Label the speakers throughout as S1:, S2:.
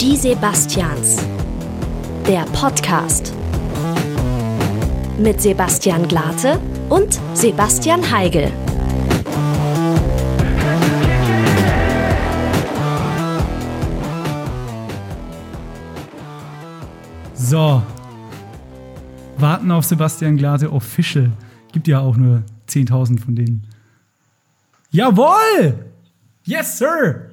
S1: Die Sebastians. Der Podcast. Mit Sebastian Glate und Sebastian Heigel.
S2: So. Warten auf Sebastian Glate Official. Gibt ja auch nur 10.000 von denen. Jawohl! Yes, sir!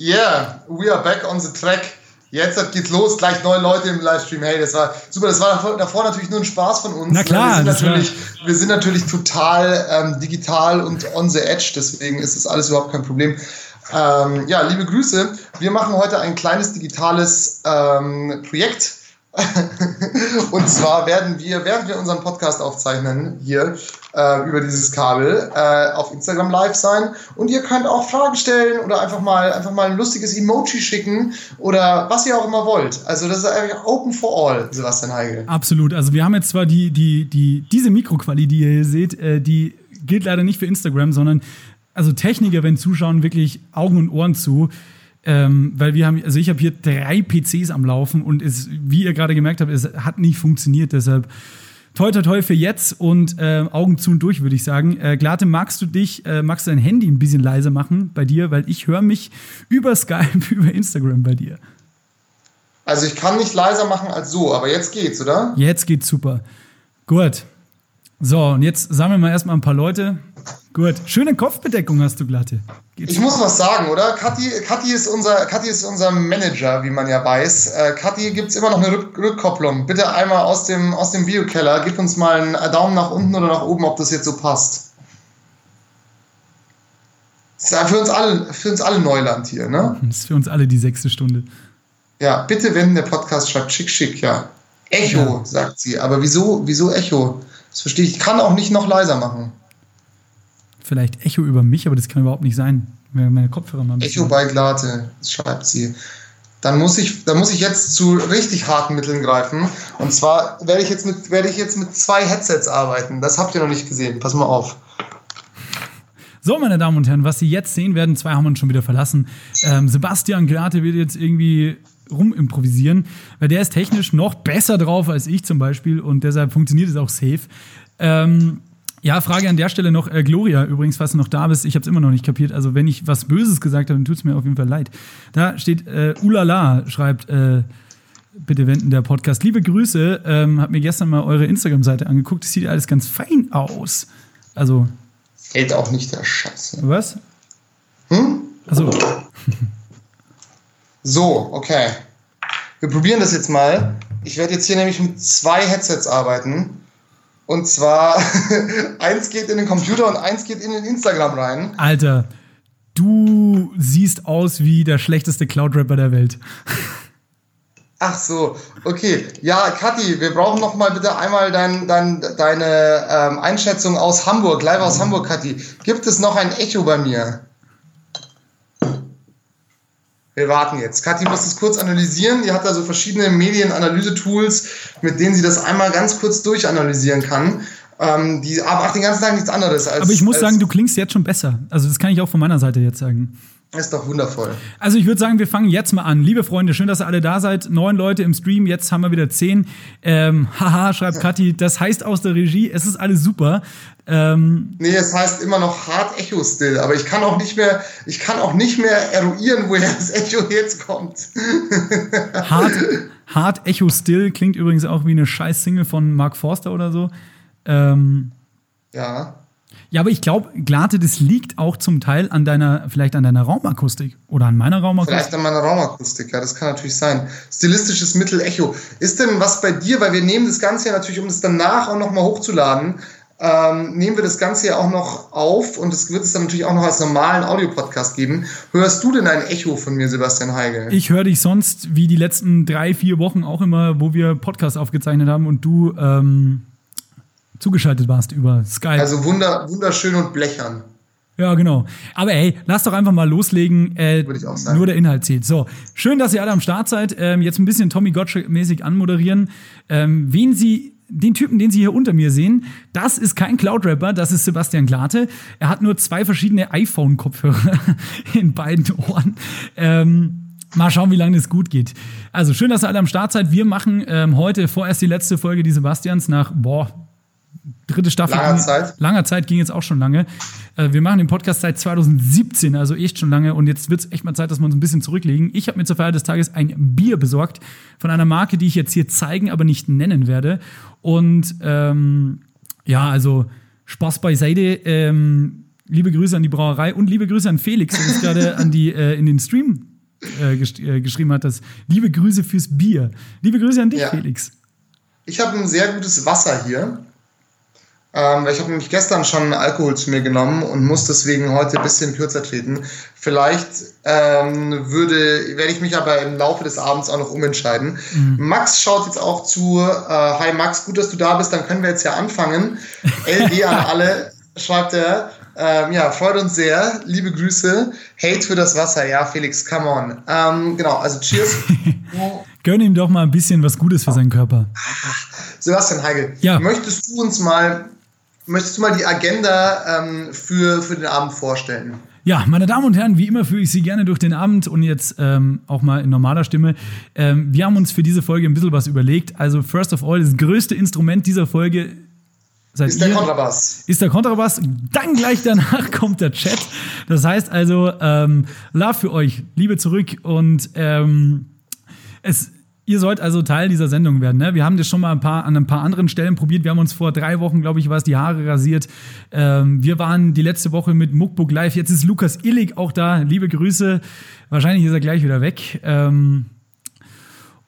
S3: Yeah, we are back on the track. Jetzt geht's los, gleich neun Leute im Livestream. Hey, das war super. Das war davor, natürlich nur ein Spaß von uns.
S2: Na klar,
S3: wir sind, natürlich, wir sind natürlich total ähm, digital und on the edge, deswegen ist das alles überhaupt kein Problem. Ähm, ja, liebe Grüße. Wir machen heute ein kleines digitales ähm, Projekt und zwar werden wir, während wir unseren Podcast aufzeichnen, hier äh, über dieses Kabel äh, auf Instagram live sein. Und ihr könnt auch Fragen stellen oder einfach mal, einfach mal ein lustiges Emoji schicken oder was ihr auch immer wollt. Also das ist einfach open for all, Sebastian Heigel.
S2: Absolut. Also wir haben jetzt zwar die, die, die, diese Mikroqualität, die ihr hier seht, äh, die gilt leider nicht für Instagram, sondern also Techniker, wenn zuschauen, wirklich Augen und Ohren zu. Ähm, weil wir haben, also ich habe hier drei PCs am Laufen und es, wie ihr gerade gemerkt habt, es hat nicht funktioniert. Deshalb toi toi toi für jetzt und äh, Augen zu und durch, würde ich sagen. Äh, Glate, magst du dich, äh, magst du dein Handy ein bisschen leiser machen bei dir? Weil ich höre mich über Skype, über Instagram bei dir.
S3: Also ich kann nicht leiser machen als so, aber jetzt geht's, oder?
S2: Jetzt geht's super. Gut. So, und jetzt sammeln wir erstmal ein paar Leute. Gut. Schöne Kopfbedeckung hast du, Glatte.
S3: Geht's ich muss was sagen, oder? Kathi, Kathi, ist unser, Kathi ist unser Manager, wie man ja weiß. Äh, Kathi, gibt es immer noch eine Rück Rückkopplung. Bitte einmal aus dem, aus dem Videokeller. Gib uns mal einen Daumen nach unten oder nach oben, ob das jetzt so passt. Das ist für uns alle, für uns alle Neuland hier, ne?
S2: Das ist für uns alle die sechste Stunde.
S3: Ja, bitte, wenn der Podcast schreibt, schick, schick, ja. Echo, ja. sagt sie. Aber wieso, wieso Echo? Das verstehe ich. Ich kann auch nicht noch leiser machen
S2: vielleicht Echo über mich, aber das kann überhaupt nicht sein. Meine Kopfhörer
S3: mal Echo bei Glate, schreibt sie. Dann muss ich, dann muss ich jetzt zu richtig harten Mitteln greifen. Und zwar werde ich jetzt mit, werde ich jetzt mit zwei Headsets arbeiten. Das habt ihr noch nicht gesehen. Pass mal auf.
S2: So, meine Damen und Herren, was Sie jetzt sehen werden, zwei haben uns schon wieder verlassen. Ähm, Sebastian Glate wird jetzt irgendwie rumimprovisieren, weil der ist technisch noch besser drauf als ich zum Beispiel und deshalb funktioniert es auch safe. Ähm, ja, Frage an der Stelle noch, äh, Gloria, übrigens, falls du noch da bist, ich habe es immer noch nicht kapiert. Also, wenn ich was Böses gesagt habe, dann tut es mir auf jeden Fall leid. Da steht, äh, Ulala, schreibt, äh, bitte wenden der Podcast. Liebe Grüße, ähm, hab mir gestern mal eure Instagram-Seite angeguckt. Es sieht alles ganz fein aus. Also.
S3: Hält auch nicht der Scheiße.
S2: Was?
S3: Hm?
S2: Also.
S3: so, okay. Wir probieren das jetzt mal. Ich werde jetzt hier nämlich mit zwei Headsets arbeiten. Und zwar, eins geht in den Computer und eins geht in den Instagram rein.
S2: Alter, du siehst aus wie der schlechteste Cloud-Rapper der Welt.
S3: Ach so, okay. Ja, Kathi, wir brauchen noch mal bitte einmal dein, dein, deine ähm, Einschätzung aus Hamburg, live aus Hamburg, Kathi. Gibt es noch ein Echo bei mir? Wir warten jetzt. Kathi muss das kurz analysieren. Die hat da so verschiedene Medienanalyse-Tools, mit denen sie das einmal ganz kurz durchanalysieren kann. Ähm, die macht den ganzen Tag nichts anderes als.
S2: Aber ich muss sagen, du klingst jetzt schon besser. Also, das kann ich auch von meiner Seite jetzt sagen.
S3: Ist doch wundervoll.
S2: Also ich würde sagen, wir fangen jetzt mal an. Liebe Freunde, schön, dass ihr alle da seid. Neun Leute im Stream, jetzt haben wir wieder zehn. Ähm, haha, schreibt Kathi, das heißt aus der Regie, es ist alles super.
S3: Ähm, nee, es heißt immer noch Hard Echo Still, aber ich kann auch nicht mehr, ich kann auch nicht mehr eruieren, woher das Echo jetzt kommt.
S2: Hard, Hard Echo Still klingt übrigens auch wie eine scheiß Single von Mark Forster oder so. Ähm,
S3: ja.
S2: Ja, aber ich glaube, Glate, das liegt auch zum Teil an deiner, vielleicht an deiner Raumakustik oder an meiner Raumakustik.
S3: Vielleicht an meiner Raumakustik, ja, das kann natürlich sein. Stilistisches Mittel Echo. Ist denn was bei dir, weil wir nehmen das Ganze ja natürlich, um es danach auch nochmal hochzuladen, ähm, nehmen wir das Ganze ja auch noch auf und es wird es dann natürlich auch noch als normalen Audiopodcast geben. Hörst du denn ein Echo von mir, Sebastian Heigel?
S2: Ich höre dich sonst wie die letzten drei, vier Wochen auch immer, wo wir Podcast aufgezeichnet haben und du ähm, zugeschaltet warst über Skype.
S3: Also wunder, wunderschön und blechern.
S2: Ja, genau. Aber hey, lass doch einfach mal loslegen. Äh,
S3: Würde ich auch sagen.
S2: Nur der Inhalt zählt. So, schön, dass ihr alle am Start seid. Ähm, jetzt ein bisschen Tommy Gottschalk-mäßig anmoderieren. Ähm, wen Sie den Typen, den Sie hier unter mir sehen, das ist kein Cloud-Rapper, das ist Sebastian Glate. Er hat nur zwei verschiedene iPhone-Kopfhörer in beiden Ohren. Ähm, Mal schauen, wie lange das gut geht. Also schön, dass ihr alle am Start seid. Wir machen ähm, heute vorerst die letzte Folge die Sebastians nach, boah, dritte Staffel.
S3: Langer Zeit.
S2: Langer Zeit ging jetzt auch schon lange. Äh, wir machen den Podcast seit 2017, also echt schon lange. Und jetzt wird es echt mal Zeit, dass wir uns ein bisschen zurücklegen. Ich habe mir zur Feier des Tages ein Bier besorgt von einer Marke, die ich jetzt hier zeigen, aber nicht nennen werde. Und ähm, ja, also Spaß beiseite. Ähm, liebe Grüße an die Brauerei und liebe Grüße an Felix, der uns gerade an die äh, in den Stream äh, gesch äh, geschrieben hat. Das liebe Grüße fürs Bier. Liebe Grüße an dich,
S3: Ja.
S2: Felix.
S3: Ich habe ein sehr gutes Wasser hier. Ähm, ich habe nämlich gestern schon Alkohol zu mir genommen und muss deswegen heute ein bisschen kürzer treten. Vielleicht ähm, würde, werde ich mich aber im Laufe des Abends auch noch umentscheiden. Max schaut jetzt auch zu. Äh, Hi Max, gut, dass du da bist. Dann können wir jetzt ja anfangen. LD an alle, schreibt er. Ähm, ja, freut uns sehr. Liebe Grüße. Hate für das Wasser. Ja, Felix, come on. Ähm, genau, also cheers.
S2: Gönn ihm doch mal ein bisschen was Gutes für seinen Körper.
S3: Sebastian Heigel,
S2: Ja.
S3: möchtest du uns mal, möchtest du mal die Agenda ähm, für, für den Abend vorstellen?
S2: Ja, meine Damen und Herren, wie immer führe ich Sie gerne durch den Abend und jetzt ähm, auch mal in normaler Stimme. Ähm, wir haben uns für diese Folge ein bisschen was überlegt. Also, first of all, das größte Instrument dieser Folge seid
S3: Ist der
S2: ihr.
S3: Kontrabass.
S2: ist der Kontrabass. Dann gleich danach kommt der Chat. Das heißt also, ähm, Love für euch, Liebe zurück und ähm, es. Ihr sollt also Teil dieser Sendung werden. Ne? Wir haben das schon mal ein paar, an ein paar anderen Stellen probiert. Wir haben uns vor drei Wochen, glaube ich, was die Haare rasiert. Ähm, wir waren die letzte Woche mit Muckbook live. Jetzt ist Lukas Illig auch da. Liebe Grüße. Wahrscheinlich ist er gleich wieder weg. Ähm,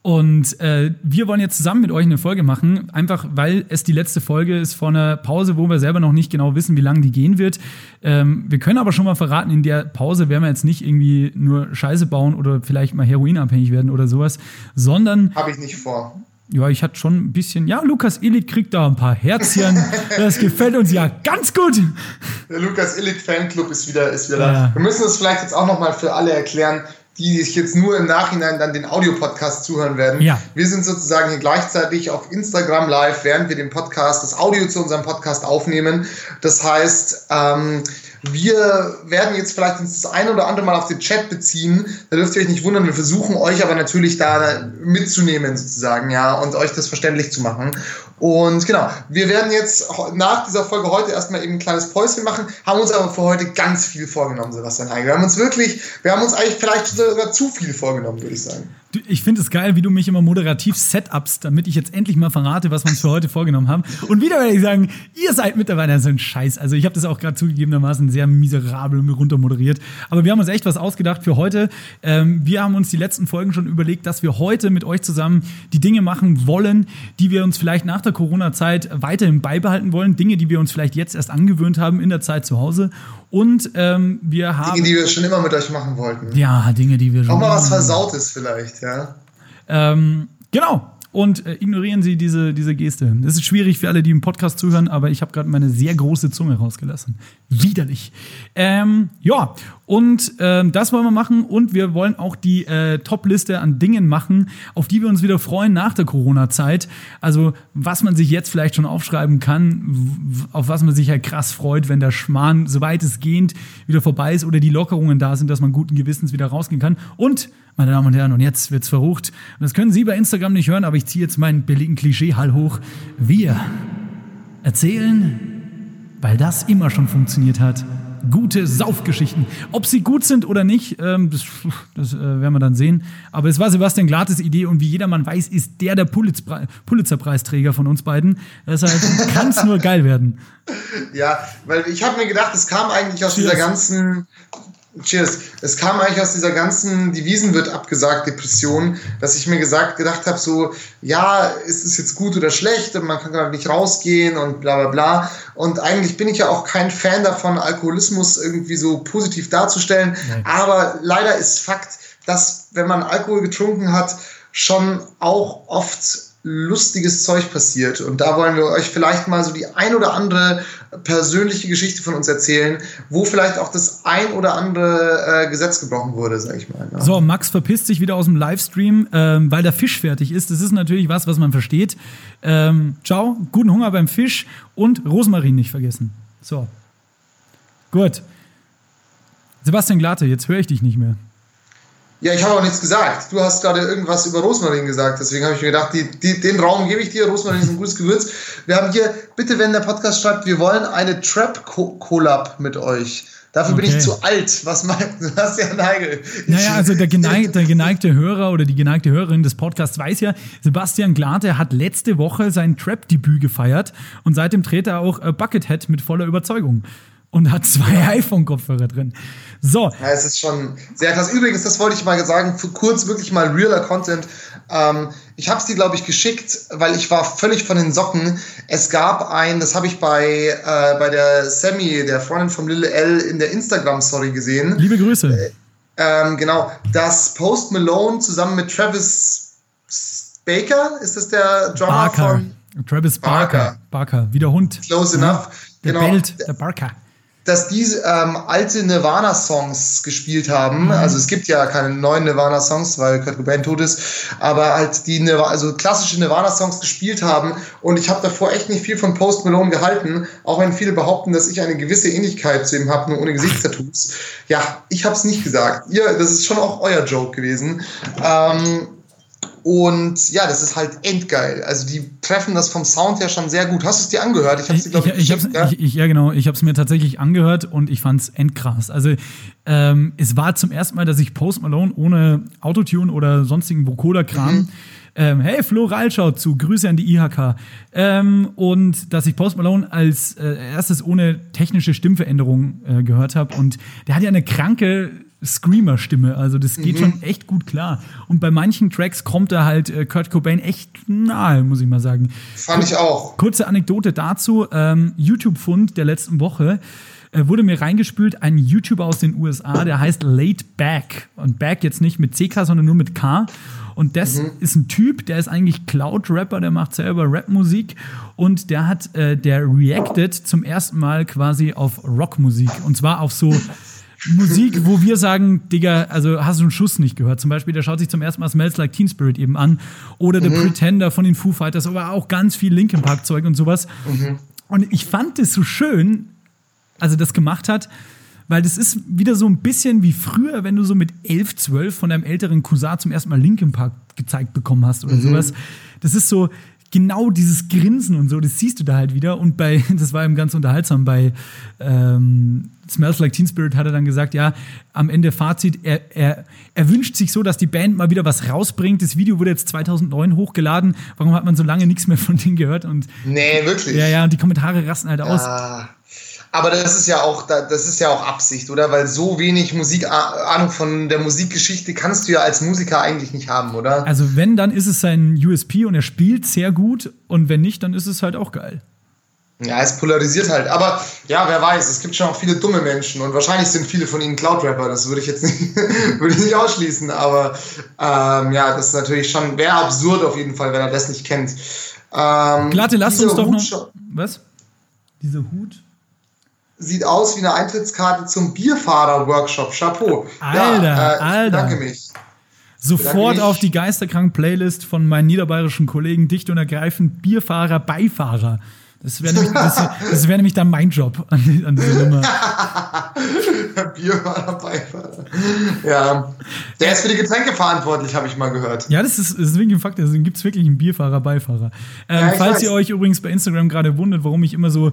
S2: und äh, wir wollen jetzt zusammen mit euch eine Folge machen, einfach weil es die letzte Folge ist vor einer Pause, wo wir selber noch nicht genau wissen, wie lange die gehen wird. Ähm, wir können aber schon mal verraten, in der Pause werden wir jetzt nicht irgendwie nur Scheiße bauen oder vielleicht mal heroinabhängig werden oder sowas, sondern
S3: Habe ich nicht vor.
S2: ja, ich hatte schon ein bisschen, ja, Lukas Illig kriegt da ein paar Herzchen. das gefällt uns ja ganz gut.
S3: Der Lukas Illig Fanclub ist wieder, ist wieder
S2: Ja.
S3: da. Wir müssen das vielleicht jetzt auch nochmal für alle erklären, die sich jetzt nur im Nachhinein dann den Audiopodcast zuhören werden.
S2: Ja.
S3: Wir sind sozusagen hier gleichzeitig auf Instagram live, während wir den Podcast, das Audio zu unserem Podcast aufnehmen. Das heißt, ähm, wir werden jetzt vielleicht uns das ein oder andere Mal auf den Chat beziehen. Da dürft ihr euch nicht wundern. Wir versuchen euch aber natürlich da mitzunehmen sozusagen, ja, und euch das verständlich zu machen. Und genau, wir werden jetzt nach dieser Folge heute erstmal eben ein kleines Päuschen machen, haben uns aber für heute ganz viel vorgenommen, Sebastian Heige. Wir haben uns wirklich, wir haben uns eigentlich vielleicht sogar zu viel vorgenommen, würde ich sagen.
S2: Ich finde es geil, wie du mich immer moderativ setups, damit ich jetzt endlich mal verrate, was wir uns für heute vorgenommen haben. Und wieder werde ich sagen, ihr seid mittlerweile so ein Scheiß. Also ich habe das auch gerade zugegebenermaßen sehr miserabel runtermoderiert. Aber wir haben uns echt was ausgedacht für heute. Ähm, wir haben uns die letzten Folgen schon überlegt, dass wir heute mit euch zusammen die Dinge machen wollen, die wir uns vielleicht nach der Corona-Zeit weiterhin beibehalten wollen. Dinge, die wir uns vielleicht jetzt erst angewöhnt haben in der Zeit zu Hause. Und ähm, wir haben...
S3: Dinge, die wir schon immer mit euch machen wollten.
S2: ja, Dinge, die wir schon...
S3: Auch mal was Versautes vielleicht, ja.
S2: Ähm, genau. Und äh, ignorieren Sie diese, diese Geste. Das ist schwierig für alle, die im Podcast zuhören, aber ich habe gerade meine sehr große Zunge rausgelassen. Widerlich. Ähm, ja, und ähm, das wollen wir machen. Und wir wollen auch die äh, Top-Liste an Dingen machen, auf die wir uns wieder freuen nach der Corona-Zeit. Also, was man sich jetzt vielleicht schon aufschreiben kann, auf was man sich ja krass freut, wenn der Schmarrn, soweit es geht, wieder vorbei ist oder die Lockerungen da sind, dass man guten Gewissens wieder rausgehen kann. Und meine Damen und Herren, und jetzt wird's verrucht. Und das können Sie bei Instagram nicht hören, aber ich ziehe jetzt meinen billigen Klischee-Hall hoch. Wir erzählen, weil das immer schon funktioniert hat, gute Saufgeschichten. Ob sie gut sind oder nicht, ähm, das, das äh, werden wir dann sehen. Aber es war Sebastian Glattes Idee und wie jedermann weiß, ist der der Pulitz- Pulitzer-Preisträger von uns beiden. Deshalb kann es nur geil werden.
S3: Ja, weil ich habe mir gedacht, es kam eigentlich aus
S2: Cheers.
S3: dieser ganzen Cheers. Es kam eigentlich aus dieser ganzen Devisen wird abgesagt Depression, dass ich mir gesagt gedacht habe so, ja, ist es jetzt gut oder schlecht und man kann gerade nicht rausgehen und bla bla bla. Und eigentlich bin ich ja auch kein Fan davon, Alkoholismus irgendwie so positiv darzustellen.
S2: Nee.
S3: Aber leider ist Fakt, dass wenn man Alkohol getrunken hat, schon auch oft lustiges Zeug passiert. Und da wollen wir euch vielleicht mal so die ein oder andere persönliche Geschichte von uns erzählen, wo vielleicht auch das ein oder andere äh, Gesetz gebrochen wurde, sag ich mal. Ne?
S2: So, Max verpisst sich wieder aus dem Livestream, ähm, weil der Fisch fertig ist. Das ist natürlich was, was man versteht. Ähm, ciao, guten Hunger beim Fisch und Rosmarin nicht vergessen. So. Gut. Sebastian Glatte, jetzt höre ich dich nicht mehr.
S3: Ja, ich habe auch nichts gesagt. Du hast gerade irgendwas über Rosmarin gesagt. Deswegen habe ich mir gedacht, die, die, den Raum gebe ich dir. Rosmarin ist ein gutes Gewürz. Wir haben hier, bitte, wenn der Podcast schreibt, wir wollen eine Trap-Collab mit euch. Dafür okay. bin ich zu alt. Was meinst du? Hast ja Neigel.
S2: Naja, also der geneigte, der geneigte Hörer oder die geneigte Hörerin des Podcasts weiß ja, Sebastian Glate hat letzte Woche sein Trap-Debüt gefeiert und seitdem dreht er auch Buckethead mit voller Überzeugung und hat zwei iPhone-Kopfhörer drin. So.
S3: Ja, es ist schon sehr krass. Übrigens, das wollte ich mal sagen, für kurz wirklich mal realer Content. Ähm, ich habe es dir, glaube ich, geschickt, weil ich war völlig von den Socken. Es gab ein, das habe ich bei, äh, bei der Sammy, der Freundin von Lil L, in der Instagram-Story gesehen.
S2: Liebe Grüße. Äh,
S3: ähm, genau, dass Post Malone zusammen mit Travis Baker, ist das der Drummer
S2: Barker. von... Travis Barker. Barker. Barker, wie der Hund.
S3: Close enough.
S2: Der genau. bellt, der Barker
S3: dass die ähm, alte Nirvana-Songs gespielt haben. Mhm. Also es gibt ja keine neuen Nirvana-Songs, weil Kurt Cobain tot ist, aber halt die Nirvana, also klassische Nirvana-Songs gespielt haben. Und ich habe davor echt nicht viel von Post Malone gehalten, auch wenn viele behaupten, dass ich eine gewisse Ähnlichkeit zu ihm habe, nur ohne Gesichtstattoos. Ja, ich habe es nicht gesagt. Ihr, das ist schon auch euer Joke gewesen. Ähm, und ja, das ist halt endgeil. Also die treffen das vom Sound her schon sehr gut. Hast du es dir angehört?
S2: Ich habe es dir, glaube ich, ich, ich, ja? ich, ich, Ja, genau. Ich habe es mir tatsächlich angehört und ich fand es endkrass. Also ähm, es war zum ersten Mal, dass ich Post Malone ohne Autotune oder sonstigen Vocoder-Kram mhm. ähm, hey, Flo schaut zu, Grüße an die IHK. Ähm, und dass ich Post Malone als äh, erstes ohne technische Stimmveränderung äh, gehört habe. Und der hat ja eine kranke Screamer-Stimme. Also das geht mhm. schon echt gut klar. Und bei manchen Tracks kommt da halt äh, Kurt Cobain echt nahe, muss ich mal sagen.
S3: Fand ich auch.
S2: Kurze Anekdote dazu. Ähm, YouTube-Fund der letzten Woche äh, wurde mir reingespült, ein YouTuber aus den USA, der heißt Late Back. Und Back jetzt nicht mit CK, sondern nur mit K. Und das mhm. ist ein Typ, der ist eigentlich Cloud-Rapper, der macht selber Rap-Musik und der hat, äh, der reacted zum ersten Mal quasi auf Rockmusik. Und zwar auf so Musik, wo wir sagen, Digga, also hast du einen Schuss nicht gehört. Zum Beispiel, der schaut sich zum ersten Mal Smells Like Teen Spirit eben an. Oder mhm. The Pretender von den Foo Fighters, aber auch ganz viel Linkin Park Zeug und sowas. Mhm. Und ich fand es so schön, als er das gemacht hat, weil das ist wieder so ein bisschen wie früher, wenn du so mit 11, 12 von deinem älteren Cousin zum ersten Mal Linkin Park gezeigt bekommen hast oder mhm. sowas. Das ist so, genau dieses Grinsen und so, das siehst du da halt wieder. Und bei, das war eben ganz unterhaltsam, bei ähm, Smells Like Teen Spirit hat er dann gesagt, ja, am Ende Fazit, er, er, er wünscht sich so, dass die Band mal wieder was rausbringt. Das Video wurde jetzt 2009 hochgeladen. Warum hat man so lange nichts mehr von denen gehört? Und,
S3: nee, wirklich?
S2: Ja, ja, und die Kommentare rasten halt aus.
S3: Ah. Aber das ist ja auch, das ist ja auch Absicht, oder? Weil so wenig Musik, Ahnung von der Musikgeschichte kannst du ja als Musiker eigentlich nicht haben, oder?
S2: Also wenn, dann ist es sein USP und er spielt sehr gut und wenn nicht, dann ist es halt auch geil.
S3: Ja, es polarisiert halt. Aber ja, wer weiß, es gibt schon auch viele dumme Menschen und wahrscheinlich sind viele von ihnen Cloud-Rapper. Das würde ich jetzt nicht, würde ich nicht ausschließen. Aber ähm, ja, das ist natürlich schon, wäre absurd auf jeden Fall, wenn er das nicht kennt.
S2: Ähm, Glatte, lass uns doch noch. Was? Dieser Hut?
S3: sieht aus wie eine Eintrittskarte zum Bierfahrer-Workshop. Chapeau.
S2: Alter, ja,
S3: äh,
S2: Alter.
S3: Danke mich.
S2: Sofort auf die Geisterkrank-Playlist von meinen niederbayerischen Kollegen dicht und ergreifend Bierfahrer, Beifahrer. Das wäre nämlich, das, das wär nämlich dann mein Job an, an dieser Nummer.
S3: Bierfahrer, Beifahrer. Ja. Der ist für die Getränke verantwortlich, habe ich mal gehört.
S2: Ja, das ist, das ist wirklich ein Fakt. Deswegen gibt es wirklich einen Bierfahrer, Beifahrer. Ähm, ja, falls weiß. ihr euch übrigens bei Instagram gerade wundert, warum ich immer so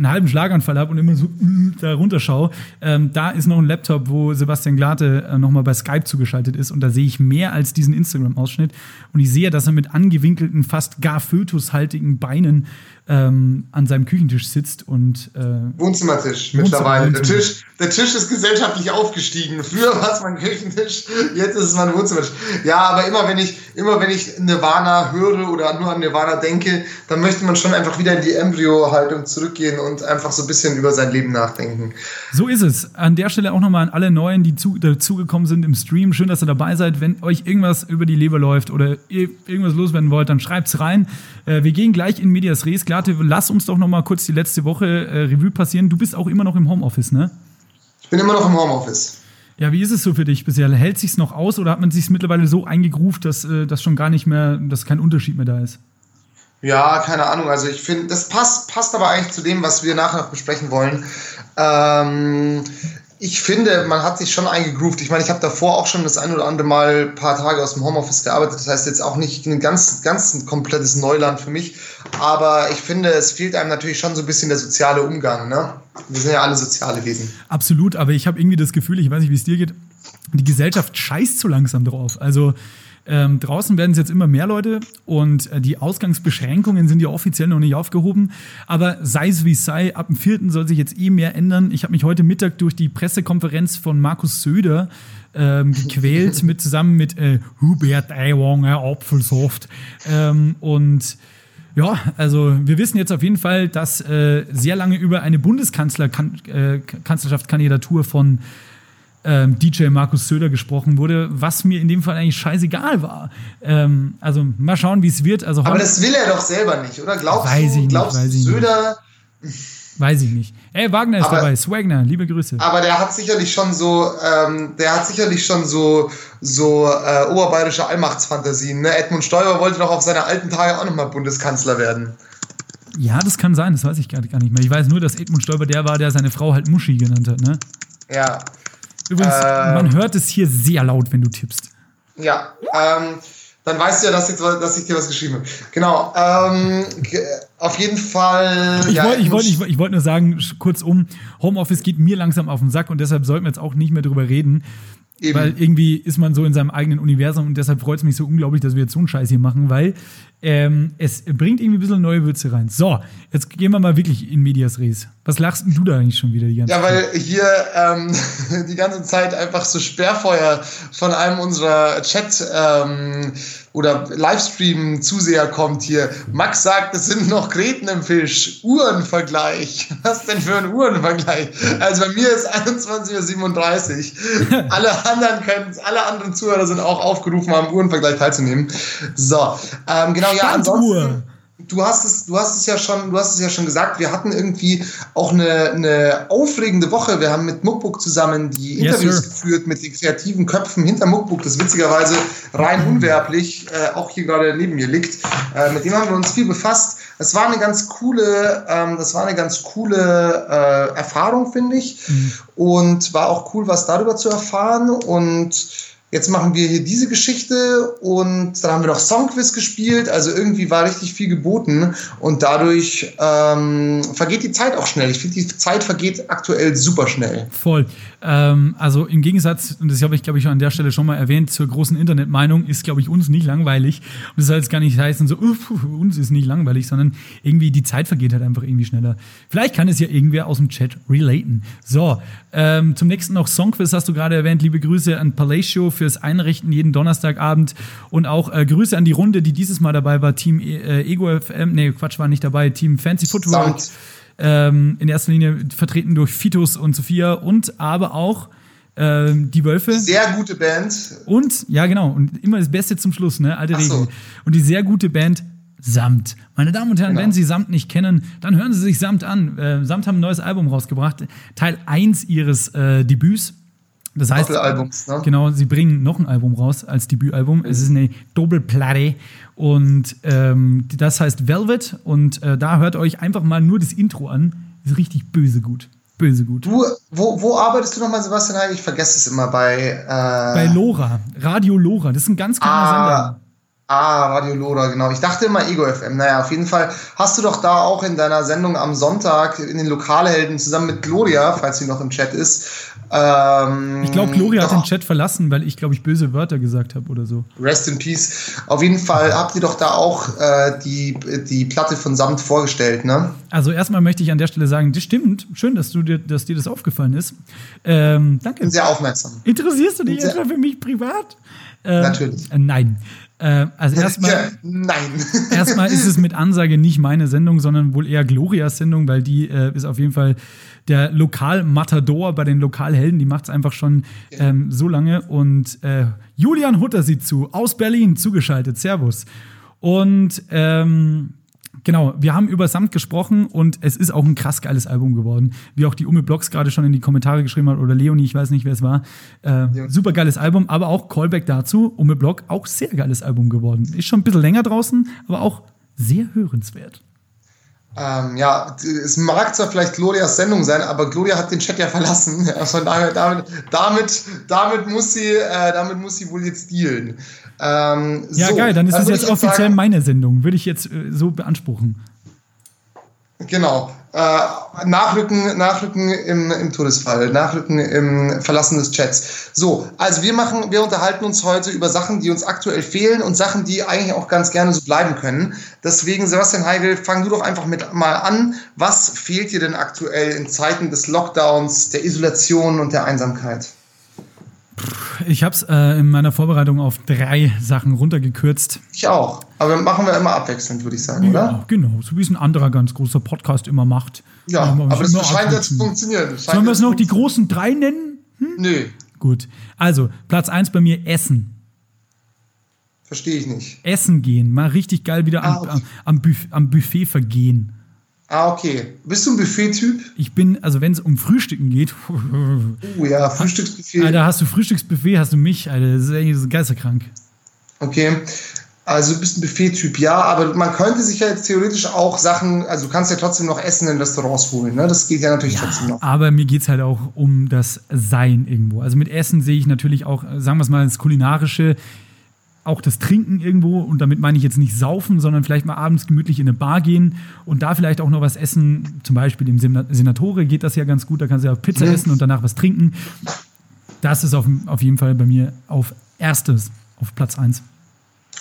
S2: einen halben Schlaganfall habe und immer so äh, da runterschaue, ähm, da ist noch ein Laptop, wo Sebastian Glate äh, nochmal bei Skype zugeschaltet ist und da sehe ich mehr als diesen Instagram-Ausschnitt und ich sehe, dass er mit angewinkelten, fast gar fötushaltigen Beinen ähm, an seinem Küchentisch sitzt und äh,
S3: Wohnzimmertisch mittlerweile. Der Tisch, der Tisch ist gesellschaftlich aufgestiegen. Früher war es mein Küchentisch, jetzt ist es mein Wohnzimmertisch. Ja, aber immer wenn ich, immer wenn ich Nirvana höre oder nur an Nirvana denke, dann möchte man schon einfach wieder in die Embryo-Haltung zurückgehen und einfach so ein bisschen über sein Leben nachdenken.
S2: So ist es. An der Stelle auch nochmal an alle Neuen, die zu, dazugekommen sind im Stream. Schön, dass ihr dabei seid. Wenn euch irgendwas über die Leber läuft oder ihr irgendwas loswerden wollt, dann schreibt's rein. Äh, wir gehen gleich in Medias Res. Klar, Beate, lass uns doch noch mal kurz die letzte Woche äh, Revue passieren. Du bist auch immer noch im Homeoffice, ne?
S3: Ich bin immer noch im Homeoffice.
S2: Ja, wie ist es so für dich bisher? Hält sich's noch aus oder hat man sich mittlerweile so eingegruft, dass äh, das schon gar nicht mehr, dass kein Unterschied mehr da ist?
S3: Ja, keine Ahnung. Also ich finde, das passt, passt aber eigentlich zu dem, was wir nachher noch besprechen wollen. Ähm, ich finde, man hat sich schon eingegroovt. Ich meine, ich habe davor auch schon das ein oder andere Mal ein paar Tage aus dem Homeoffice gearbeitet. Das heißt jetzt auch nicht ein ganz, ganz komplettes Neuland für mich. Aber ich finde, es fehlt einem natürlich schon so ein bisschen der soziale Umgang. Ne? Wir sind ja alle soziale Wesen.
S2: Absolut, aber ich habe irgendwie das Gefühl, ich weiß nicht, wie es dir geht, die Gesellschaft scheißt so langsam drauf. Also ähm, draußen werden es jetzt immer mehr Leute und äh, die Ausgangsbeschränkungen sind ja offiziell noch nicht aufgehoben. Aber sei es wie es sei, ab dem 4. soll sich jetzt eh mehr ändern. Ich habe mich heute Mittag durch die Pressekonferenz von Markus Söder ähm, gequält, mit, zusammen mit äh, Hubert Aiwanger, Apfelsoft. Ähm, und ja, also wir wissen jetzt auf jeden Fall, dass äh, sehr lange über eine Bundeskanzlerschaftskandidatur äh, von ähm, DJ Markus Söder gesprochen wurde, was mir in dem Fall eigentlich scheißegal war. Ähm, also mal schauen, wie es wird. Also,
S3: Aber das will er doch selber nicht, oder? Glaubst
S2: weiß
S3: du,
S2: ich
S3: glaubst
S2: nicht, weiß
S3: du,
S2: ich
S3: Söder.
S2: Weiß ich nicht. Ey, Wagner ist
S3: Aber-
S2: dabei, Swagner, liebe Grüße.
S3: Aber der hat sicherlich schon so, ähm, der hat sicherlich schon so, so äh, oberbayerische Allmachtsfantasien. Ne? Edmund Stoiber wollte doch auf seine alten Tage auch nochmal Bundeskanzler werden.
S2: Ja, das kann sein, das weiß ich gar, gar nicht mehr. Ich weiß nur, dass Edmund Stoiber der war, der seine Frau halt Muschi genannt hat. Ne?
S3: Ja,
S2: Übrigens,
S3: Äh.
S2: man hört es hier sehr laut, wenn du tippst.
S3: ja. Ähm, dann weißt du ja, dass ich, dass ich dir was geschrieben habe. Genau. Ähm, auf jeden Fall.
S2: Ich
S3: ja,
S2: wollte wollt, wollt- nur sagen, kurzum, Homeoffice geht mir langsam auf den Sack und deshalb sollten wir jetzt auch nicht mehr drüber reden.
S3: Eben.
S2: Weil irgendwie ist man so in seinem eigenen Universum und deshalb freut es mich so unglaublich, dass wir jetzt so einen Scheiß hier machen, weil ähm, es bringt irgendwie ein bisschen neue Würze rein. So, jetzt gehen wir mal wirklich in Medias Res. Was lachst denn du da eigentlich schon wieder die ganze
S3: Ja,
S2: Zeit?
S3: weil hier ähm, die ganze Zeit einfach so Sperrfeuer von einem unserer Chat- ähm, oder Livestream-Zuseher kommt hier. Max sagt, es sind noch Kreten im Fisch. Uhrenvergleich. Was denn für ein Uhrenvergleich? Also bei mir ist 21.37 Uhr. alle anderen können, alle anderen Zuhörer sind auch aufgerufen, am Uhrenvergleich teilzunehmen. So, ähm, genau, ja,
S2: Standuhr.
S3: Du hast es, du hast es ja schon, du hast es ja schon gesagt. Wir hatten irgendwie auch eine, eine aufregende Woche. Wir haben mit Muckbook zusammen die
S2: Yes,
S3: Interviews
S2: sir.
S3: geführt mit den kreativen Köpfen hinter Muckbook, das witzigerweise rein unwerblich äh, auch hier gerade neben mir liegt. Äh, mit dem haben wir uns viel befasst. Es war eine ganz coole, ähm, das war eine ganz coole äh, Erfahrung, finde ich. Und war auch cool, was darüber zu erfahren. Und Jetzt machen wir hier diese Geschichte und dann haben wir noch Songquiz gespielt. Also irgendwie war richtig viel geboten und dadurch ähm, vergeht die Zeit auch schnell. Ich finde, die Zeit vergeht aktuell super schnell.
S2: Voll. Ähm, also im Gegensatz, und das habe ich, glaube ich, an der Stelle schon mal erwähnt, zur großen Internetmeinung ist, glaube ich, uns nicht langweilig. Und das soll jetzt gar nicht heißen, so, uff, uns ist nicht langweilig, sondern irgendwie die Zeit vergeht halt einfach irgendwie schneller. Vielleicht kann es ja irgendwer aus dem Chat relaten. So, ähm, zum nächsten noch Songquiz hast du gerade erwähnt. Liebe Grüße an Palatio fürs Einrichten jeden Donnerstagabend und auch äh, Grüße an die Runde, die dieses Mal dabei war. Team äh, Ego FM, nee, Quatsch, war nicht dabei. Team Fancy Footwork. Ähm, in erster Linie vertreten durch Fitus und Sophia und aber auch ähm, die Wölfe.
S3: Sehr gute Band.
S2: Und, ja, genau, und immer das Beste zum Schluss, ne? Alte
S3: so.
S2: Regel. Und die sehr gute Band Samt. Meine Damen und Herren,
S3: Genau.
S2: wenn Sie Samt nicht kennen, dann hören Sie sich Samt an. Äh, Samt haben ein neues Album rausgebracht, Teil 1 ihres äh, Debüts. Das heißt,
S3: Doppelalbums, ne?
S2: genau, sie bringen noch ein Album raus als Debütalbum. Es ist eine Doppelplatte und ähm, das heißt Velvet und äh, da hört euch einfach mal nur das Intro an. Ist richtig böse gut. Böse gut.
S3: Du, wo, wo arbeitest du nochmal, Sebastian? Ich vergesse es immer bei. Äh,
S2: Bei Lora, Radio Lora, das ist ein ganz kleiner
S3: Ah,
S2: Sender.
S3: Ah, Radio Loda, genau. Ich dachte immer Ego FM. Naja, auf jeden Fall hast du doch da auch in deiner Sendung am Sonntag in den Lokalhelden zusammen mit Gloria, falls sie noch im Chat ist. Ähm,
S2: Ich glaube, Gloria hat
S3: doch,
S2: den Chat verlassen, weil ich, glaube ich, böse Wörter gesagt habe oder so.
S3: Rest in Peace. Auf jeden Fall habt ihr doch da auch äh, die, die Platte von Samt vorgestellt, ne?
S2: Also erstmal möchte ich an der Stelle sagen, das stimmt. Schön, dass, du dir, dass dir das aufgefallen ist. Ähm, danke.
S3: Sehr aufmerksam.
S2: Interessierst du dich etwa für mich privat? Ähm,
S3: Natürlich.
S2: Äh, nein. Äh, also erstmal.
S3: Ja, nein.
S2: Erstmal ist es mit Ansage nicht meine Sendung, sondern wohl eher Glorias Sendung, weil die äh, ist auf jeden Fall der Lokalmatador bei den Lokalhelden. Die macht es einfach schon ähm, so lange. Und äh, Julian Hutter sieht zu, aus Berlin zugeschaltet. Servus. Und ähm, genau, wir haben über Samt gesprochen und es ist auch ein krass geiles Album geworden. Wie auch die Ume Blogs gerade schon in die Kommentare geschrieben hat oder Leonie, ich weiß nicht, wer es war. Äh, Super geiles Album, aber auch Callback dazu, Ume Blog, auch sehr geiles Album geworden. Ist schon ein bisschen länger draußen, aber auch sehr hörenswert.
S3: Ähm, ja, es mag zwar vielleicht Glorias Sendung sein, aber Gloria hat den Chat ja verlassen. Von daher, damit, damit, damit, muss, sie, äh, damit muss sie wohl jetzt dealen.
S2: Ähm, ja, so, geil, dann ist es jetzt offiziell sagen, meine Sendung. Würde ich jetzt äh, so beanspruchen.
S3: Genau. Äh, nachrücken, nachrücken im, im Todesfall, nachrücken im Verlassen des Chats. So, also wir machen, wir unterhalten uns heute über Sachen, die uns aktuell fehlen und Sachen, die eigentlich auch ganz gerne so bleiben können. Deswegen, Sebastian Heigel, fang du doch einfach mit mal an. Was fehlt dir denn aktuell in Zeiten des Lockdowns, der Isolation und der Einsamkeit?
S2: Ich habe es äh, in meiner Vorbereitung auf drei Sachen runtergekürzt.
S3: Ich auch. Aber machen wir immer abwechselnd, würde ich sagen, ja, oder?
S2: Genau, so wie es ein anderer ganz großer Podcast immer macht.
S3: Ja, aber das scheint ja zu funktionieren.
S2: Sollen wir es noch die großen drei nennen?
S3: Hm? Nö.
S2: Gut. Also, Platz 1 bei mir Essen.
S3: Verstehe ich nicht.
S2: Essen gehen. Mal richtig geil wieder ah, okay. am, am, Buff am Buffet vergehen.
S3: Ah, okay. Bist du ein Buffet-Typ?
S2: Ich bin, also wenn es um Frühstücken geht.
S3: Oh ja, Frühstücksbuffet.
S2: Alter, hast du Frühstücksbuffet, hast du mich, Alter. Das ist eigentlich geisterkrank.
S3: Okay. Also du bist ein Buffet-Typ, ja, aber man könnte sich ja jetzt theoretisch auch Sachen, also du kannst ja trotzdem noch Essen in Restaurants holen, ne? Das geht ja natürlich ja, trotzdem noch.
S2: Aber mir geht es halt auch um das Sein irgendwo. Also mit Essen sehe ich natürlich auch, sagen wir es mal, das Kulinarische auch das Trinken irgendwo, und damit meine ich jetzt nicht saufen, sondern vielleicht mal abends gemütlich in eine Bar gehen und da vielleicht auch noch was essen. Zum Beispiel im Senatore geht das ja ganz gut, da kannst du ja Pizza mhm. essen und danach was trinken. Das ist auf, auf jeden Fall bei mir auf erstes, auf Platz 1.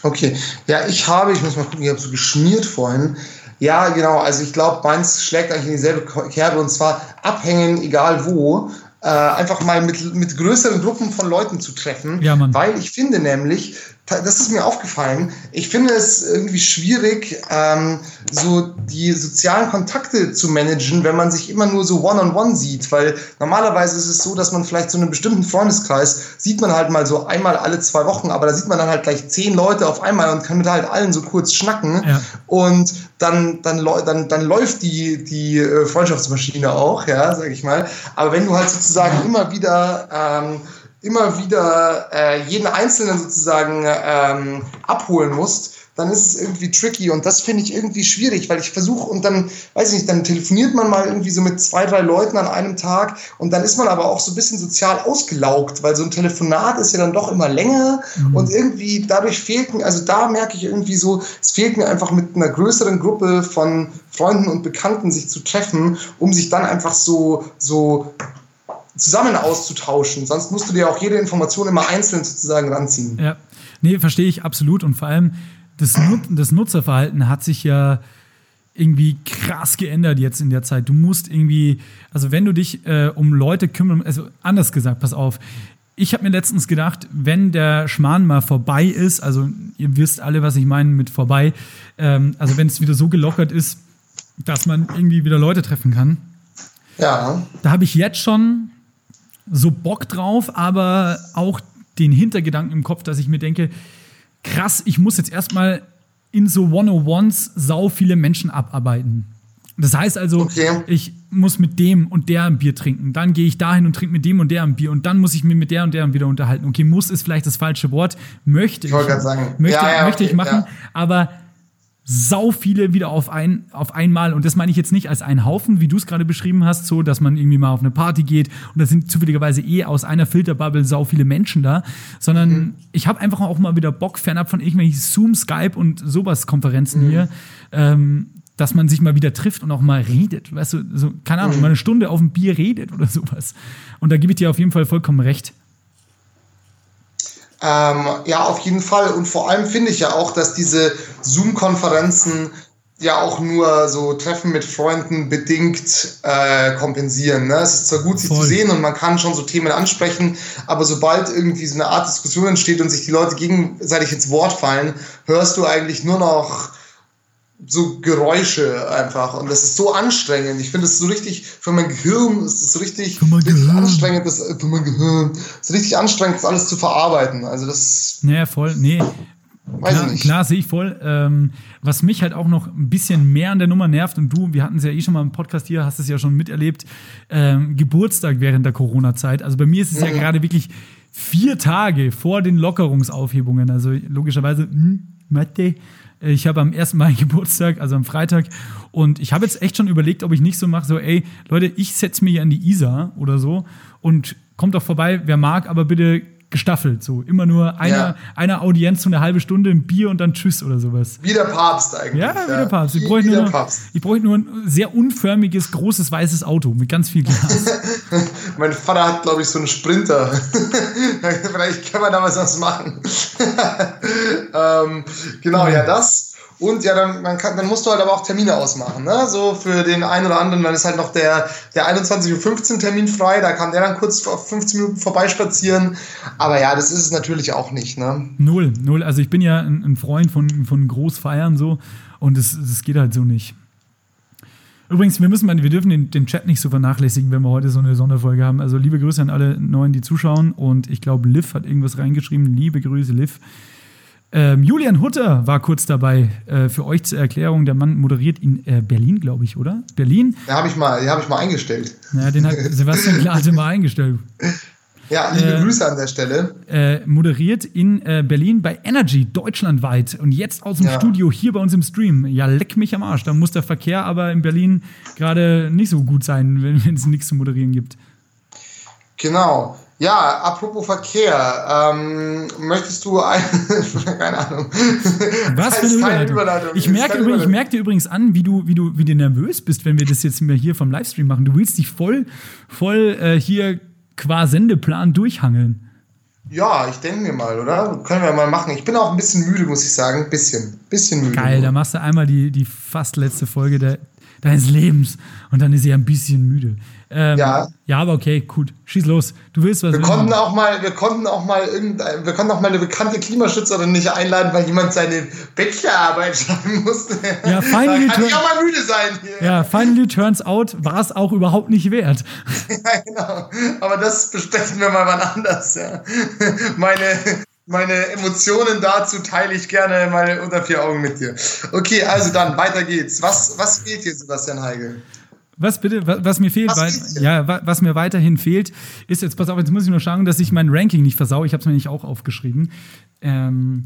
S3: Okay, ja, ich habe, ich muss mal gucken, ich habe so geschmiert vorhin. Ja, genau, also ich glaube, meins schlägt eigentlich in dieselbe Kerbe und zwar abhängen, egal wo äh, einfach mal mit, mit größeren Gruppen von Leuten zu treffen. Ja. Weil ich finde nämlich, das ist mir aufgefallen, ich finde es irgendwie schwierig, ähm, so die sozialen Kontakte zu managen, wenn man sich immer nur so one-on-one -on -one sieht. Weil normalerweise ist es so, dass man vielleicht so einen bestimmten Freundeskreis sieht man halt mal so einmal alle zwei Wochen, aber da sieht man dann halt gleich zehn Leute auf einmal und kann mit halt allen so kurz schnacken. Ja. Und dann, dann, dann, dann läuft die, die äh, Freundschaftsmaschine auch, ja, sag ich mal. Aber wenn du halt sozusagen immer wieder, ähm, immer wieder äh, jeden Einzelnen sozusagen ähm, abholen musst, dann ist es irgendwie tricky und das finde ich irgendwie schwierig, weil ich versuche und dann, weiß ich nicht, dann telefoniert man mal irgendwie so mit zwei, drei Leuten an einem Tag und dann ist man aber auch so ein bisschen sozial ausgelaugt, weil so ein Telefonat ist ja dann doch immer länger mhm. und irgendwie dadurch fehlt mir, also da merke ich irgendwie so, es fehlt mir einfach mit einer größeren Gruppe von Freunden und Bekannten sich zu treffen, um sich dann einfach so, so zusammen auszutauschen. Sonst musst du dir auch jede Information immer einzeln sozusagen ranziehen.
S2: Ja, nee, verstehe ich absolut. Und vor allem, das, Nut das Nutzerverhalten hat sich ja irgendwie krass geändert jetzt in der Zeit. Du musst irgendwie, also wenn du dich äh, um Leute kümmern, also anders gesagt, pass auf. Ich habe mir letztens gedacht, wenn der Schmarrn mal vorbei ist, also ihr wisst alle, was ich meine mit vorbei, ähm, also wenn es wieder so gelockert ist, dass man irgendwie wieder Leute treffen kann.
S3: Ja.
S2: Da habe ich jetzt schon so Bock drauf, aber auch den Hintergedanken im Kopf, dass ich mir denke, krass, ich muss jetzt erstmal in so 101s sau viele Menschen abarbeiten. Das heißt also, okay. ich muss mit dem und der ein Bier trinken. Dann gehe ich dahin und trinke mit dem und der ein Bier. Und dann muss ich mich mit der und der wieder unterhalten. Okay, muss ist vielleicht das falsche Wort. Möchte ich.
S3: ich sagen.
S2: Möchte,
S3: ja,
S2: ja, möchte okay, ich machen. Ja. Aber sau viele wieder auf, ein, auf einmal. Und das meine ich jetzt nicht als einen Haufen, wie du es gerade beschrieben hast, so, dass man irgendwie mal auf eine Party geht und da sind zufälligerweise eh aus einer Filterbubble sau viele Menschen da, sondern mhm. ich habe einfach auch mal wieder Bock, fernab von irgendwelchen Zoom, Skype und sowas Konferenzen mhm. hier, ähm, dass man sich mal wieder trifft und auch mal redet. Weißt du, so, keine Ahnung, mhm. mal eine Stunde auf ein Bier redet oder sowas. Und da gebe ich dir auf jeden Fall vollkommen recht.
S3: Ähm, ja, auf jeden Fall. Und vor allem finde ich ja auch, dass diese Zoom-Konferenzen ja auch nur so Treffen mit Freunden bedingt äh, kompensieren. Ne? Es ist zwar gut, sich Voll. zu sehen und man kann schon so Themen ansprechen, aber sobald irgendwie so eine Art Diskussion entsteht und sich die Leute gegenseitig ins Wort fallen, hörst du eigentlich nur noch so Geräusche einfach. Und das ist so anstrengend. Ich finde es so richtig, für mein Gehirn ist es so richtig, richtig anstrengend, das, für mein Gehirn, ist richtig anstrengend, das alles zu verarbeiten. Also das.
S2: Naja, voll, nee. Weiß klar, nicht. klar, sehe ich voll. Ähm, was mich halt auch noch ein bisschen mehr an der Nummer nervt, und du, wir hatten es ja eh schon mal im Podcast hier, hast es ja schon miterlebt, ähm, Geburtstag während der Corona-Zeit. Also bei mir ist es mhm. ja gerade wirklich vier Tage vor den Lockerungsaufhebungen. Also logischerweise, hm, Mathe, Ich habe am 1. Mai Geburtstag, also am Freitag. Und ich habe jetzt echt schon überlegt, ob ich nicht so mache, so, ey, Leute, ich setze mich an die Isar oder so und kommt doch vorbei, wer mag, aber bitte gestaffelt. So immer nur eine,
S3: Ja.
S2: eine Audienz, so eine halbe Stunde, ein Bier und dann Tschüss oder sowas.
S3: Wie der Papst eigentlich.
S2: Ja, wie der Papst. Ich bräuchte
S3: wie der
S2: nur,
S3: Papst.
S2: ich bräuchte nur ein sehr unförmiges, großes, weißes Auto mit ganz viel Glas.
S3: Mein Vater hat, glaube ich, so einen Sprinter. Vielleicht kann man da was machen. ähm, genau, ja, das. Und ja, dann, man kann, dann musst du halt aber auch Termine ausmachen. Ne? So für den einen oder anderen, dann ist halt noch der, der 21.15 Uhr Termin frei, da kann der dann kurz auf 15 Minuten vorbeispazieren. Aber ja, das ist es natürlich auch nicht. Ne?
S2: null, null. Also ich bin ja ein, Freund von, von Großfeiern so und es das geht halt so nicht. Übrigens, wir müssen mal, wir dürfen den, den Chat nicht so vernachlässigen, wenn wir heute so eine Sonderfolge haben. Also liebe Grüße an alle Neuen, die zuschauen. Und ich glaube, Liv hat irgendwas reingeschrieben. Liebe Grüße, Liv. Ähm, Julian Hutter war kurz dabei. Äh, für euch zur Erklärung, der Mann moderiert in äh, Berlin, glaube ich, oder? Berlin?
S3: Da habe ich, mal- hab ich mal eingestellt.
S2: Ja, den hat Sebastian Glate mal eingestellt.
S3: Ja, liebe
S2: Äh,
S3: Grüße an der Stelle.
S2: Äh, moderiert in äh, Berlin bei Energy deutschlandweit und jetzt aus dem
S3: Ja.
S2: Studio hier bei uns im Stream. Ja, leck mich am Arsch. Da muss der Verkehr aber in Berlin gerade nicht so gut sein, wenn es nichts zu moderieren gibt.
S3: Genau. Ja, apropos Verkehr, ähm, möchtest du ein, keine Ahnung.
S2: Was für eine
S3: keine
S2: Überleitung. Ich merke, übrigens, ich
S3: Überleitung.
S2: merke dir übrigens an, wie du, wie, du, wie du nervös bist, wenn wir das jetzt mehr hier vom Livestream machen. Du willst dich voll, voll äh, hier qua Sendeplan durchhangeln.
S3: Ja, ich denke mir mal, oder? Können wir mal machen. Ich bin auch ein bisschen müde, muss ich sagen. Ein bisschen. Bisschen müde.
S2: Geil, da machst du einmal die, die fast letzte Folge der, deines Lebens und dann ist sie ein bisschen müde. Ähm,
S3: Ja.
S2: Ja, aber okay, gut. Schieß los. Du willst was
S3: Wir
S2: wissen.
S3: konnten auch mal, wir konnten auch mal irgendein, wir konnten auch mal eine bekannte Klimaschützerin nicht einladen, weil jemand seine Bachelorarbeit schreiben musste.
S2: Ja, finally
S3: da kann ich auch mal müde sein hier.
S2: Ja, finally turns out, war es auch überhaupt nicht wert.
S3: Ja, genau. Aber das besprechen wir mal wann anders. Ja. Meine, meine Emotionen dazu teile ich gerne mal unter vier Augen mit dir. Okay, also dann, weiter geht's. Was, was fehlt dir, Sebastian Heigel?
S2: Was bitte? Was, was mir fehlt,
S3: Was
S2: weil, ja, wa- was mir weiterhin fehlt, ist jetzt, pass auf, jetzt muss ich nur schauen, dass ich mein Ranking nicht versau. Ich habe es mir nicht auch aufgeschrieben. Ähm,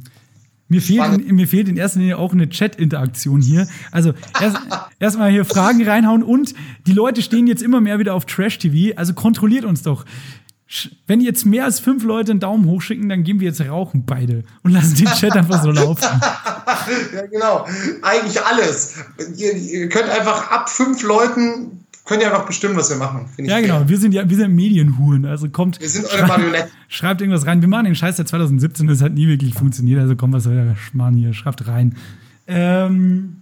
S2: mir fehlt, in, mir fehlt in erster Linie auch eine Chat-Interaktion hier. Also erst- erstmal hier Fragen reinhauen und die Leute stehen jetzt immer mehr wieder auf Trash-TV, also kontrolliert uns doch. Wenn jetzt mehr als fünf Leute einen Daumen hoch schicken, dann gehen wir jetzt rauchen beide und lassen den Chat einfach so laufen.
S3: Ja, genau. Eigentlich alles. Ihr, ihr könnt einfach ab fünf Leuten, könnt ihr einfach bestimmen, was wir machen.
S2: Ja,
S3: fair.
S2: genau. Wir sind ja, wir sind Medienhuren. Also kommt.
S3: Wir sind eure Marionetten.
S2: Schreibt irgendwas rein. Wir machen den Scheiß seit 2017, das hat nie wirklich funktioniert. Also kommt, was soll der Schmarrn hier? Schreibt rein. Ähm,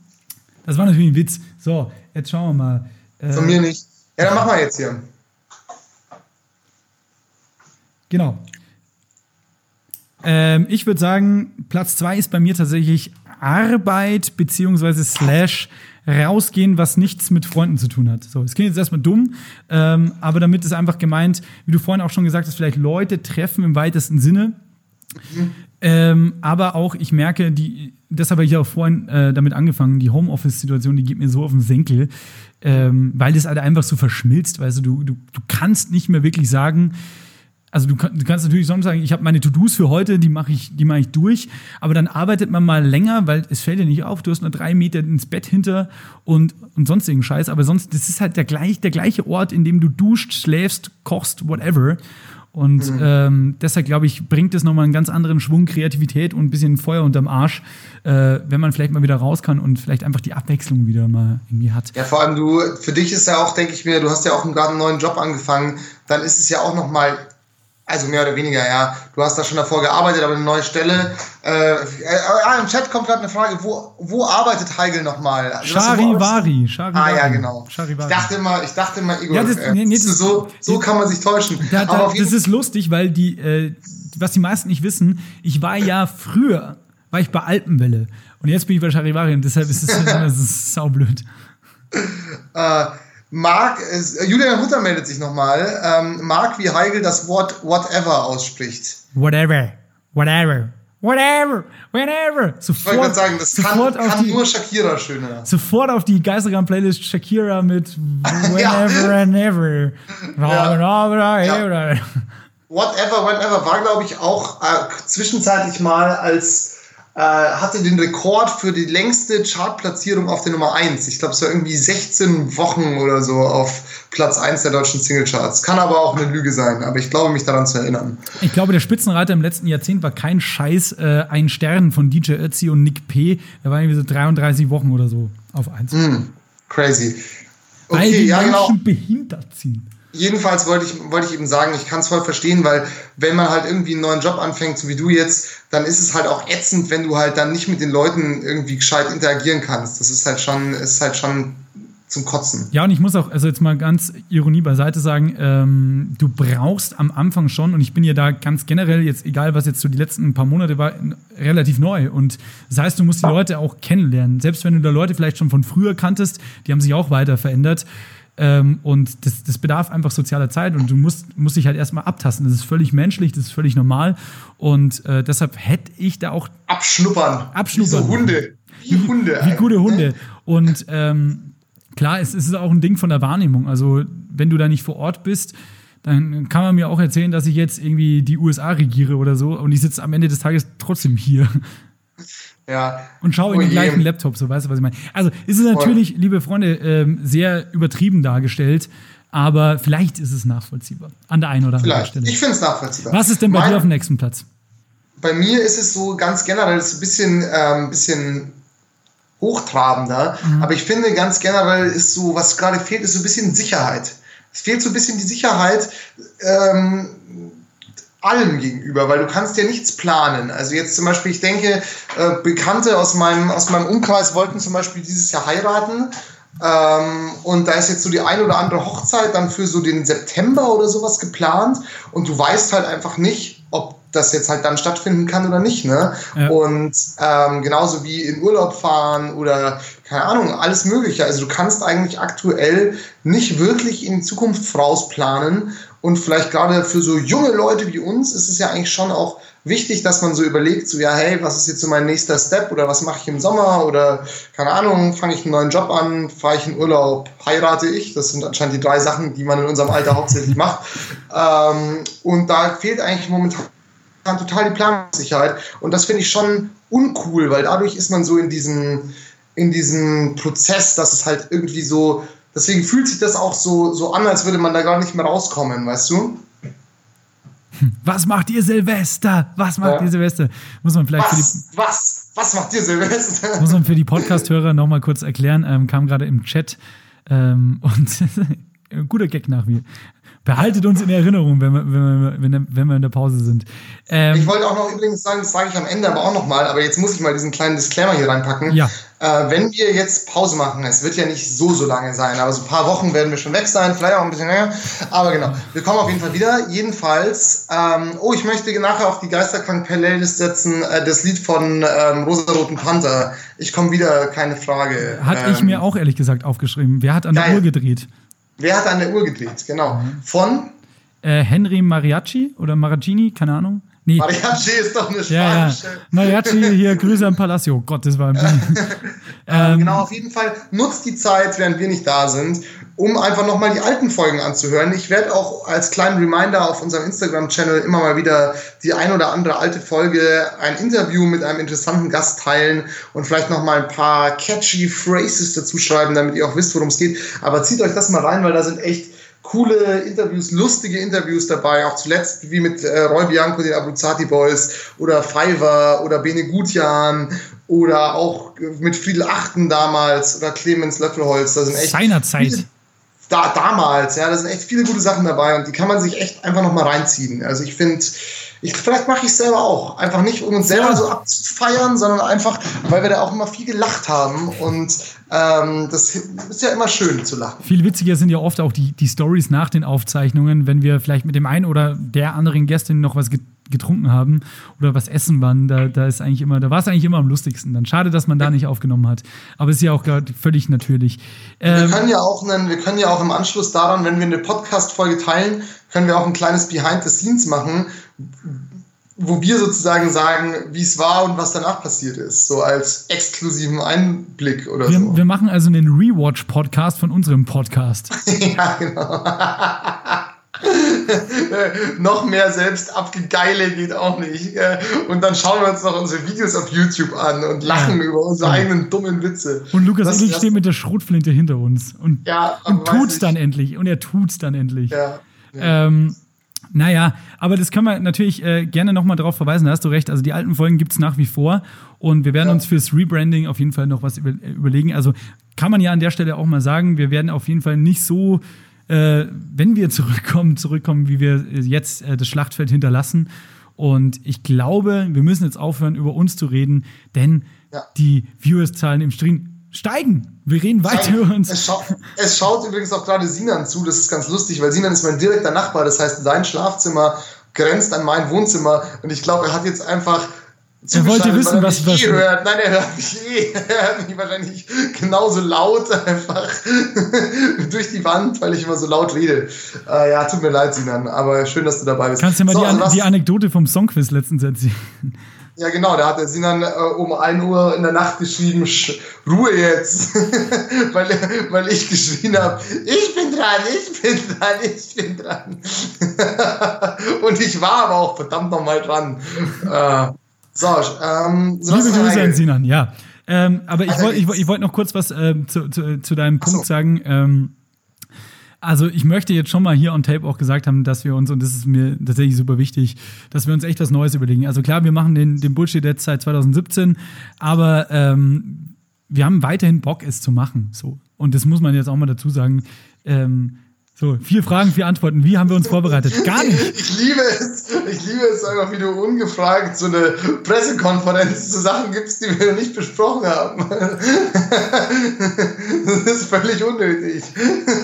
S2: das war natürlich ein Witz. So, jetzt schauen wir mal. Äh,
S3: Von mir nicht. Ja, dann machen wir jetzt hier.
S2: Genau. Ähm, ich würde sagen, Platz zwei ist bei mir tatsächlich Arbeit beziehungsweise Slash rausgehen, was nichts mit Freunden zu tun hat. So, es klingt jetzt erstmal dumm, ähm, aber damit ist einfach gemeint, wie du vorhin auch schon gesagt hast, vielleicht Leute treffen im weitesten Sinne. Ähm, aber auch, ich merke, die, das habe ich ja auch vorhin äh, damit angefangen, die Homeoffice-Situation, die geht mir so auf den Senkel, ähm, weil das halt einfach so verschmilzt, weißt du, du, du, du kannst nicht mehr wirklich sagen, also du, kann- du kannst natürlich sonst sagen, ich habe meine To-Dos für heute, die mache ich, die mache ich durch, aber dann arbeitet man mal länger, weil es fällt dir nicht auf, du hast nur drei Meter ins Bett hinter und, und sonstigen Scheiß, aber sonst, das ist halt der, gleich, der gleiche Ort, in dem du duscht, schläfst, kochst, whatever. Und ähm, deshalb glaube ich, bringt es nochmal einen ganz anderen Schwung, Kreativität und ein bisschen Feuer unterm Arsch, äh, wenn man vielleicht mal wieder raus kann und vielleicht einfach die Abwechslung wieder mal irgendwie hat.
S3: Ja, vor allem du, für dich ist ja auch, denke ich mir, du hast ja auch gerade einen neuen Job angefangen, dann ist es ja auch nochmal, also mehr oder weniger, ja, du hast da schon davor gearbeitet, aber eine neue Stelle. Äh, äh, ah, im Chat kommt gerade eine Frage, wo, wo arbeitet Heigel nochmal? Also,
S2: Charivari. Charivari.
S3: Ah ja, genau. Ich
S2: Charivari.
S3: dachte immer, ich dachte immer, Igor,
S2: Ja, das-
S3: äh,
S2: nee, nee, das-
S3: so, so kann man sich täuschen.
S2: Da,
S3: aber
S2: da,
S3: jeden
S2: das ist lustig, weil die, äh, was die meisten nicht wissen, ich war ja früher, war ich bei Alpenwelle. Und jetzt bin ich bei Charivari und deshalb ist es, das saublöd.
S3: Äh, Marc, äh, Julian Hutter meldet sich nochmal. Ähm, Marc, wie Heigel das Wort whatever ausspricht.
S2: Whatever, whatever, whatever, whenever.
S3: Ich wollte
S2: Sofort,
S3: sagen, das kann,
S2: sofort, auf
S3: kann
S2: die,
S3: nur Shakira schöner.
S2: sofort auf die Geistergram-Playlist Shakira mit
S3: Ja.
S2: Whenever and Ever.
S3: Whatever, whenever war, glaube ich, auch äh, zwischenzeitlich mal als, hatte den Rekord für die längste Chartplatzierung auf der Nummer 1. Ich glaube, es war irgendwie 16 Wochen oder so auf Platz 1 der deutschen Singlecharts. Kann aber auch eine Lüge sein, aber ich glaube, mich daran zu erinnern.
S2: Ich glaube, der Spitzenreiter im letzten Jahrzehnt war kein Scheiß, äh, ein Stern von DJ Ötzi und Nick P. Der war irgendwie so 33 Wochen oder so auf 1.
S3: Mm, crazy.
S2: Okay, Weil die ja, Menschen genau. behindert sind
S3: jedenfalls wollte ich, wollte ich eben sagen, ich kann es voll verstehen, weil wenn man halt irgendwie einen neuen Job anfängt, so wie du jetzt, dann ist es halt auch ätzend, wenn du halt dann nicht mit den Leuten irgendwie gescheit interagieren kannst. Das ist halt schon, ist halt schon zum Kotzen.
S2: Ja, und ich muss auch, also jetzt mal ganz Ironie beiseite sagen, ähm, du brauchst am Anfang schon, und ich bin ja da ganz generell, jetzt egal was jetzt so die letzten paar Monate war, relativ neu. Und das heißt, du musst die Leute auch kennenlernen. Selbst wenn du da Leute vielleicht schon von früher kanntest, die haben sich auch weiter verändert. Ähm, und das, das bedarf einfach sozialer Zeit und du musst, musst dich halt erstmal abtasten. Das ist völlig menschlich, das ist völlig normal. Und äh, deshalb hätte ich da auch.
S3: Abschnuppern.
S2: Abschnuppern. Wie
S3: so Hunde.
S2: Wie Hunde. Wie, wie gute Hunde. Und ähm, klar, es, es ist auch ein Ding von der Wahrnehmung. Also, wenn du da nicht vor Ort bist, dann kann man mir auch erzählen, dass ich jetzt irgendwie die USA regiere oder so und ich sitze am Ende des Tages trotzdem hier.
S3: Ja.
S2: Und schau in den oh gleichen Laptop, so weißt du, was ich meine. Also ist es natürlich, liebe Freunde, ähm, sehr übertrieben dargestellt, aber vielleicht ist es nachvollziehbar. An der einen oder anderen Stelle.
S3: Ich finde es nachvollziehbar.
S2: Was ist denn bei mein, dir auf dem nächsten Platz?
S3: Bei mir ist es so ganz generell, so ein bisschen, ähm, bisschen hochtrabender, mhm. aber ich finde ganz generell ist so, was gerade fehlt, ist so ein bisschen Sicherheit. Es fehlt so ein bisschen die Sicherheit, ähm, allem gegenüber, weil du kannst ja nichts planen. Also jetzt zum Beispiel, ich denke, äh, Bekannte aus meinem, aus meinem Umkreis wollten zum Beispiel dieses Jahr heiraten. Ähm, und da ist jetzt so die ein oder andere Hochzeit dann für so den September oder sowas geplant. Und du weißt halt einfach nicht, ob das jetzt halt dann stattfinden kann oder nicht. Ne? Ja. Und ähm, genauso wie in Urlaub fahren oder keine Ahnung, alles Mögliche. Also du kannst eigentlich aktuell nicht wirklich in die Zukunft vorausplanen. Und vielleicht gerade für so junge Leute wie uns ist es ja eigentlich schon auch wichtig, dass man so überlegt, so ja, hey, was ist jetzt so mein nächster Step oder was mache ich im Sommer oder keine Ahnung, fange ich einen neuen Job an, fahre ich in Urlaub, heirate ich. Das sind anscheinend die drei Sachen, die man in unserem Alter hauptsächlich macht. Ähm, und da fehlt eigentlich momentan total die Planungssicherheit. Und das finde ich schon uncool, weil dadurch ist man so in diesem, in diesem Prozess, dass es halt irgendwie so Deswegen fühlt sich das auch so, so an, als würde man da gar nicht mehr rauskommen, weißt du?
S2: Was macht ihr Silvester? Was macht ja. ihr Silvester? Muss man vielleicht
S3: was, was, was macht ihr Silvester?
S2: Muss man für die Podcast-Hörer nochmal kurz erklären. Ähm, kam gerade im Chat ähm, und guter Gag nach wie. Behaltet uns in Erinnerung, wenn wir, wenn wir, wenn, wenn wir in der Pause sind.
S3: Ähm, ich wollte auch noch übrigens sagen, das sage ich am Ende aber auch nochmal, aber jetzt muss ich mal diesen kleinen Disclaimer hier reinpacken.
S2: Ja.
S3: Äh, wenn wir jetzt Pause machen, es wird ja nicht so, so lange sein, aber so ein paar Wochen werden wir schon weg sein, vielleicht auch ein bisschen länger. Aber genau, wir kommen auf jeden Fall wieder. Jedenfalls, ähm, oh, ich möchte nachher auf die Geisterkrank-Playlist setzen, äh, das Lied von ähm, Rosa-Roten Panther. Ich komme wieder, keine Frage.
S2: Hat ähm, ich mir auch ehrlich gesagt aufgeschrieben. Wer hat an der Uhr gedreht?
S3: Wer hat an der Uhr gedreht? Genau. Mhm. Von?
S2: Äh, Henry Mariachi oder Maragini, keine Ahnung.
S3: Nee. Mariachi ist doch eine spanische.
S2: Ja, ja. Mariachi hier, Grüße am Palacio. Oh Gott, das war ein
S3: ähm, Genau, auf jeden Fall nutzt die Zeit, während wir nicht da sind, um einfach nochmal die alten Folgen anzuhören. Ich werde auch als kleinen Reminder auf unserem Instagram-Channel immer mal wieder die ein oder andere alte Folge, ein Interview mit einem interessanten Gast teilen und vielleicht nochmal ein paar catchy Phrases dazu schreiben, damit ihr auch wisst, worum es geht. Aber zieht euch das mal rein, weil da sind echt coole Interviews, lustige Interviews dabei, auch zuletzt wie mit äh, Roy Bianco, den Abruzzati Boys oder Fiverr oder Bene Gutjan oder auch mit Friedel Achten damals oder Clemens Löffelholz. Da sind echt
S2: Seinerzeit.
S3: Da, damals, ja, da sind echt viele gute Sachen dabei und die kann man sich echt einfach nochmal reinziehen. Also ich finde, ich, vielleicht mache ich es selber auch. Einfach nicht, um uns selber so abzufeiern, sondern einfach, weil wir da auch immer viel gelacht haben. Und ähm, das ist ja immer schön zu lachen.
S2: Viel witziger sind ja oft auch die, die Stories nach den Aufzeichnungen, wenn wir vielleicht mit dem einen oder der anderen Gästin noch was getrunken haben oder was essen waren. Da, da ist eigentlich immer, da war es eigentlich immer am lustigsten. Dann schade, dass man da nicht aufgenommen hat. Aber es ist ja auch völlig natürlich.
S3: Ähm, wir können ja auch einen, wir können ja auch im Anschluss daran, wenn wir eine Podcast-Folge teilen, können wir auch ein kleines Behind the Scenes machen, wo wir sozusagen sagen, wie es war und was danach passiert ist, so als exklusiven Einblick oder
S2: wir,
S3: so.
S2: Wir machen also einen Rewatch-Podcast von unserem Podcast.
S3: ja, genau. noch mehr selbst abgegeile geht auch nicht. Und dann schauen wir uns noch unsere Videos auf YouTube an und lachen ja. über unsere ja. eigenen dummen Witze.
S2: Und Lukas das, Illich steht mit der Schrotflinte hinter uns und, ja, und tut's dann endlich. Und er tut's dann endlich. Ja. Ähm, naja, aber das können wir natürlich äh, gerne nochmal darauf verweisen, da hast du recht. Also die alten Folgen gibt es nach wie vor und wir werden ja. uns fürs Rebranding auf jeden Fall noch was über, überlegen. Also kann man ja an der Stelle auch mal sagen, wir werden auf jeden Fall nicht so, äh, wenn wir zurückkommen, zurückkommen, wie wir jetzt äh, das Schlachtfeld hinterlassen. Und ich glaube, wir müssen jetzt aufhören, über uns zu reden, denn ja. die Viewerszahlen im Stream steigen. Wir reden weiter über uns.
S3: Es, scha es, schaut übrigens auch gerade Sinan zu, das ist ganz lustig, weil Sinan ist mein direkter Nachbar, das heißt, sein Schlafzimmer grenzt an mein Wohnzimmer und ich glaube, er hat jetzt einfach
S2: er wollte wissen, was, was
S3: eh hört. Nein, er hört mich eh. Er hört mich wahrscheinlich genauso laut einfach durch die Wand, weil ich immer so laut rede. Äh, ja, tut mir leid, Sinan, aber schön, dass du dabei bist.
S2: Kannst du mal so, die, An die Anekdote vom Songquiz letztens erzählen?
S3: Ja, genau, da hat der Sinan äh, um 1 Uhr in der Nacht geschrieben, Ruhe jetzt, weil, weil ich geschrien habe, ich bin dran, ich bin dran, ich bin dran. Und ich war aber auch verdammt nochmal dran. Äh, so, ähm,
S2: Liebe Grüße an Sinan, ja. Ähm, aber ich wollte ich, ich wollt noch kurz was äh, zu, zu, zu, deinem Punkt so. sagen. Ähm, also ich möchte jetzt schon mal hier on Tape auch gesagt haben, dass wir uns, und das ist mir tatsächlich super wichtig, dass wir uns echt was Neues überlegen. Also klar, wir machen den, den Bullshit jetzt seit 2017, aber ähm, wir haben weiterhin Bock, es zu machen. So. Und das muss man jetzt auch mal dazu sagen. Ähm, so, vier Fragen, vier Antworten. Wie haben wir uns vorbereitet? Gar nicht.
S3: Ich liebe es, ich liebe es einfach, wie du ungefragt so eine Pressekonferenz zu Sachen gibst, die wir nicht besprochen haben. Das ist völlig unnötig.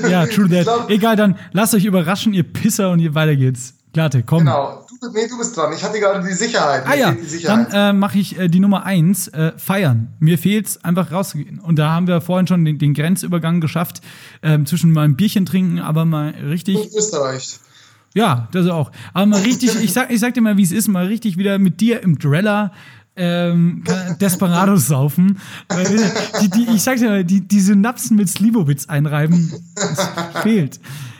S2: Ja, true that. Glaub, Egal, dann lasst euch überraschen, ihr Pisser, und ihr weiter geht's. Glatte, komm.
S3: Genau. Du, nee, du bist dran. Ich hatte gerade die Sicherheit.
S2: ah ja, Sicherheit. dann äh, mache ich äh, die Nummer eins, äh, feiern. Mir fehlt es einfach rauszugehen. Und da haben wir vorhin schon den, den Grenzübergang geschafft, ähm, zwischen mal ein Bierchen trinken, aber mal richtig...
S3: Und Österreich.
S2: Ja, das auch. Aber mal richtig, ich sag, ich sag dir mal, wie es ist, mal richtig wieder mit dir im Dreller ähm, Desperados saufen. Die, die, ich sag dir mal, die, die Synapsen mit Slivovitz einreiben, das fehlt.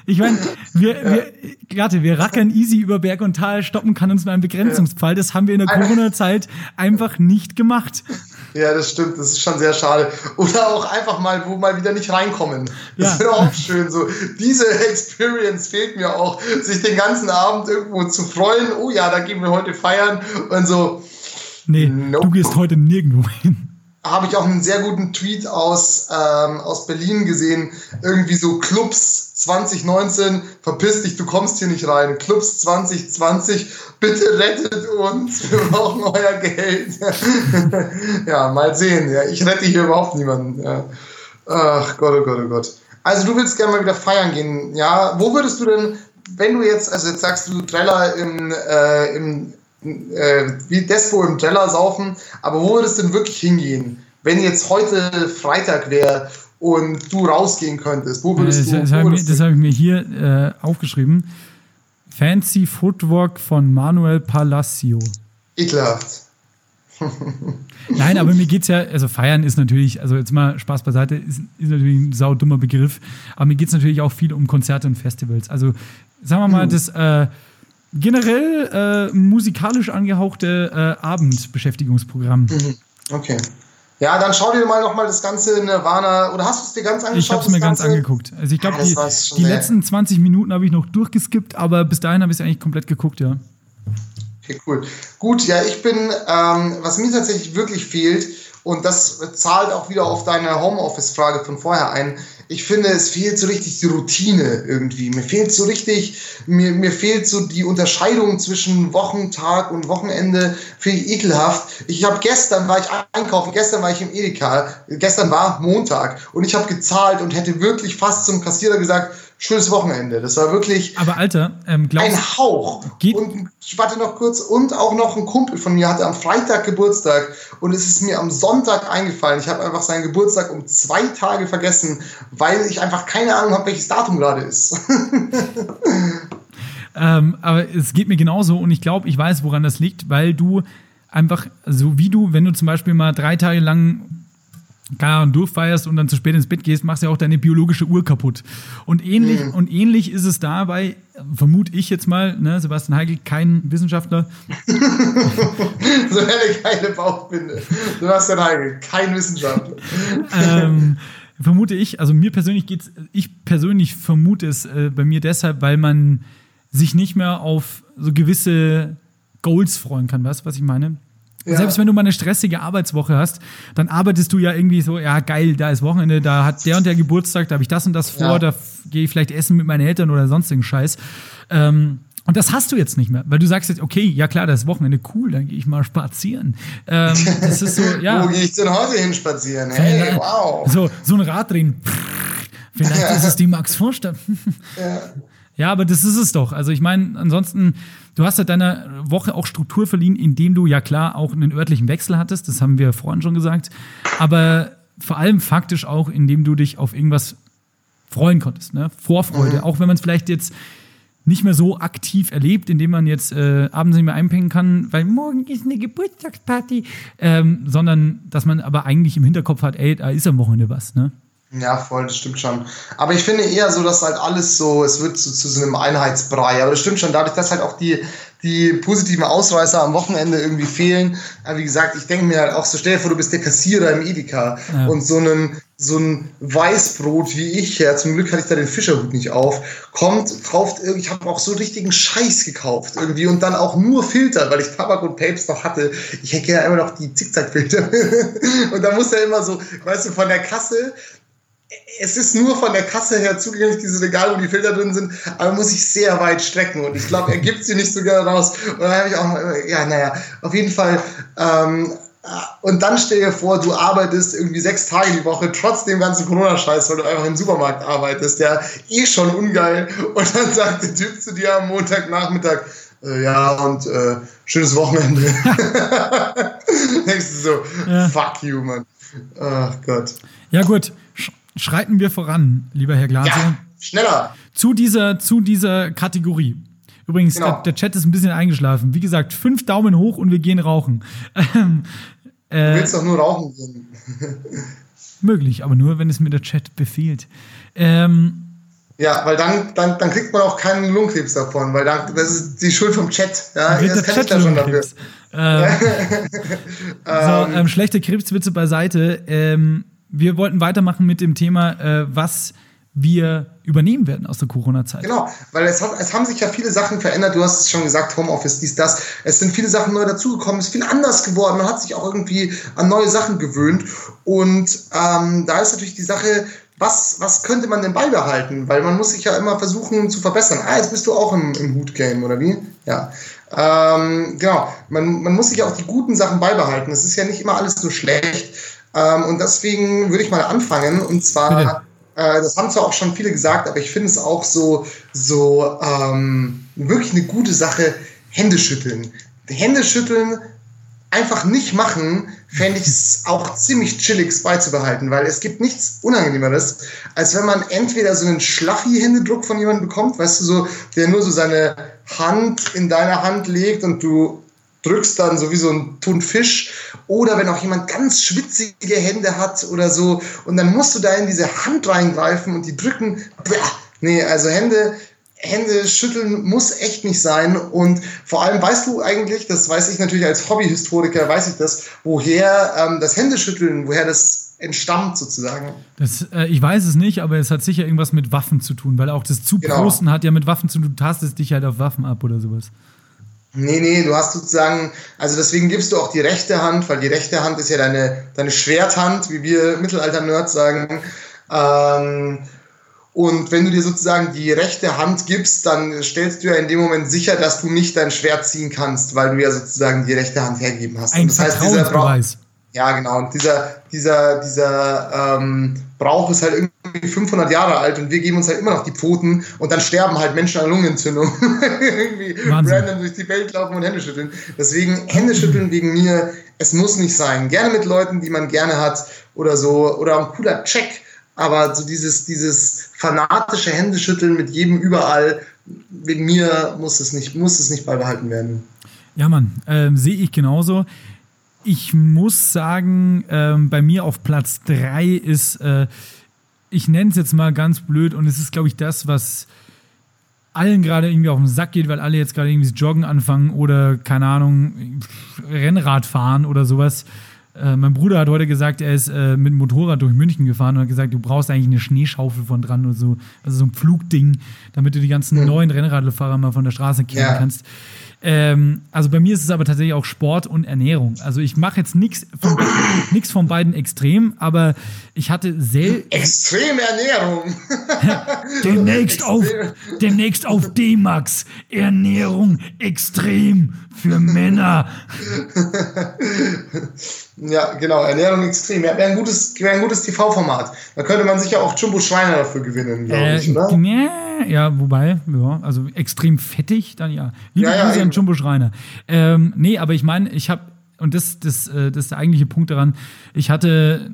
S2: Ich meine, wir, wir, Garte, wir rackern easy über Berg und Tal, stoppen kann uns nur ein Begrenzungspfeil. Das haben wir in der Corona-Zeit einfach nicht gemacht.
S3: Ja, das stimmt. Das ist schon sehr schade. Oder auch einfach mal, wo mal wieder nicht reinkommen. Das ja. wäre auch schön. So, diese Experience fehlt mir auch, sich den ganzen Abend irgendwo zu freuen. Oh ja, da gehen wir heute feiern und so.
S2: Nee, nope. du gehst heute nirgendwo hin
S3: habe ich auch einen sehr guten Tweet aus, ähm, aus Berlin gesehen. Irgendwie so Clubs 2019, verpiss dich, du kommst hier nicht rein. Clubs 2020, bitte rettet uns, wir brauchen euer Geld. ja, mal sehen. Ja, ich rette hier überhaupt niemanden. Ja. Ach Gott, oh Gott, oh Gott. Also du willst gerne mal wieder feiern gehen. Ja, wo würdest du denn, wenn du jetzt, also jetzt sagst du Treller im, äh, im äh, wie Despo im Teller saufen, aber wo würdest du denn wirklich hingehen? Wenn jetzt heute Freitag wäre und du rausgehen könntest, wo würdest
S2: das,
S3: du?
S2: Das habe ich, hab ich, mir hier äh, aufgeschrieben. Fancy Footwork von Manuel Palacio.
S3: Ekelhaft.
S2: Nein, aber mir geht es ja, also feiern ist natürlich, also jetzt mal Spaß beiseite, ist, ist natürlich ein saudummer Begriff, aber mir geht es natürlich auch viel um Konzerte und Festivals. Also sagen wir mal, mhm. das äh, generell äh, musikalisch angehauchte äh, Abendbeschäftigungsprogramm. Mhm.
S3: Okay. Ja, dann schau dir mal noch mal das ganze Nirvana oder hast du es dir ganz angeschaut?
S2: Ich habe es mir ganz angeguckt. Also ich glaube, ja, die, die letzten 20 Minuten habe ich noch durchgeskippt, aber bis dahin habe ich es eigentlich komplett geguckt, ja.
S3: Okay, cool. Gut, ja, ich bin, ähm, was mir tatsächlich wirklich fehlt, und das zahlt auch wieder auf deine Homeoffice-Frage von vorher ein, ich finde, es fehlt so richtig die Routine irgendwie. Mir fehlt so richtig, mir, mir fehlt so die Unterscheidung zwischen Wochentag und Wochenende. Finde ich ekelhaft. Ich habe gestern war ich einkaufen, gestern war ich im Edeka, gestern war Montag und ich habe gezahlt und hätte wirklich fast zum Kassierer gesagt, schönes Wochenende. Das war wirklich
S2: Aber Alter, ähm,
S3: ein Hauch. Und ich warte noch kurz und auch noch ein Kumpel von mir hatte am Freitag Geburtstag und es ist mir am Sonntag eingefallen. Ich habe einfach seinen Geburtstag um zwei Tage vergessen, weil ich einfach keine Ahnung habe, welches Datum gerade ist.
S2: ähm, aber es geht mir genauso und ich glaube, ich weiß, woran das liegt, weil du einfach, so wie du, wenn du zum Beispiel mal drei Tage lang keine Ahnung, durchfeierst und dann zu spät ins Bett gehst, machst du ja auch deine biologische Uhr kaputt. Und ähnlich,
S3: Mhm.
S2: und ähnlich ist es dabei, vermute ich jetzt mal, ne, Sebastian Heigl, kein Wissenschaftler,
S3: So eine geile Bauchbinde. Sebastian Heigl, kein Wissenschaftler.
S2: ähm, vermute ich, also mir persönlich geht's, ich persönlich vermute es äh, bei mir deshalb, weil man sich nicht mehr auf so gewisse Goals freuen kann, weißt du, was ich meine?
S3: Ja.
S2: Selbst wenn du mal eine stressige Arbeitswoche hast, dann arbeitest du ja irgendwie so, ja geil, da ist Wochenende, da hat der und der Geburtstag, da habe ich das und das vor,
S3: Ja.
S2: da gehe ich vielleicht essen mit meinen Eltern oder sonstigen Scheiß. Ähm, und das hast du jetzt nicht mehr, weil du sagst jetzt, okay, ja klar, das ist Wochenende, cool, dann gehe ich mal spazieren. Ähm, das ist so, ja.
S3: Wo gehe ich denn heute hin spazieren? Hey, wow.
S2: So, so ein Rad drehen. Vielleicht ist es die Max Vorstadt.
S3: Ja.
S2: Ja, aber das ist es doch. Also ich meine, ansonsten, du hast ja deiner Woche auch Struktur verliehen, indem du ja klar auch einen örtlichen Wechsel hattest, das haben wir vorhin schon gesagt, aber vor allem faktisch auch, indem du dich auf irgendwas freuen konntest, ne? Vorfreude, auch wenn man es vielleicht jetzt nicht mehr so aktiv erlebt, indem man jetzt äh, abends nicht mehr einpennen kann, weil morgen ist eine Geburtstagsparty, ähm, sondern dass man aber eigentlich im Hinterkopf hat, ey, da ist am Wochenende was, ne?
S3: Ja, voll, das stimmt schon. Aber ich finde eher so, dass halt alles so, es wird so zu so einem Einheitsbrei. Aber das stimmt schon, dadurch, dass halt auch die, die positiven Ausreißer am Wochenende irgendwie fehlen. Aber wie gesagt, ich denke mir halt auch so, stell dir vor, du bist der Kassierer im Edeka
S2: Ja.
S3: und so ein, so ein Weißbrot wie ich, ja, zum Glück hatte ich da den Fischerhut nicht auf, kommt, kauft irgendwie, ich habe auch so richtigen Scheiß gekauft irgendwie und dann auch nur Filter, weil ich Tabak und Papes noch hatte. Ich hätte ja immer noch die Zickzackfilter. und da muss er immer so, weißt du, von der Kasse es ist nur von der Kasse her zugänglich, diese Regale, wo die Filter drin sind, aber muss ich sehr weit strecken und ich glaube, er gibt sie nicht so gerne raus. Und dann habe ich auch, mal, ja, naja, auf jeden Fall. Ähm, und dann stell dir vor, du arbeitest irgendwie sechs Tage die Woche, trotz dem ganzen Corona-Scheiß, weil du einfach im Supermarkt arbeitest, ja, eh schon ungeil. Und dann sagt der Typ zu dir am Montagnachmittag, äh, ja, und äh, schönes Wochenende. Denkst du so,
S2: Ja.
S3: fuck you, Mann. Ach Gott.
S2: Ja gut, schreiten wir voran, lieber Herr Glase.
S3: Ja, schneller.
S2: zu dieser, zu dieser Kategorie. Übrigens,
S3: Genau.
S2: der, der Chat ist ein bisschen eingeschlafen. Wie gesagt, fünf Daumen hoch und wir gehen rauchen. Ähm,
S3: Du
S2: äh,
S3: willst doch nur rauchen gehen.
S2: möglich, aber nur, wenn es mir der Chat befiehlt. Ähm,
S3: Ja, weil dann, dann, dann kriegt man auch keinen Lungenkrebs davon, weil dann, das ist die Schuld vom Chat. Ja, das kann ich
S2: Chat
S3: da schon dafür.
S2: Lungenkrebs. Ähm, so, ähm, schlechte Krebswitze beiseite. Ähm, wir wollten weitermachen mit dem Thema, äh, was wir übernehmen werden aus der Corona-Zeit.
S3: Genau, weil es, hat, es haben sich ja viele Sachen verändert. Du hast es schon gesagt, Homeoffice, dies, das. Es sind viele Sachen neu dazugekommen, es ist viel anders geworden. Man hat sich auch irgendwie an neue Sachen gewöhnt. Und ähm, da ist natürlich die Sache, was, was könnte man denn beibehalten? Weil man muss sich ja immer versuchen zu verbessern. Ah, jetzt bist du auch im, im Hut-Game, oder wie? Ja. Ähm, genau, man, man muss sich auch die guten Sachen beibehalten. Es ist ja nicht immer alles nur schlecht. Ähm, und deswegen würde ich mal anfangen. Und zwar. Äh, das haben zwar auch schon viele gesagt, aber ich finde es auch so, so ähm, wirklich eine gute Sache, Hände schütteln. Hände schütteln einfach nicht machen, fände ich es auch ziemlich chillig beizubehalten, weil es gibt nichts Unangenehmeres, als wenn man entweder so einen Schlaffi-Händedruck von jemandem bekommt, weißt du, so, der nur so seine Hand in deine Hand legt und du drückst dann so wie so ein Thunfisch oder wenn auch jemand ganz schwitzige Hände hat oder so und dann musst du da in diese Hand reingreifen und die drücken. Bäh. Nee, also Hände, Hände schütteln muss echt nicht sein und vor allem weißt du eigentlich, das weiß ich natürlich als Hobbyhistoriker, weiß ich das, woher ähm, das Händeschütteln, woher das entstammt sozusagen.
S2: Das, äh, ich weiß es nicht, aber es hat sicher irgendwas mit Waffen zu tun, weil auch das Zuprosten
S3: Genau.
S2: hat ja mit Waffen zu tun. Du tastest dich halt auf Waffen ab oder sowas.
S3: Nee, nee, du hast sozusagen, also deswegen gibst du auch die rechte Hand, weil die rechte Hand ist ja deine, deine Schwerthand, wie wir Mittelalter-Nerds sagen. Ähm, und wenn du dir sozusagen die rechte Hand gibst, dann stellst du ja in dem Moment sicher, dass du nicht dein Schwert ziehen kannst, weil du ja sozusagen die rechte Hand hergeben hast.
S2: Ein
S3: Und das heißt, dieser Brauch, ja, genau. Und dieser, dieser, dieser ähm, Brauch ist halt irgendwie 500 Jahre alt und wir geben uns halt immer noch die Pfoten und dann sterben halt Menschen an Lungenentzündung. irgendwie
S2: Wahnsinn.
S3: random durch die Welt laufen und Hände schütteln. Deswegen Hände schütteln wegen mir, es muss nicht sein. Gerne mit Leuten, die man gerne hat oder so. Oder ein cooler Check. Aber so dieses, dieses fanatische Händeschütteln mit jedem überall, wegen mir muss es nicht, muss es nicht beibehalten werden.
S2: Ja, Mann, ähm, sehe ich genauso. ich muss sagen, ähm, bei mir auf Platz 3 ist, äh, ich nenne es jetzt mal ganz blöd, und es ist, glaube ich, das, was allen gerade irgendwie auf den Sack geht, weil alle jetzt gerade irgendwie das Joggen anfangen oder, keine Ahnung, Rennrad fahren oder sowas. Äh, mein Bruder hat heute gesagt, er ist äh, mit dem Motorrad durch München gefahren und hat gesagt, du brauchst eigentlich eine Schneeschaufel von dran oder so, also so ein Flugding, damit du die ganzen mhm. neuen Rennradfahrer mal von der Straße kennen ja. kannst. Ähm, also bei mir ist es aber tatsächlich auch Sport und Ernährung. Also ich mache jetzt nichts von, von beiden extrem, aber ich hatte sehr.
S3: Extreme Ernährung!
S2: demnächst, auf, demnächst auf D-Max. Ernährung extrem für Männer.
S3: Ja, genau, Ernährung extrem. Ja, wäre ein gutes, wär ein gutes TV-Format. Da könnte man sicher auch Jumbo Schreiner dafür gewinnen, glaube äh, ich, oder?
S2: Ja, wobei, ja, also extrem fettig, dann ja. Liebe ja, ja, an Jumbo Schreiner. Ähm, nee, aber ich meine, ich habe, und das, das, äh, das ist der eigentliche Punkt daran, ich hatte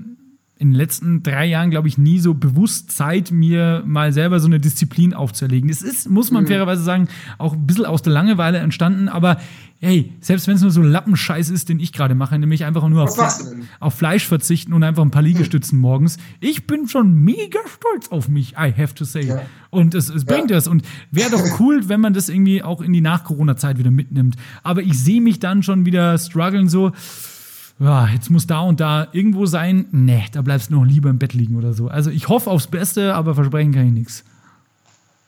S2: in den letzten drei Jahren, glaube ich, nie so bewusst Zeit, mir mal selber so eine Disziplin aufzuerlegen. Es ist, muss man mhm. fairerweise sagen, auch ein bisschen aus der Langeweile entstanden, aber hey, selbst wenn es nur so Lappenscheiß ist, den ich gerade mache, nämlich einfach nur auf, auf, Fleisch verzichten und einfach ein paar Liegestützen hm. morgens, ich bin schon mega stolz auf mich, I have to say. Ja. Und es, es bringt ja. das. Und wäre doch cool, wenn man das irgendwie auch in die Nach-Corona-Zeit wieder mitnimmt. Aber ich sehe mich dann schon wieder strugglen so, ja, jetzt muss da und da irgendwo sein. Nee, da bleibst du noch lieber im Bett liegen oder so. Also ich hoffe aufs Beste, aber versprechen kann ich nichts.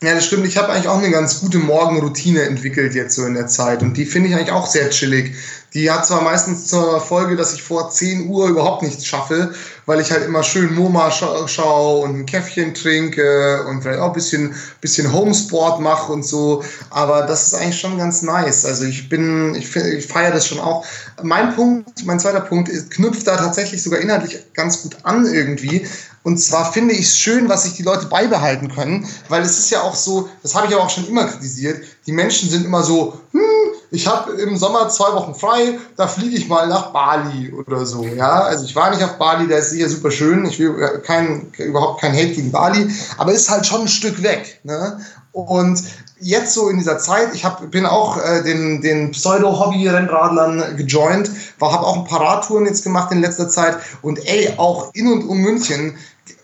S3: Ja, das stimmt. Ich habe eigentlich auch eine ganz gute Morgenroutine entwickelt jetzt so in der Zeit. Und die finde ich eigentlich auch sehr chillig. Die hat zwar meistens zur Folge, dass ich vor 10 Uhr überhaupt nichts schaffe, weil ich halt immer schön MoMA scha schaue und ein Käffchen trinke und vielleicht auch ein bisschen, bisschen Homesport mache und so. Aber das ist eigentlich schon ganz nice. Also ich bin, ich, ich feiere das schon auch. Mein Punkt, mein zweiter Punkt ist, knüpft da tatsächlich sogar inhaltlich ganz gut an irgendwie. Und zwar finde ich es schön, was sich die Leute beibehalten können, weil es ist ja auch so, das habe ich aber auch schon immer kritisiert, die Menschen sind immer so, hm, ich habe im Sommer zwei Wochen frei, da fliege ich mal nach Bali oder so. Ja, also ich war nicht auf Bali, der ist sicher super schön. Ich will kein, überhaupt kein Hate gegen Bali, aber ist halt schon ein Stück weg. Ne? Und jetzt so in dieser Zeit, ich hab, bin auch äh, den, den Pseudo-Hobby-Rennradlern gejoint, habe auch ein paar Radtouren jetzt gemacht in letzter Zeit und ey, auch in und um München,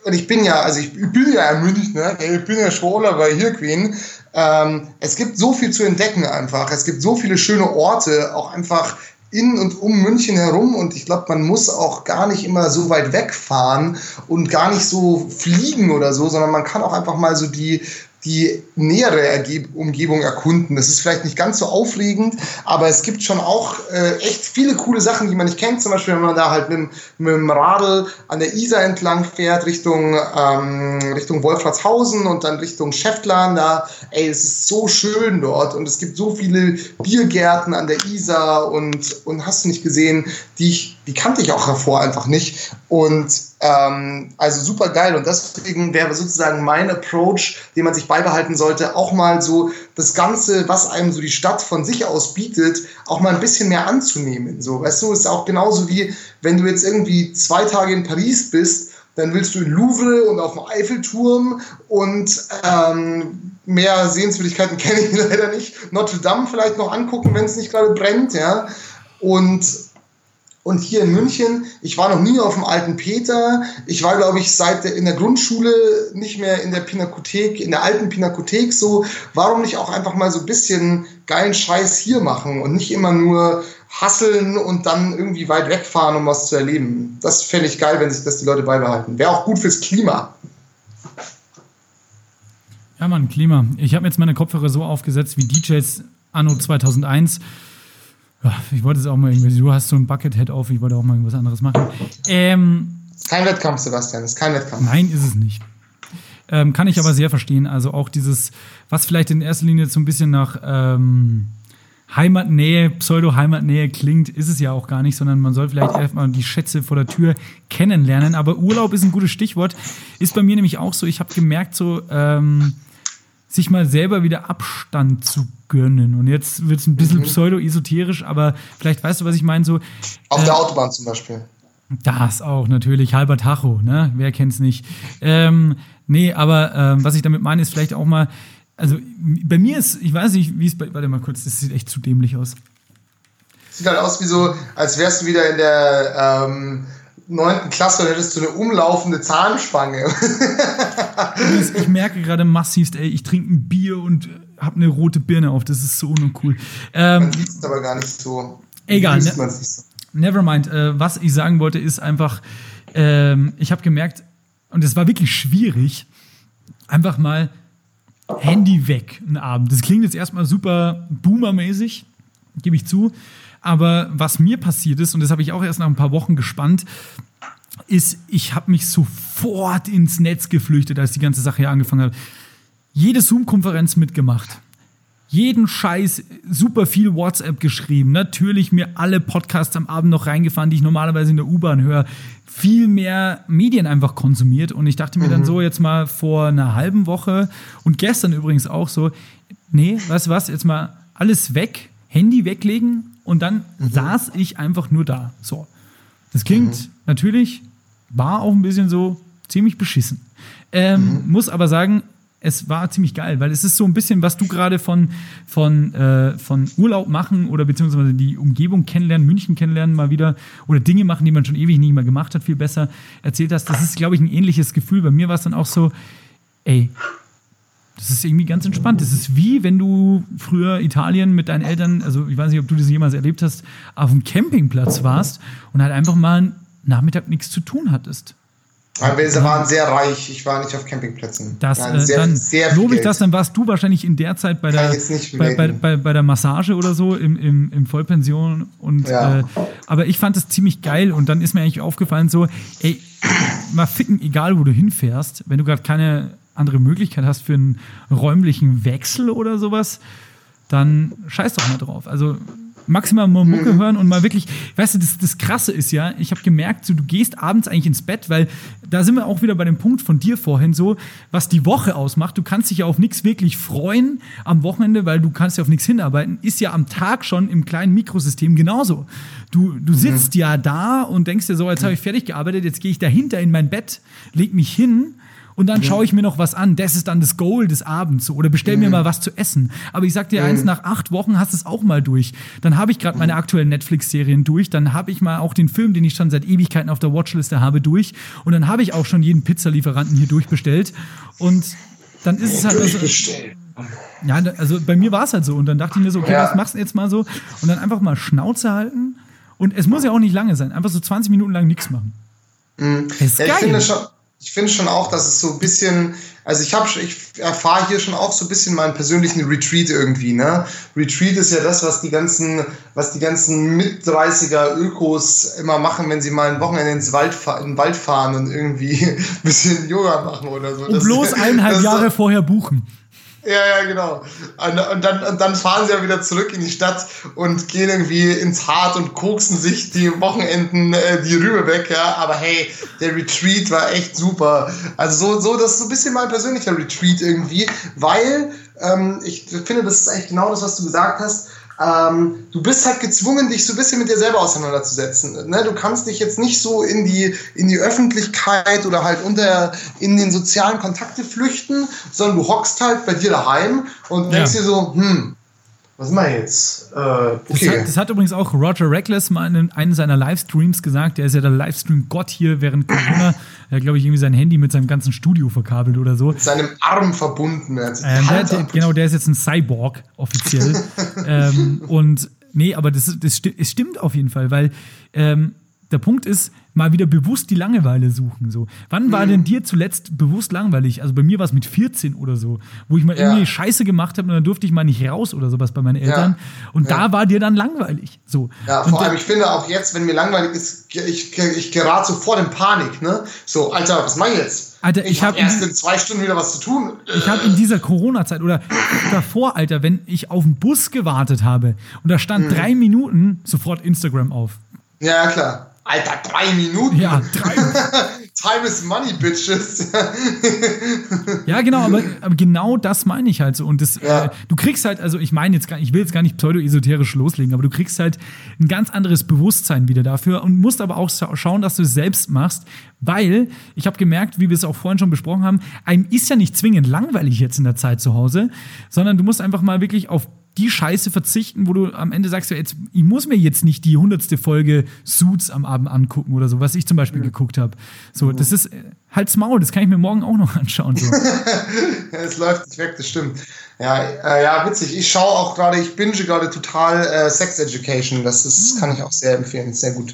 S3: und ich bin ja, also ich, bin ja in München, ne? ich bin ja Schwoler bei hier Queen, ähm, es gibt so viel zu entdecken einfach. Es gibt so viele schöne Orte, auch einfach in und um München herum und ich glaube, man muss auch gar nicht immer so weit wegfahren und gar nicht so fliegen oder so, sondern man kann auch einfach mal so die die nähere Umgebung erkunden. Das ist vielleicht nicht ganz so aufregend, aber es gibt schon auch äh, echt viele coole Sachen, die man nicht kennt. Zum Beispiel, wenn man da halt mit, mit dem Radl an der Isar entlang fährt, Richtung, ähm, Richtung Wolfratshausen und dann Richtung Schäftlarn. Da, ey, es ist so schön dort und es gibt so viele Biergärten an der Isar und, und hast du nicht gesehen, die, ich, die kannte ich auch davor einfach nicht. Und ähm, also super geil. Und deswegen wäre sozusagen mein Approach, den man sich beibehalten sollte, auch mal so das Ganze, was einem so die Stadt von sich aus bietet, auch mal ein bisschen mehr anzunehmen. So, weißt du, ist auch genauso wie, wenn du jetzt irgendwie zwei Tage in Paris bist, dann willst du in Louvre und auf dem Eiffelturm und ähm, mehr Sehenswürdigkeiten kenne ich leider nicht. Notre Dame vielleicht noch angucken, wenn es nicht gerade brennt, ja. Und und hier in München, ich war noch nie auf dem alten Peter. Ich war, glaube ich, seit der, in der Grundschule nicht mehr in der Pinakothek, in der alten Pinakothek so. Warum nicht auch einfach mal so ein bisschen geilen Scheiß hier machen und nicht immer nur hasseln und dann irgendwie weit wegfahren, um was zu erleben? Das fände ich geil, wenn sich das die Leute beibehalten. Wäre auch gut fürs Klima.
S2: Ja, Mann, Klima. Ich habe jetzt meine Kopfhörer so aufgesetzt wie DJs anno 2001 ja, ich wollte es auch mal irgendwie, du hast so ein Buckethead auf, ich wollte auch mal irgendwas anderes machen. Ähm,
S3: kein Wettkampf, Sebastian, ist kein Wettkampf.
S2: Nein, ist es nicht. Ähm, kann ich aber sehr verstehen. Also auch dieses, was vielleicht in erster Linie so ein bisschen nach ähm, Heimatnähe, Pseudo-Heimatnähe klingt, ist es ja auch gar nicht, sondern man soll vielleicht erstmal die Schätze vor der Tür kennenlernen. Aber Urlaub ist ein gutes Stichwort. Ist bei mir nämlich auch so, ich habe gemerkt, so, ähm, sich mal selber wieder Abstand zu gönnen. Und jetzt wird es ein bisschen mhm. pseudo-esoterisch, aber vielleicht weißt du, was ich meine. So,
S3: Auf äh, der Autobahn zum Beispiel.
S2: Das auch natürlich, halber Tacho, ne? Wer kennt's nicht? Ähm, nee, aber ähm, was ich damit meine, ist vielleicht auch mal, also bei mir ist, ich weiß nicht, wie es bei, warte mal kurz, das sieht echt zu dämlich aus.
S3: Sieht halt aus wie so, als wärst du wieder in der ähm, neunten Klasse und hättest du eine umlaufende Zahnspange.
S2: ich merke gerade massivst, ey, ich trinke ein Bier und habe eine rote Birne auf. Das ist so uncool.
S3: Ähm, Man liest aber gar nicht so.
S2: Egal. Ne? So. Nevermind. Äh, was ich sagen wollte, ist einfach, ähm, ich habe gemerkt, und es war wirklich schwierig, einfach mal Handy weg einen Abend. Das klingt jetzt erstmal super boomermäßig, gebe ich zu. Aber was mir passiert ist, und das habe ich auch erst nach ein paar Wochen gespannt, ist, ich habe mich sofort ins Netz geflüchtet, als die ganze Sache hier angefangen hat. Jede Zoom-Konferenz mitgemacht. Jeden Scheiß super viel WhatsApp geschrieben. Natürlich mir alle Podcasts am Abend noch reingefahren, die ich normalerweise in der U-Bahn höre. Viel mehr Medien einfach konsumiert. Und ich dachte mir mhm. dann so jetzt mal vor einer halben Woche und gestern übrigens auch so, nee, weißt du was, jetzt mal alles weg, Handy weglegen und dann mhm. saß ich einfach nur da. So. Das klingt mhm. natürlich, war auch ein bisschen so ziemlich beschissen. Ähm, mhm. Muss aber sagen, es war ziemlich geil, weil es ist so ein bisschen, was du gerade von, von, äh, von Urlaub machen oder beziehungsweise die Umgebung kennenlernen, München kennenlernen mal wieder oder Dinge machen, die man schon ewig nicht mehr gemacht hat, viel besser erzählt hast. Das ist, glaube ich, ein ähnliches Gefühl. Bei mir war es dann auch so, ey, das ist irgendwie ganz entspannt. Das ist wie, wenn du früher Italien mit deinen Eltern, also ich weiß nicht, ob du das jemals erlebt hast, auf dem Campingplatz warst und halt einfach mal einen Nachmittag nichts zu tun hattest.
S3: Wir waren sehr reich. Ich war nicht auf Campingplätzen.
S2: Das, äh, sehr, dann sehr lobe ich das, dann warst du wahrscheinlich in der Zeit bei der, bei, bei, bei, bei, der Massage oder so im, im, im Vollpension. Und, ja. äh, aber ich fand es ziemlich geil und dann ist mir eigentlich aufgefallen, so, ey, mal ficken, egal wo du hinfährst, wenn du gerade keine andere Möglichkeit hast für einen räumlichen Wechsel oder sowas, dann scheiß doch mal drauf. Also maximal mal Mucke mhm. hören und mal wirklich, weißt du, das, das Krasse ist ja, ich habe gemerkt, so, du gehst abends eigentlich ins Bett, weil da sind wir auch wieder bei dem Punkt von dir vorhin so, was die Woche ausmacht. Du kannst dich ja auf nichts wirklich freuen am Wochenende, weil du kannst ja auf nichts hinarbeiten. Ist ja am Tag schon im kleinen Mikrosystem genauso. Du, du mhm. sitzt mhm. ja da und denkst dir so, jetzt habe ich fertig gearbeitet, jetzt gehe ich dahinter in mein Bett, leg mich hin und dann schaue ich mir noch was an. Das ist dann das Goal des Abends. Oder bestell mir mhm. mal was zu essen. Aber ich sag dir eins, mhm. nach acht Wochen hast du es auch mal durch. Dann habe ich gerade meine aktuellen Netflix-Serien durch. Dann habe ich mal auch den Film, den ich schon seit Ewigkeiten auf der Watchliste habe, durch. Und dann habe ich auch schon jeden Pizzalieferanten hier durchbestellt. Und dann ist es halt. Also, ja, also bei mir war es halt so. Und dann dachte ich mir so, okay, ja. was machst du jetzt mal so? Und dann einfach mal Schnauze halten. Und es muss ja auch nicht lange sein. Einfach so 20 Minuten lang nichts machen.
S3: Mhm. ist ja, geil. Ich finde schon, ich finde schon auch, dass es so ein bisschen, also ich habe, ich erfahre hier schon auch so ein bisschen meinen persönlichen Retreat irgendwie, ne? Retreat ist ja das, was die ganzen, was die ganzen mit 30er Ökos immer machen, wenn sie mal ein Wochenende ins Wald, in den Wald fahren und irgendwie ein bisschen Yoga machen oder so.
S2: Und das, bloß eineinhalb Jahre vorher buchen.
S3: Ja, ja, genau. Und, dann, und dann fahren sie ja wieder zurück in die Stadt und gehen irgendwie ins Hart und koksen sich die Wochenenden äh, die Rübe weg, ja. Aber hey, der Retreat war echt super. Also so, so das ist so ein bisschen mein persönlicher Retreat irgendwie, weil ähm, ich finde, das ist eigentlich genau das, was du gesagt hast ähm, du bist halt gezwungen, dich so ein bisschen mit dir selber auseinanderzusetzen. Ne? Du kannst dich jetzt nicht so in die, in die Öffentlichkeit oder halt unter, in den sozialen Kontakte flüchten, sondern du hockst halt bei dir daheim und denkst ja. dir so, hm, was machen wir jetzt? Äh, okay.
S2: das, hat, das, hat, übrigens auch Roger Reckless mal in einem seiner Livestreams gesagt. Der ist ja der Livestream-Gott hier während Corona. er hat, glaube ich, irgendwie sein Handy mit seinem ganzen Studio verkabelt oder so. Mit
S3: seinem Arm verbunden.
S2: Ähm, der, der, genau, der ist jetzt ein Cyborg offiziell. ähm, und nee, aber das, das, das stimmt auf jeden Fall, weil ähm, der Punkt ist, mal wieder bewusst die Langeweile suchen. So. Wann mhm. war denn dir zuletzt bewusst langweilig? Also bei mir war es mit 14 oder so, wo ich mal ja. irgendwie Scheiße gemacht habe und dann durfte ich mal nicht raus oder sowas bei meinen Eltern. Ja. Und ja. da war dir dann langweilig. So.
S3: Ja, vor allem, ich finde auch jetzt, wenn mir langweilig ist, ich, ich gerate sofort in Panik. Ne? So, Alter, was mach ich jetzt?
S2: Alter, ich, ich habe
S3: erst in zwei Stunden wieder was zu tun.
S2: Ich habe in dieser Corona-Zeit oder davor, Alter, wenn ich auf den Bus gewartet habe und da stand mhm. drei Minuten, sofort Instagram auf.
S3: Ja, klar. Alter, drei Minuten?
S2: Ja, drei.
S3: Time is money, bitches.
S2: ja, genau, aber, aber, genau das meine ich halt so. Und das, ja. äh, du kriegst halt, also ich meine jetzt gar ich will jetzt gar nicht pseudo-esoterisch loslegen, aber du kriegst halt ein ganz anderes Bewusstsein wieder dafür und musst aber auch schauen, dass du es selbst machst, weil ich habe gemerkt, wie wir es auch vorhin schon besprochen haben, einem ist ja nicht zwingend langweilig jetzt in der Zeit zu Hause, sondern du musst einfach mal wirklich auf die Scheiße verzichten, wo du am Ende sagst, ja, jetzt, ich muss mir jetzt nicht die hundertste Folge Suits am Abend angucken oder so, was ich zum Beispiel mhm. geguckt habe. So, das ist äh, halt's Maul, das kann ich mir morgen auch noch anschauen. So.
S3: es läuft nicht weg, das stimmt. Ja, äh, ja, witzig. Ich schaue auch gerade, ich binge gerade total äh, Sex Education. Das ist, mhm. kann ich auch sehr empfehlen, sehr gut.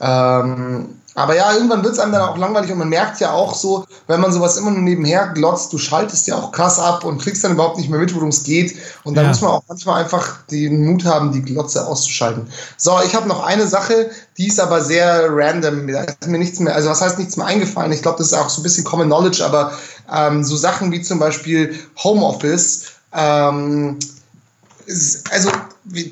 S3: Ähm, aber ja, irgendwann wird es einem dann auch langweilig und man merkt ja auch so, wenn man sowas immer nur nebenher glotzt, du schaltest ja auch krass ab und kriegst dann überhaupt nicht mehr mit, worum es geht. Und da ja. muss man auch manchmal einfach den Mut haben, die Glotze auszuschalten. So, ich habe noch eine Sache, die ist aber sehr random. Da ist mir nichts mehr, also was heißt nichts mehr eingefallen? Ich glaube, das ist auch so ein bisschen Common Knowledge, aber ähm, so Sachen wie zum Beispiel Homeoffice. Ähm, also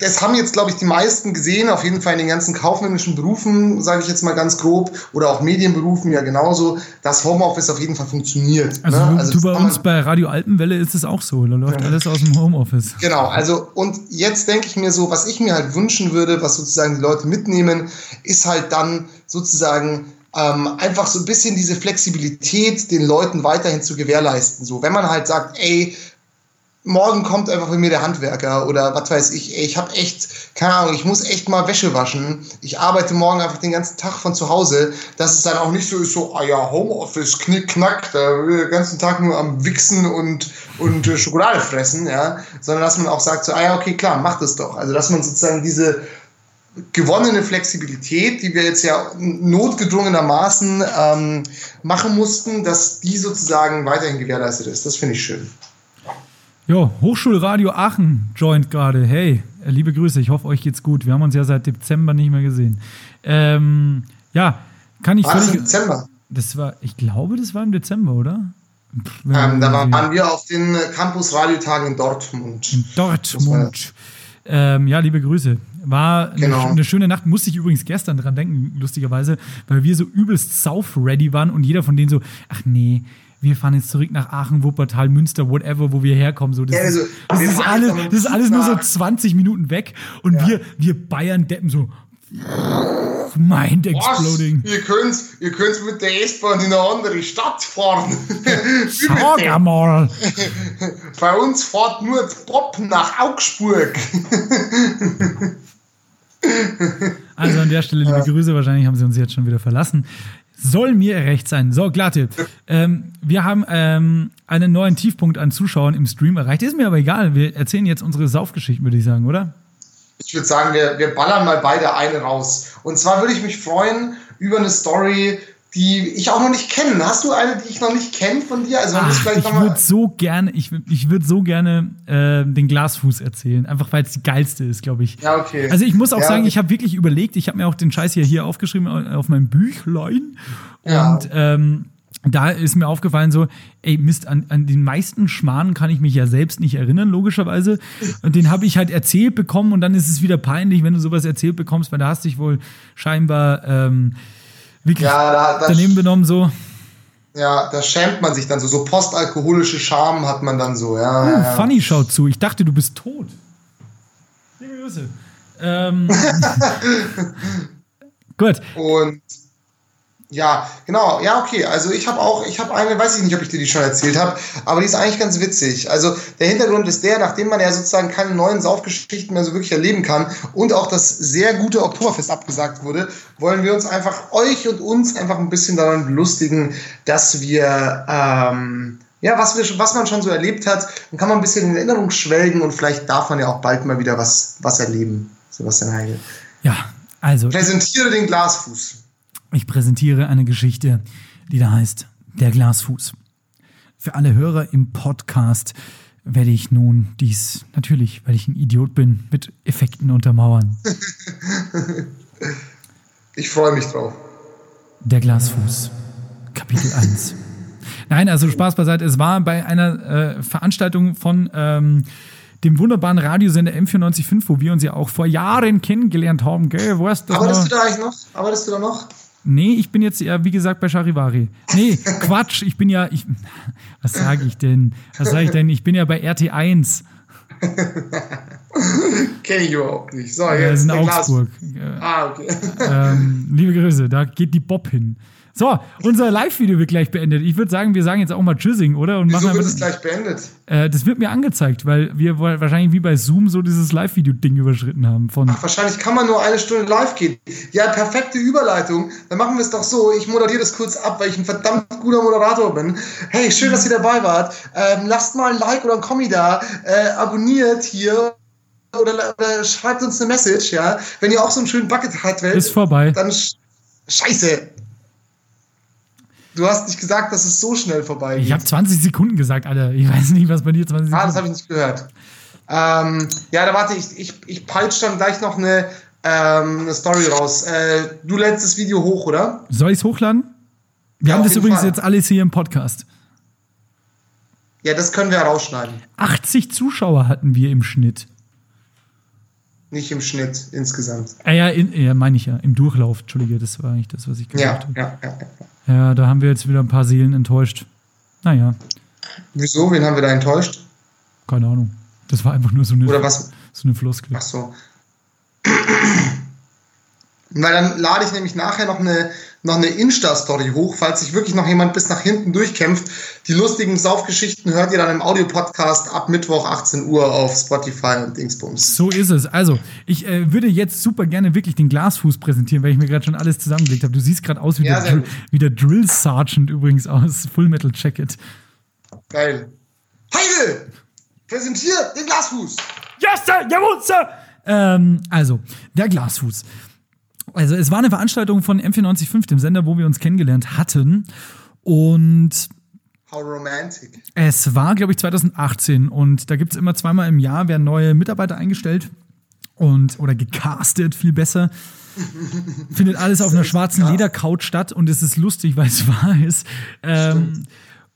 S3: das haben jetzt, glaube ich, die meisten gesehen, auf jeden Fall in den ganzen kaufmännischen Berufen, sage ich jetzt mal ganz grob, oder auch Medienberufen ja genauso, dass Homeoffice auf jeden Fall funktioniert.
S2: Also, ne? also du bei uns bei Radio Alpenwelle ist es auch so, da läuft ja. alles aus dem Homeoffice.
S3: Genau, also und jetzt denke ich mir so, was ich mir halt wünschen würde, was sozusagen die Leute mitnehmen, ist halt dann sozusagen ähm, einfach so ein bisschen diese Flexibilität den Leuten weiterhin zu gewährleisten. So, wenn man halt sagt, ey, morgen kommt einfach bei mir der Handwerker oder was weiß ich, ich habe echt, keine Ahnung, ich muss echt mal Wäsche waschen. Ich arbeite morgen einfach den ganzen Tag von zu Hause, dass es dann auch nicht so ist, so, ah ja, Homeoffice, knick, knack, da will den ganzen Tag nur am Wichsen und, und äh, Schokolade fressen, ja, sondern dass man auch sagt, so, ah ja, okay, klar, mach das doch. Also, dass man sozusagen diese gewonnene Flexibilität, die wir jetzt ja notgedrungenermaßen ähm, machen mussten, dass die sozusagen weiterhin gewährleistet ist. Das finde ich schön.
S2: Jo, Hochschulradio Aachen joint gerade. Hey, äh, liebe Grüße, ich hoffe, euch geht's gut. Wir haben uns ja seit Dezember nicht mehr gesehen. Ähm, ja, kann ich
S3: war. Das im Dezember?
S2: Das war, ich glaube, das war im Dezember, oder?
S3: ähm, da waren wir auf den Campus Radiotagen in Dortmund.
S2: In Dortmund. Ähm, ja, liebe Grüße. War genau. eine, eine, schöne Nacht. Musste ich übrigens gestern dran denken, lustigerweise, weil wir so übelst South-ready waren und jeder von denen so, ach nee, wir fahren jetzt zurück nach Aachen, Wuppertal, Münster, whatever, wo wir herkommen. So, das, ja, also, ist, das, ist, alles, das ist alles nur so 20 Minuten weg. Und ja. wir, wir Bayern-Deppen so. Mind exploding.
S3: Was? Ihr könnt, ihr könnt mit der S-Bahn in eine andere Stadt fahren.
S2: Sag mal.
S3: Bei uns fährt nur Bob nach Augsburg.
S2: Also an der Stelle liebe Grüße, wahrscheinlich haben sie uns jetzt schon wieder verlassen. Soll mir recht sein. So, Glatte. Ähm, wir haben ähm, einen neuen Tiefpunkt an Zuschauern im Stream erreicht. Ist mir aber egal. Wir erzählen jetzt unsere Saufgeschichten, würde ich sagen, oder?
S3: Ich würde sagen, wir, wir ballern mal beide eine raus. Und zwar würde ich mich freuen über eine Story, die ich auch noch nicht kenne. Hast du eine, die ich noch nicht kenne von dir? Also
S2: Ach, ich würde so gerne, ich, ich würde so gerne äh, den Glasfuß erzählen, einfach weil es die geilste ist, glaube ich.
S3: Ja, okay.
S2: Also ich muss auch ja, sagen, ich habe wirklich überlegt, ich habe mir auch den Scheiß hier, hier aufgeschrieben auf meinem Büchlein ja. und ähm, da ist mir aufgefallen so, ey Mist, an, an den meisten Schmarrn kann ich mich ja selbst nicht erinnern, logischerweise. Und den habe ich halt erzählt bekommen und dann ist es wieder peinlich, wenn du sowas erzählt bekommst, weil da hast du dich wohl scheinbar ähm, wirklich ja, da, da daneben benommen so.
S3: Ja, da schämt man sich dann so. So postalkoholische Scham hat man dann so, ja. Oh,
S2: ja. Funny schaut zu. Ich dachte, du bist tot. Liebe Grüße. Ähm, gut.
S3: Und ja, genau. Ja, okay. Also ich habe auch, ich habe eine, weiß ich nicht, ob ich dir die schon erzählt habe, aber die ist eigentlich ganz witzig. Also der Hintergrund ist der, nachdem man ja sozusagen keine neuen Saufgeschichten mehr so wirklich erleben kann und auch das sehr gute Oktoberfest abgesagt wurde, wollen wir uns einfach euch und uns einfach ein bisschen daran belustigen, dass wir ähm, ja, was, wir, was man schon so erlebt hat, dann kann man ein bisschen in Erinnerung schwelgen und vielleicht darf man ja auch bald mal wieder was, was erleben. Sebastian Heigl.
S2: Ja, also.
S3: Präsentiere den Glasfuß.
S2: Ich präsentiere eine Geschichte, die da heißt Der Glasfuß. Für alle Hörer im Podcast werde ich nun dies natürlich, weil ich ein Idiot bin, mit Effekten untermauern.
S3: Ich freue mich drauf.
S2: Der Glasfuß, Kapitel 1. Nein, also Spaß beiseite. Es war bei einer äh, Veranstaltung von ähm, dem wunderbaren Radiosender M945, wo wir uns ja auch vor Jahren kennengelernt haben. Gell, weißt
S3: du Arbeitest du da eigentlich noch? Arbeitest du da noch?
S2: Nee, ich bin jetzt ja, wie gesagt, bei Charivari. Nee, Quatsch, ich bin ja, ich, was sage ich denn? Was sage ich denn? Ich bin ja bei RT1.
S3: Kenne ich überhaupt nicht. So,
S2: jetzt. Ja, in Augsburg. Glas. Ah, okay. Ähm, liebe Grüße, da geht die Bob hin. So, unser Live-Video wird gleich beendet. Ich würde sagen, wir sagen jetzt auch mal Tschüssing, oder? Und
S3: Wieso
S2: machen
S3: wird es gleich beendet?
S2: Äh, das wird mir angezeigt, weil wir wahrscheinlich wie bei Zoom so dieses Live-Video-Ding überschritten haben. Von
S3: Wahrscheinlich kann man nur eine Stunde live gehen. Ja, perfekte Überleitung. Dann machen wir es doch so. Ich moderiere das kurz ab, weil ich ein verdammt guter Moderator bin. Hey, schön, dass ihr dabei wart. Ähm, lasst mal ein Like oder ein Kommi da. Äh, abonniert hier. Oder, oder schreibt uns eine Message, ja. Wenn ihr auch so einen schönen Bucket
S2: vorbei.
S3: dann sch Scheiße. Du hast nicht gesagt, dass es so schnell vorbei
S2: Ich habe 20 Sekunden gesagt, Alter. Ich weiß nicht, was bei dir 20
S3: Ah, das
S2: Sekunden.
S3: habe ich nicht gehört. Ähm, ja, da warte, ich, ich, ich peitsche dann gleich noch eine, ähm, eine Story raus. Äh, du lädst das Video hoch, oder?
S2: Soll ich es hochladen? Wir
S3: Ja,
S2: haben das übrigens
S3: Fall.
S2: jetzt alles hier im Podcast.
S3: Ja, das können wir rausschneiden.
S2: 80 Zuschauer hatten wir im Schnitt.
S3: Nicht im Schnitt insgesamt.
S2: Äh, ja, in, ja meine ich ja. Im Durchlauf. Entschuldige, das war eigentlich das, was ich
S3: Ja,
S2: gesagt habe.
S3: ja, ja. ja.
S2: Ja, da haben wir jetzt wieder ein paar Seelen enttäuscht. Naja,
S3: Wieso? Wen haben wir da enttäuscht?
S2: keine Ahnung. Das war einfach nur so eine,
S3: Oder was?
S2: so eine Floskel.
S3: Ach so. Weil dann lade ich nämlich nachher noch eine, noch eine Insta-Story hoch, falls sich wirklich noch jemand bis nach hinten durchkämpft. Die lustigen Saufgeschichten hört ihr dann im Audiopodcast ab Mittwoch 18 Uhr auf Spotify und Dingsbums.
S2: So ist es. Also, ich äh, würde jetzt super gerne wirklich den Glasfuß präsentieren, weil ich mir gerade schon alles zusammengelegt habe. Du siehst gerade aus wie,
S3: Ja,
S2: der wie der Drill Sergeant übrigens aus Full Metal Jacket.
S3: Geil. Heide! Präsentiert den Glasfuß!
S2: Ja, Sir, jawohl, Sir! Ähm, also, der Glasfuß. Also, es war eine Veranstaltung von M945, dem Sender, wo wir uns kennengelernt hatten. Und
S3: How romantic.
S2: es war, glaube ich, 2018. Und da gibt es immer zweimal im Jahr, werden neue Mitarbeiter eingestellt. Und, oder gecastet, viel besser. Findet alles auf einer schwarzen
S3: Gecastet.
S2: Ledercouch statt und es ist lustig, weil es wahr ist. Ähm,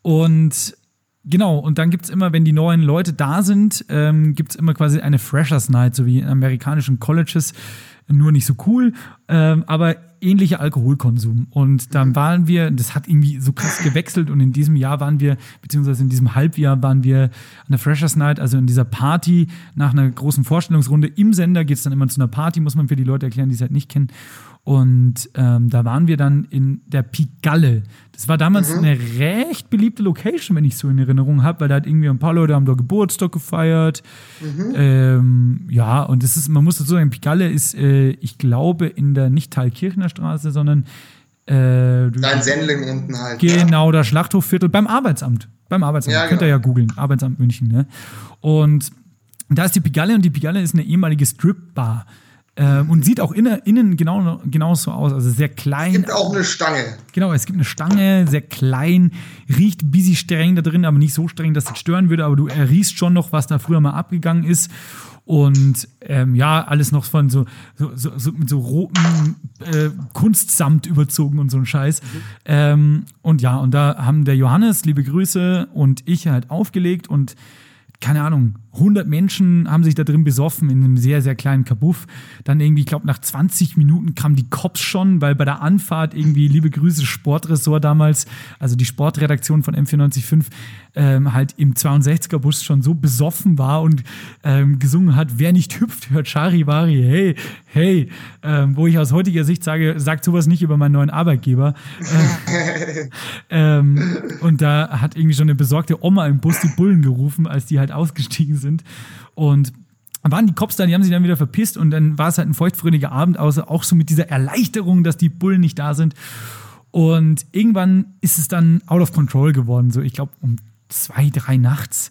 S2: und genau, und dann gibt es immer, wenn die neuen Leute da sind, ähm, gibt es immer quasi eine Freshers Night, so wie in amerikanischen Colleges, nur nicht so cool, ähm, aber ähnlicher Alkoholkonsum. Und dann waren wir, das hat irgendwie so krass gewechselt und in diesem Jahr waren wir, beziehungsweise in diesem Halbjahr waren wir an der Freshers Night, also in dieser Party nach einer großen Vorstellungsrunde im Sender geht es dann immer zu einer Party, muss man für die Leute erklären, die es halt nicht kennen. Und ähm, da waren wir dann in der Pigalle. Das war damals eine recht beliebte Location, wenn ich so in Erinnerung habe, weil da hat irgendwie ein paar Leute haben da Geburtstag gefeiert. Ähm, ja, und das ist, man muss dazu sagen, Pigalle ist, äh, ich glaube, in der nicht Thalkirchner Straße, sondern äh,
S3: Dein Sendling unten halt.
S2: Genau, das Schlachthofviertel beim Arbeitsamt. Beim Arbeitsamt.
S3: Ja,
S2: Könnt ihr
S3: genau.
S2: ja googeln. Arbeitsamt München, ne? Und da ist die Pigalle und die Pigalle ist eine ehemalige Strip-Bar. Ähm, und sieht auch innen, innen genau, genauso aus. Also sehr klein.
S3: Gibt auch eine Stange.
S2: Genau, es gibt eine Stange, sehr klein, riecht busy streng da drin, aber nicht so streng, dass es stören würde, aber du riechst schon noch, was da früher mal abgegangen ist. Und ähm, ja, alles noch von so, so, so, so mit so rotem äh, Kunstsamt überzogen und so ein Scheiß. Ähm, und ja, und da haben der Johannes, liebe Grüße, und ich halt aufgelegt und keine Ahnung, 100 Menschen haben sich da drin besoffen in einem sehr, sehr kleinen Kabuff. Dann irgendwie, ich glaube, nach 20 Minuten kamen die Cops schon, weil bei der Anfahrt irgendwie, liebe Grüße, Sportressort damals, also die Sportredaktion von M945, ähm, halt im 62er-Bus schon so besoffen war und ähm, gesungen hat, wer nicht hüpft, hört Charivari, hey, hey, ähm, wo ich aus heutiger Sicht sage, sagt sowas nicht über meinen neuen Arbeitgeber. Ähm, und da hat irgendwie schon eine besorgte Oma im Bus die Bullen gerufen, als die halt ausgestiegen sind. Und waren die Cops da, die haben sich dann wieder verpisst und dann war es halt ein feuchtfröhlicher Abend, außer auch so mit dieser Erleichterung, dass die Bullen nicht da sind. Und irgendwann ist es dann out of control geworden. So, ich glaube, um zwei, drei nachts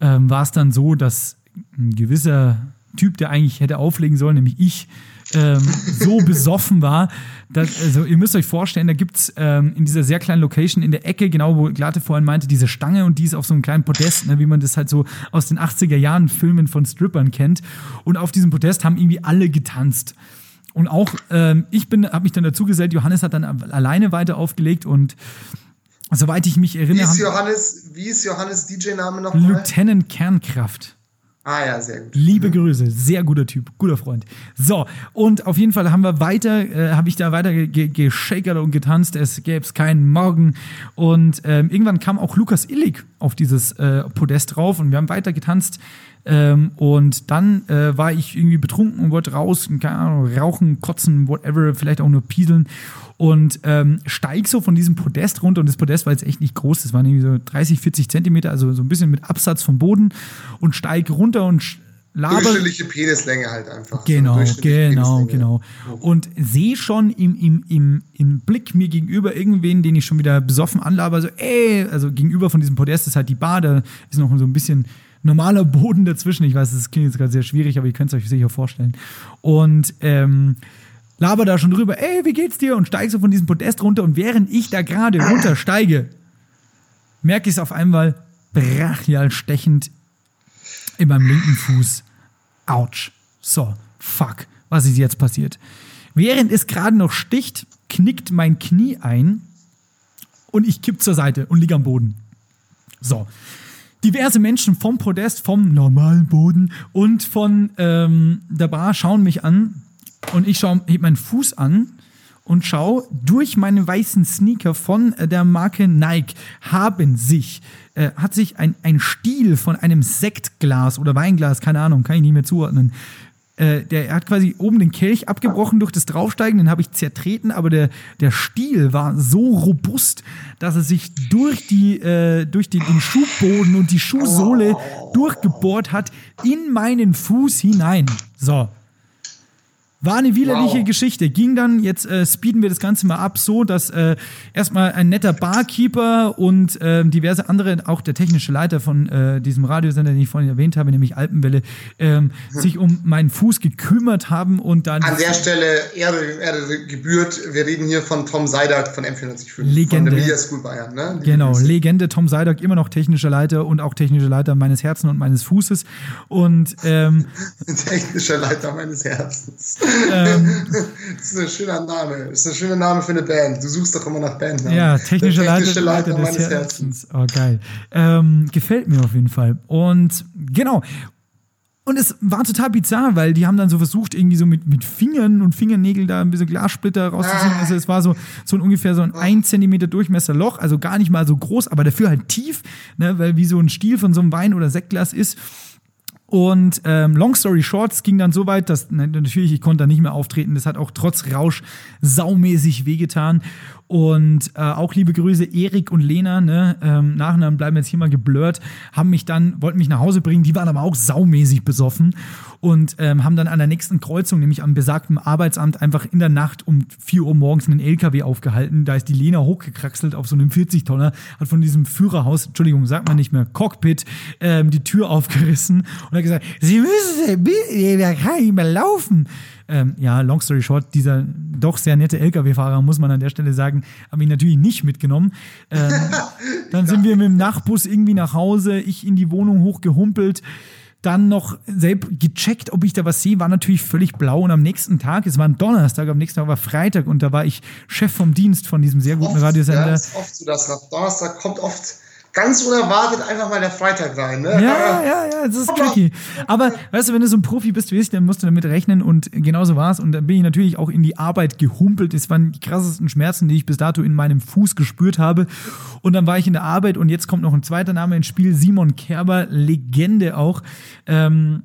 S2: ähm, war es dann so, dass ein gewisser Typ, der eigentlich hätte auflegen sollen, nämlich ich, ähm, so besoffen war, dass, also ihr müsst euch vorstellen, da gibt es ähm, in dieser sehr kleinen Location in der Ecke, genau wo Glatte vorhin meinte, diese Stange und die ist auf so einem kleinen Podest, ne, wie man das halt so aus den 80er Jahren Filmen von Strippern kennt. Und auf diesem Podest haben irgendwie alle getanzt. Und auch ähm, ich bin, habe mich dann dazu gesellt, Johannes hat dann alleine weiter aufgelegt und soweit ich mich
S3: Wie
S2: erinnere,
S3: ist
S2: haben
S3: Johannes, wie ist Johannes DJ-Name nochmal?
S2: Lieutenant Kernkraft.
S3: Ah ja, sehr gut.
S2: Liebe Grüße, sehr guter Typ, guter Freund. So, und auf jeden Fall haben wir weiter, äh, habe ich da weiter ge- ge- geschakert und getanzt, es gäbe es keinen Morgen. Und ähm, irgendwann kam auch Lukas Illig auf dieses äh, Podest drauf und wir haben weiter getanzt. Ähm, und dann äh, war ich irgendwie betrunken und wollte raus, keine Ahnung, rauchen, kotzen, whatever, vielleicht auch nur pieseln. Und ähm, steig so von diesem Podest runter. Und das Podest war jetzt echt nicht groß, das waren irgendwie so 30, 40 Zentimeter, also so ein bisschen mit Absatz vom Boden. Und steig runter und laber.
S3: Durchschnittliche Penislänge halt einfach.
S2: Genau,
S3: so
S2: genau, genau. Und sehe schon im, im, im, im Blick mir gegenüber irgendwen, den ich schon wieder besoffen anlaber, so, ey, also gegenüber von diesem Podest ist halt die Bar, da ist noch so ein bisschen normaler Boden dazwischen. Ich weiß, das klingt jetzt gerade sehr schwierig, aber ihr könnt es euch sicher vorstellen. Und ähm, laber da schon drüber, ey, wie geht's dir? Und steig so von diesem Podest runter. Und während ich da gerade runtersteige, merke ich es auf einmal brachial stechend in meinem linken Fuß. Autsch. So, fuck. Was ist jetzt passiert? Während es gerade noch sticht, knickt mein Knie ein und ich kipp zur Seite und liege am Boden. So. Diverse Menschen vom Podest, vom normalen Boden und von ähm, der Bar schauen mich an und ich schaue heb meinen Fuß an und schau durch meine weißen Sneaker von äh, der Marke Nike haben sich äh, hat sich ein, ein Stiel von einem Sektglas oder Weinglas, keine Ahnung, kann ich nicht mehr zuordnen. Äh, der hat quasi oben den Kelch abgebrochen durch das Draufsteigen, den habe ich zertreten, aber der, der Stiel war so robust, dass er sich durch, die, äh, durch den, den Schuhboden und die Schuhsohle durchgebohrt hat in meinen Fuß hinein. So, war eine widerliche wow. Geschichte. Ging dann, jetzt äh, speeden wir das Ganze mal ab, so, dass äh, erstmal ein netter Barkeeper und äh, diverse andere, auch der technische Leiter von äh, diesem Radiosender, den ich vorhin erwähnt habe, nämlich Alpenwelle, ähm, hm. sich um meinen Fuß gekümmert haben und dann.
S3: An der Stelle Ehre, Ehre gebührt. Wir reden hier von Tom Seidak von M495.
S2: Legende.
S3: Von der Media School Bayern, ne?
S2: Genau, Legende Tom Seidak, immer noch technischer Leiter und auch technischer Leiter meines Herzens und meines Fußes. Und ähm,
S3: technischer Leiter meines Herzens. Ähm, das ist ein schöner Name. Das ist ein schöner Name für eine Band. Du suchst doch immer nach Bandnamen.
S2: Ja, technische, technische Leiter, Leiter, meines Herzens. Herzens. Oh, geil. Ähm, gefällt mir auf jeden Fall. Und genau. Und es war total bizarr, weil die haben dann so versucht, irgendwie so mit, mit Fingern und Fingernägeln da ein bisschen Glassplitter rauszuziehen. Also es war so, so ein ungefähr so ein 1 Zentimeter Durchmesser Loch, also gar nicht mal so groß, aber dafür halt tief, ne, weil wie so ein Stiel von so einem Wein- oder Sektglas ist. Und ähm, long story short, es ging dann so weit, dass natürlich, ich konnte da nicht mehr auftreten. Das hat auch trotz Rausch saumäßig wehgetan. Und äh, auch liebe Grüße, Erik und Lena, ne, ähm, Nachnamen bleiben jetzt hier mal geblurrt, haben mich dann, wollten mich nach Hause bringen, die waren aber auch saumäßig besoffen und ähm, haben dann an der nächsten Kreuzung, nämlich am besagten Arbeitsamt, einfach in der Nacht um 4 Uhr morgens einen LKW aufgehalten. Da ist die Lena hochgekraxelt auf so einem 40-Tonner, hat von diesem Führerhaus, Entschuldigung, sagt man nicht mehr, Cockpit, ähm, die Tür aufgerissen und hat gesagt, Sie müssen, da kann ich nicht mehr laufen. Ähm, ja, long story short, dieser doch sehr nette LKW-Fahrer, muss man an der Stelle sagen, habe ich natürlich nicht mitgenommen. Ähm, dann sind wir mit dem Nachtbus irgendwie nach Hause, ich in die Wohnung hochgehumpelt dann noch selbst gecheckt, ob ich da was sehe, war natürlich völlig blau. Und am nächsten Tag, es war ein Donnerstag, am nächsten Tag war Freitag und da war ich Chef vom Dienst von diesem sehr guten
S3: oft,
S2: Radiosender. Ja,
S3: ist oft so, dass nach Donnerstag kommt oft ganz unerwartet einfach mal der Freitag rein. Ne?
S2: Ja, ja, ja, das ist tricky. Aber weißt du, wenn du so ein Profi bist wie ich, dann musst du damit rechnen und genauso war es. Und dann bin ich natürlich auch in die Arbeit gehumpelt. Es waren die krassesten Schmerzen, die ich bis dato in meinem Fuß gespürt habe. Und dann war ich in der Arbeit und jetzt kommt noch ein zweiter Name ins Spiel, Simon Kerber, Legende auch. Ähm,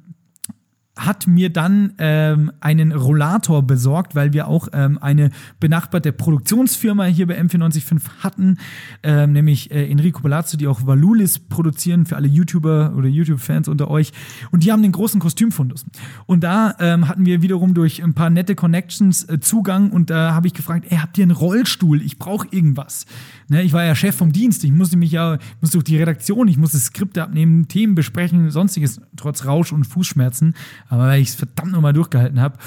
S2: hat mir dann ähm, einen Rollator besorgt, weil wir auch ähm, eine benachbarte Produktionsfirma hier bei M495 hatten, ähm, nämlich äh, Enrico Palazzo, die auch Valulis produzieren für alle YouTuber oder YouTube-Fans unter euch. Und die haben den großen Kostümfundus. Und da ähm, hatten wir wiederum durch ein paar nette Connections äh, Zugang und da habe ich gefragt, ey, habt ihr einen Rollstuhl? Ich brauche irgendwas. Ne, ich war ja Chef vom Dienst, ich musste mich ja, musste durch die Redaktion, ich musste Skripte abnehmen, Themen besprechen, sonstiges, trotz Rausch und Fußschmerzen aber weil ich es verdammt nochmal durchgehalten habe.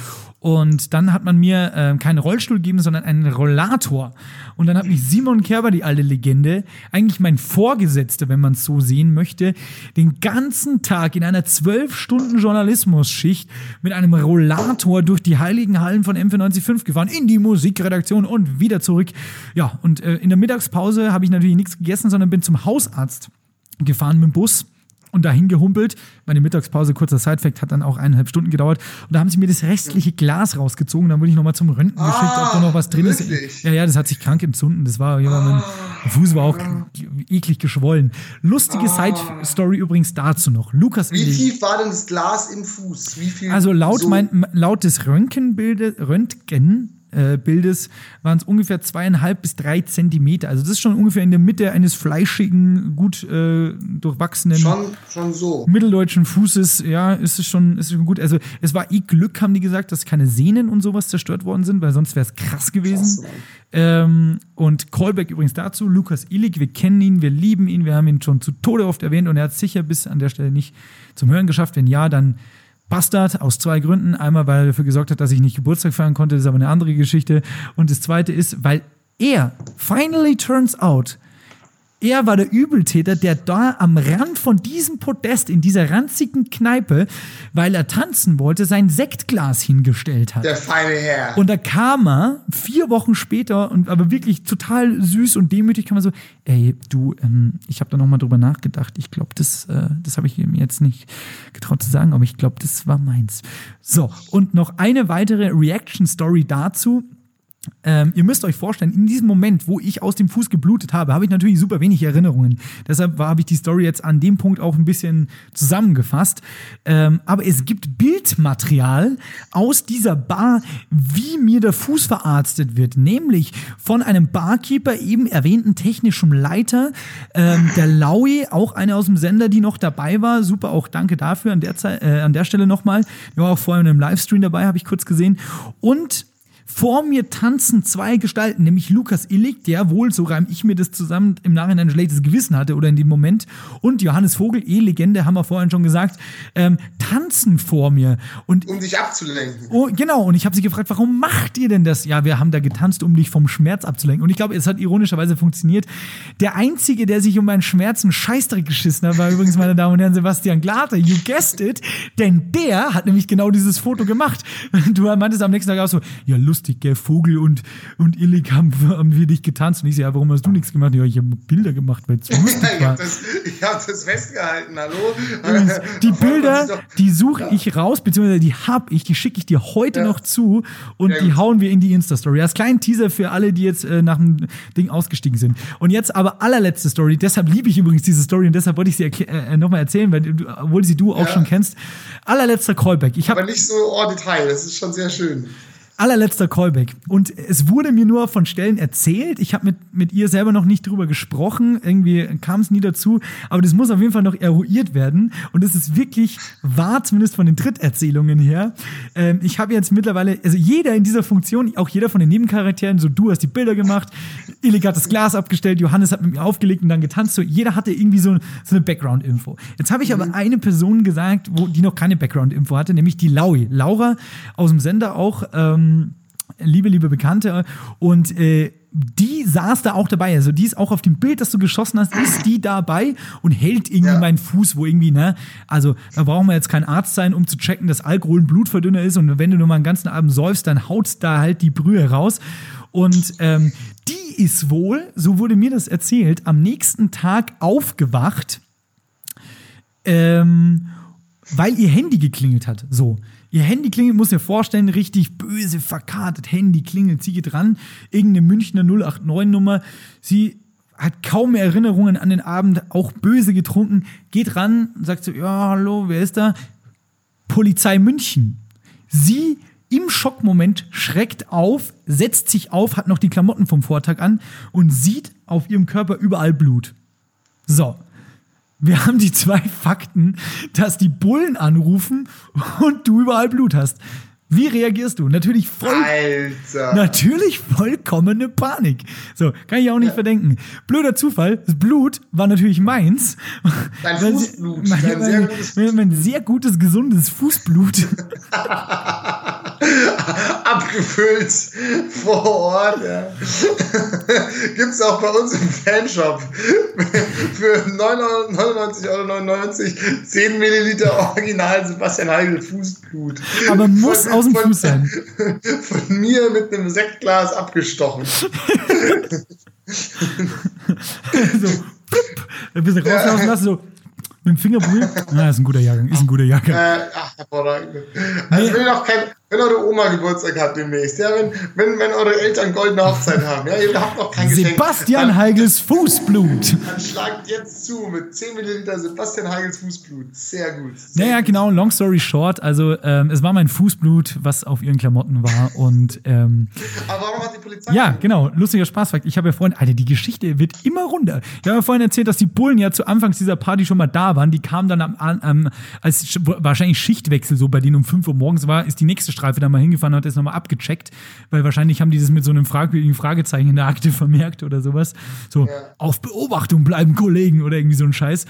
S2: Und dann hat man mir äh, keinen Rollstuhl gegeben, sondern einen Rollator. Und dann hat mich Simon Kerber, die alte Legende, eigentlich mein Vorgesetzter, wenn man es so sehen möchte, den ganzen Tag in einer zwölf Stunden Journalismusschicht mit einem Rollator durch die heiligen Hallen von M495 gefahren, in die Musikredaktion und wieder zurück. Ja, und äh, in der Mittagspause habe ich natürlich nichts gegessen, sondern bin zum Hausarzt gefahren mit dem Bus und dahin gehumpelt. Meine Mittagspause, kurzer Sidefact, hat dann auch eineinhalb Stunden gedauert. Und da haben sie mir das restliche Glas rausgezogen. Dann wurde ich nochmal zum Röntgen
S3: Ah,
S2: geschickt, ob da noch was drin
S3: wirklich?
S2: ist. Ja, ja, das hat sich krank entzünden. Das war, ja, mein Fuß war auch eklig geschwollen. Lustige Side-Story übrigens dazu noch. Lukas
S3: Ah. Wie tief war denn das Glas im Fuß? Wie viel?
S2: Also laut,
S3: so-
S2: mein, laut des Röntgenbildes, Röntgen, äh, Bildes waren es ungefähr zweieinhalb bis drei Zentimeter. Also das ist schon ungefähr in der Mitte eines fleischigen, gut äh, durchwachsenen
S3: Schon, schon so.
S2: mitteldeutschen Fußes. Ja, ist es schon, ist es schon gut. Also es war eh Glück, haben die gesagt, dass keine Sehnen und sowas zerstört worden sind, weil sonst wäre es krass gewesen.
S3: Krass.
S2: Ähm, und Callback übrigens dazu, Lukas Illig, wir kennen ihn, wir lieben ihn, wir haben ihn schon zu Tode oft erwähnt und er hat sicher bis an der Stelle nicht zum Hören geschafft. Wenn ja, dann Bastard aus zwei Gründen. Einmal, weil er dafür gesorgt hat, dass ich nicht Geburtstag feiern konnte, das ist aber eine andere Geschichte. Und das zweite ist, weil er, finally turns out, er war der Übeltäter, der da am Rand von diesem Podest in dieser ranzigen Kneipe, weil er tanzen wollte, sein Sektglas hingestellt hat.
S3: Der feine Herr.
S2: Und da kam er vier Wochen später und aber wirklich total süß und demütig kam er so, ey, du, ähm, ich habe da nochmal drüber nachgedacht. Ich glaube, das, äh, das habe ich mir jetzt nicht getraut zu sagen, aber ich glaube, das war meins. So, und noch eine weitere Reaction-Story dazu. Ähm, ihr müsst euch vorstellen, in diesem Moment, wo ich aus dem Fuß geblutet habe, habe ich natürlich super wenig Erinnerungen. Deshalb habe ich die Story jetzt an dem Punkt auch ein bisschen zusammengefasst. Ähm, aber es gibt Bildmaterial aus dieser Bar, wie mir der Fuß verarztet wird. Nämlich von einem Barkeeper, eben erwähnten technischen Leiter, ähm, der Laui, auch eine aus dem Sender, die noch dabei war. Super, auch danke dafür an der, Zeit, äh, an der Stelle nochmal. Der war auch vorhin im Livestream dabei, habe ich kurz gesehen. Und vor mir tanzen zwei Gestalten, nämlich Lukas Illig, der wohl, so reim ich mir das zusammen, im Nachhinein ein schlechtes Gewissen hatte oder in dem Moment, und Johannes Vogel, E-Legende, haben wir vorhin schon gesagt, ähm, tanzen vor mir. Und
S3: um dich abzulenken.
S2: Oh, genau, und ich habe sie gefragt, warum macht ihr denn das? Ja, wir haben da getanzt, um dich vom Schmerz abzulenken. Und ich glaube, es hat ironischerweise funktioniert. Der Einzige, der sich um meinen Schmerz einen Scheißdreck geschissen hat, war übrigens, meine Damen und Herren, Sebastian Glater. You guessed it. Denn der hat nämlich genau dieses Foto gemacht. Du meintest am nächsten Tag auch so, ja, lustig, gell, Vogel und, und Illig haben, haben wir dich getanzt. Und ich so, ja, warum hast du nichts gemacht? Ja, ich habe Bilder gemacht, weil es lustig
S3: ich
S2: war.
S3: habe das, ich hab das festgehalten, hallo?
S2: Die Bilder, die suche ich raus, beziehungsweise die hab ich, die schicke ich dir heute
S3: Ja.
S2: noch zu und
S3: Sehr
S2: die
S3: gut.
S2: hauen wir in die Insta-Story. Als kleinen Teaser für alle, die jetzt äh, nach dem Ding ausgestiegen sind. Und jetzt aber allerletzte Story, deshalb liebe ich übrigens diese Story und deshalb wollte ich sie erkl- äh, nochmal erzählen, weil obwohl sie du auch
S3: Ja.
S2: schon kennst. Allerletzter Callback. Ich
S3: Aber nicht so en Detail, das ist schon sehr schön.
S2: Allerletzter Callback. Und es wurde mir nur von Stellen erzählt. Ich habe mit, mit ihr selber noch nicht drüber gesprochen. Irgendwie kam es nie dazu. Aber das muss auf jeden Fall noch eruiert werden. Und es ist wirklich wahr, zumindest von den Dritterzählungen her. Ähm, ich habe jetzt mittlerweile, also jeder in dieser Funktion, auch jeder von den Nebencharakteren, so du hast die Bilder gemacht, das Glas abgestellt, Johannes hat mit mir aufgelegt und dann getanzt. So, jeder hatte irgendwie so, so eine Background-Info. Jetzt habe ich aber eine Person gesagt, wo, die noch keine Background-Info hatte, nämlich die Laui. Laura aus dem Sender auch. Ähm, liebe, liebe Bekannte. Und äh, die saß da auch dabei. Also die ist auch auf dem Bild, das du geschossen hast, ist die dabei und hält irgendwie
S3: Ja.
S2: meinen Fuß, wo irgendwie, ne? Also da brauchen wir jetzt kein Arzt sein, um zu checken, dass Alkohol ein Blutverdünner ist. Und wenn du nur mal einen ganzen Abend säufst, dann haut's da halt die Brühe raus. Und ähm, die ist wohl, so wurde mir das erzählt, am nächsten Tag aufgewacht ähm, weil ihr Handy geklingelt hat. So. Ihr Handy klingelt, muss dir vorstellen, richtig böse, verkartet Handy klingelt, sie geht ran, irgendeine Münchner 089-Nummer. Sie hat kaum Erinnerungen an den Abend, auch böse getrunken, geht ran und sagt so, ja, hallo, wer ist da? Polizei München. Sie im Schockmoment schreckt auf, setzt sich auf, hat noch die Klamotten vom Vortag an und sieht auf ihrem Körper überall Blut. So. Wir haben die zwei Fakten, dass die Bullen anrufen und du überall Blut hast. Wie reagierst du? Natürlich voll.
S3: Alter.
S2: Natürlich vollkommene Panik. So, kann ich auch nicht ja. verdenken. Blöder Zufall, das Blut war natürlich meins.
S3: Dein Fußblut.
S2: Mein,
S3: mein,
S2: mein,
S3: sehr
S2: mein, sehr gutes, gesundes Fußblut.
S3: Abgefüllt vor Ort. Ja. Gibt es auch bei uns im Fanshop für 99,99 Euro 10 Milliliter Original Sebastian Heigel Fußblut.
S2: Aber muss auch 1000
S3: von,
S2: Fuß sein.
S3: Von mir mit einem Sektglas abgestochen.
S2: so, plupp, ein bisschen rauslaufen lassen, so mit dem Finger berühren. Ah, ist ein guter Jahrgang, ist ein guter Jahrgang.
S3: Äh, ach, hervorragend. Also nee. ich will noch kein, wenn eure Oma Geburtstag hat demnächst, ja, wenn, wenn, wenn eure Eltern goldene Hochzeit haben, ja, ihr habt noch kein
S2: Geschenk. Sebastian Heigels Fußblut.
S3: Dann schlagt jetzt zu mit 10 Milliliter Sebastian Heigels Fußblut. Sehr gut.
S2: Sehr naja,
S3: gut.
S2: genau, long story short, also ähm, es war mein Fußblut, was auf ihren Klamotten war und ähm,
S3: Aber warum hat die Polizei...
S2: Ja, genau, lustiger Spaßfakt. Ich habe ja vorhin, Alter, die Geschichte wird immer runder. Ich habe ja vorhin erzählt, dass die Bullen ja zu Anfangs dieser Party schon mal da waren. Die kamen dann am, am als wahrscheinlich Schichtwechsel so bei denen um 5 Uhr morgens war, ist die nächste Streife da mal hingefahren und hat das nochmal abgecheckt, weil wahrscheinlich haben die das mit so einem fragwürdigen Fragezeichen in der Akte vermerkt oder sowas. So, ja. auf Beobachtung bleiben Kollegen oder irgendwie so ein Scheiß.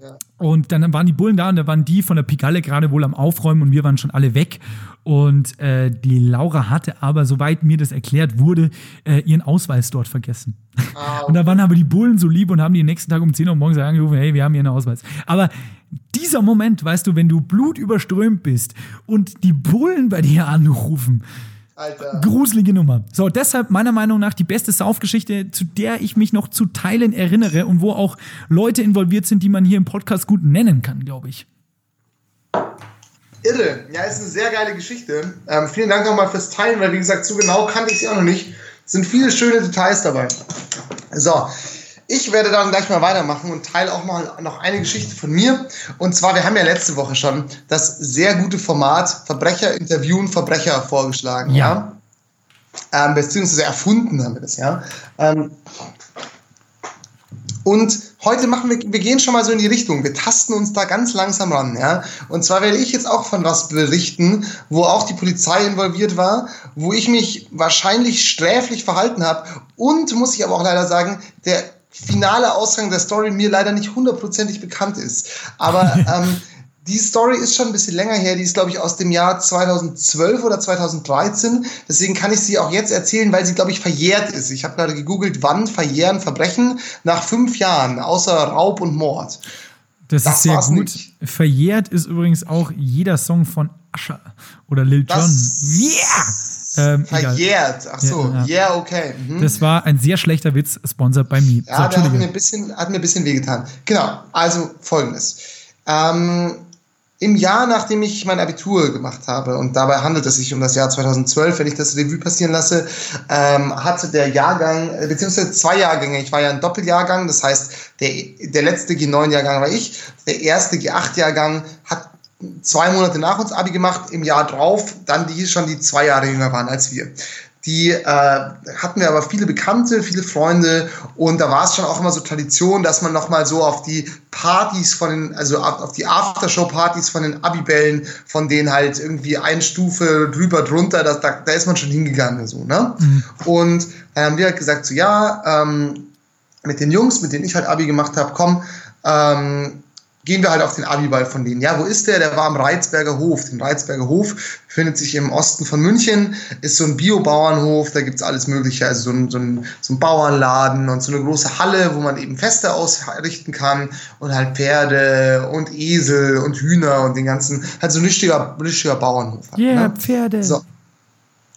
S2: Ja. Und dann waren die Bullen da und da waren die von der Pigalle gerade wohl am Aufräumen und wir waren schon alle weg. Und äh, die Laura hatte aber, soweit mir das erklärt wurde, äh, ihren Ausweis dort vergessen. Okay. Und da waren aber die Bullen so lieb und haben die nächsten Tag um 10 Uhr morgens angerufen, hey, wir haben hier einen Ausweis. Aber dieser Moment, weißt du, wenn du blutüberströmt bist und die Bullen bei dir anrufen, Alter. Gruselige Nummer. So, deshalb meiner Meinung nach die beste Saufgeschichte, zu der ich mich noch zu Teilen erinnere und wo auch Leute involviert sind, die man hier im Podcast gut nennen kann, glaube ich.
S3: Irre. Ja, ist eine sehr geile Geschichte. Ähm, vielen Dank nochmal fürs Teilen, weil wie gesagt, so genau kannte ich sie auch noch nicht. Es sind viele schöne Details dabei. So, ich werde dann gleich mal weitermachen und teile auch mal noch eine Geschichte von mir. Und zwar, wir haben ja letzte Woche schon das sehr gute Format Verbrecher interviewen Verbrecher vorgeschlagen. Ja. ja? Ähm, beziehungsweise erfunden haben wir das, ja. Ähm, und heute machen wir, wir gehen schon mal so in die Richtung. Wir tasten uns da ganz langsam ran, ja. Und zwar werde ich jetzt auch von was berichten, wo auch die Polizei involviert war, wo ich mich wahrscheinlich sträflich verhalten habe und muss ich aber auch leider sagen, der finale Ausgang der Story mir leider nicht hundertprozentig bekannt ist. Aber ähm, die Story ist schon ein bisschen länger her. Die ist, glaube ich, aus dem Jahr 2012 oder 2013. Deswegen kann ich sie auch jetzt erzählen, weil sie, glaube ich, verjährt ist. Ich habe gerade gegoogelt, wann verjähren Verbrechen nach fünf Jahren, außer Raub und Mord.
S2: Das, das ist sehr gut. Nicht. Verjährt ist übrigens auch jeder Song von Usher oder Lil Jon. Yeah!
S3: Ähm, Verjährt. Ach so, ja, yeah, okay.
S2: Mhm. Das war ein sehr schlechter Witz, sponsored by me.
S3: Ja, so, der hat mir, ein bisschen, hat mir ein bisschen wehgetan. Genau, also folgendes. Ähm, Im Jahr, nachdem ich mein Abitur gemacht habe, und dabei handelt es sich um das Jahr 2012, wenn ich das Revue passieren lasse, ähm, hatte der Jahrgang, äh, beziehungsweise zwei Jahrgänge, ich war ja ein Doppeljahrgang, das heißt, der, der letzte G9-Jahrgang war ich, der erste G8-Jahrgang hat zwei Monate nach uns Abi gemacht, im Jahr drauf, dann die schon die zwei Jahre jünger waren als wir. Die äh, hatten wir aber viele Bekannte, viele Freunde und da war es schon auch immer so Tradition, dass man nochmal so auf die Partys von den, also auf die Aftershow-Partys von den Abibällen, von denen halt irgendwie eine Stufe drüber drunter, das, da, da ist man schon hingegangen so, ne? Mhm. Und dann haben wir halt gesagt, so ja, ähm, mit den Jungs, mit denen ich halt Abi gemacht habe, komm, ähm, gehen wir halt auf den Abiball von denen. Ja, wo ist der? Der war am Reizberger Hof. Den Reizberger Hof befindet sich im Osten von München, ist so ein Biobauernhof, da gibt es alles Mögliche, also so ein, so, ein, so ein Bauernladen und so eine große Halle, wo man eben Feste ausrichten kann und halt Pferde und Esel und Hühner und den ganzen, halt so ein richtiger, richtiger Bauernhof.
S2: Ja, halt, yeah, ne? Pferde.
S3: So.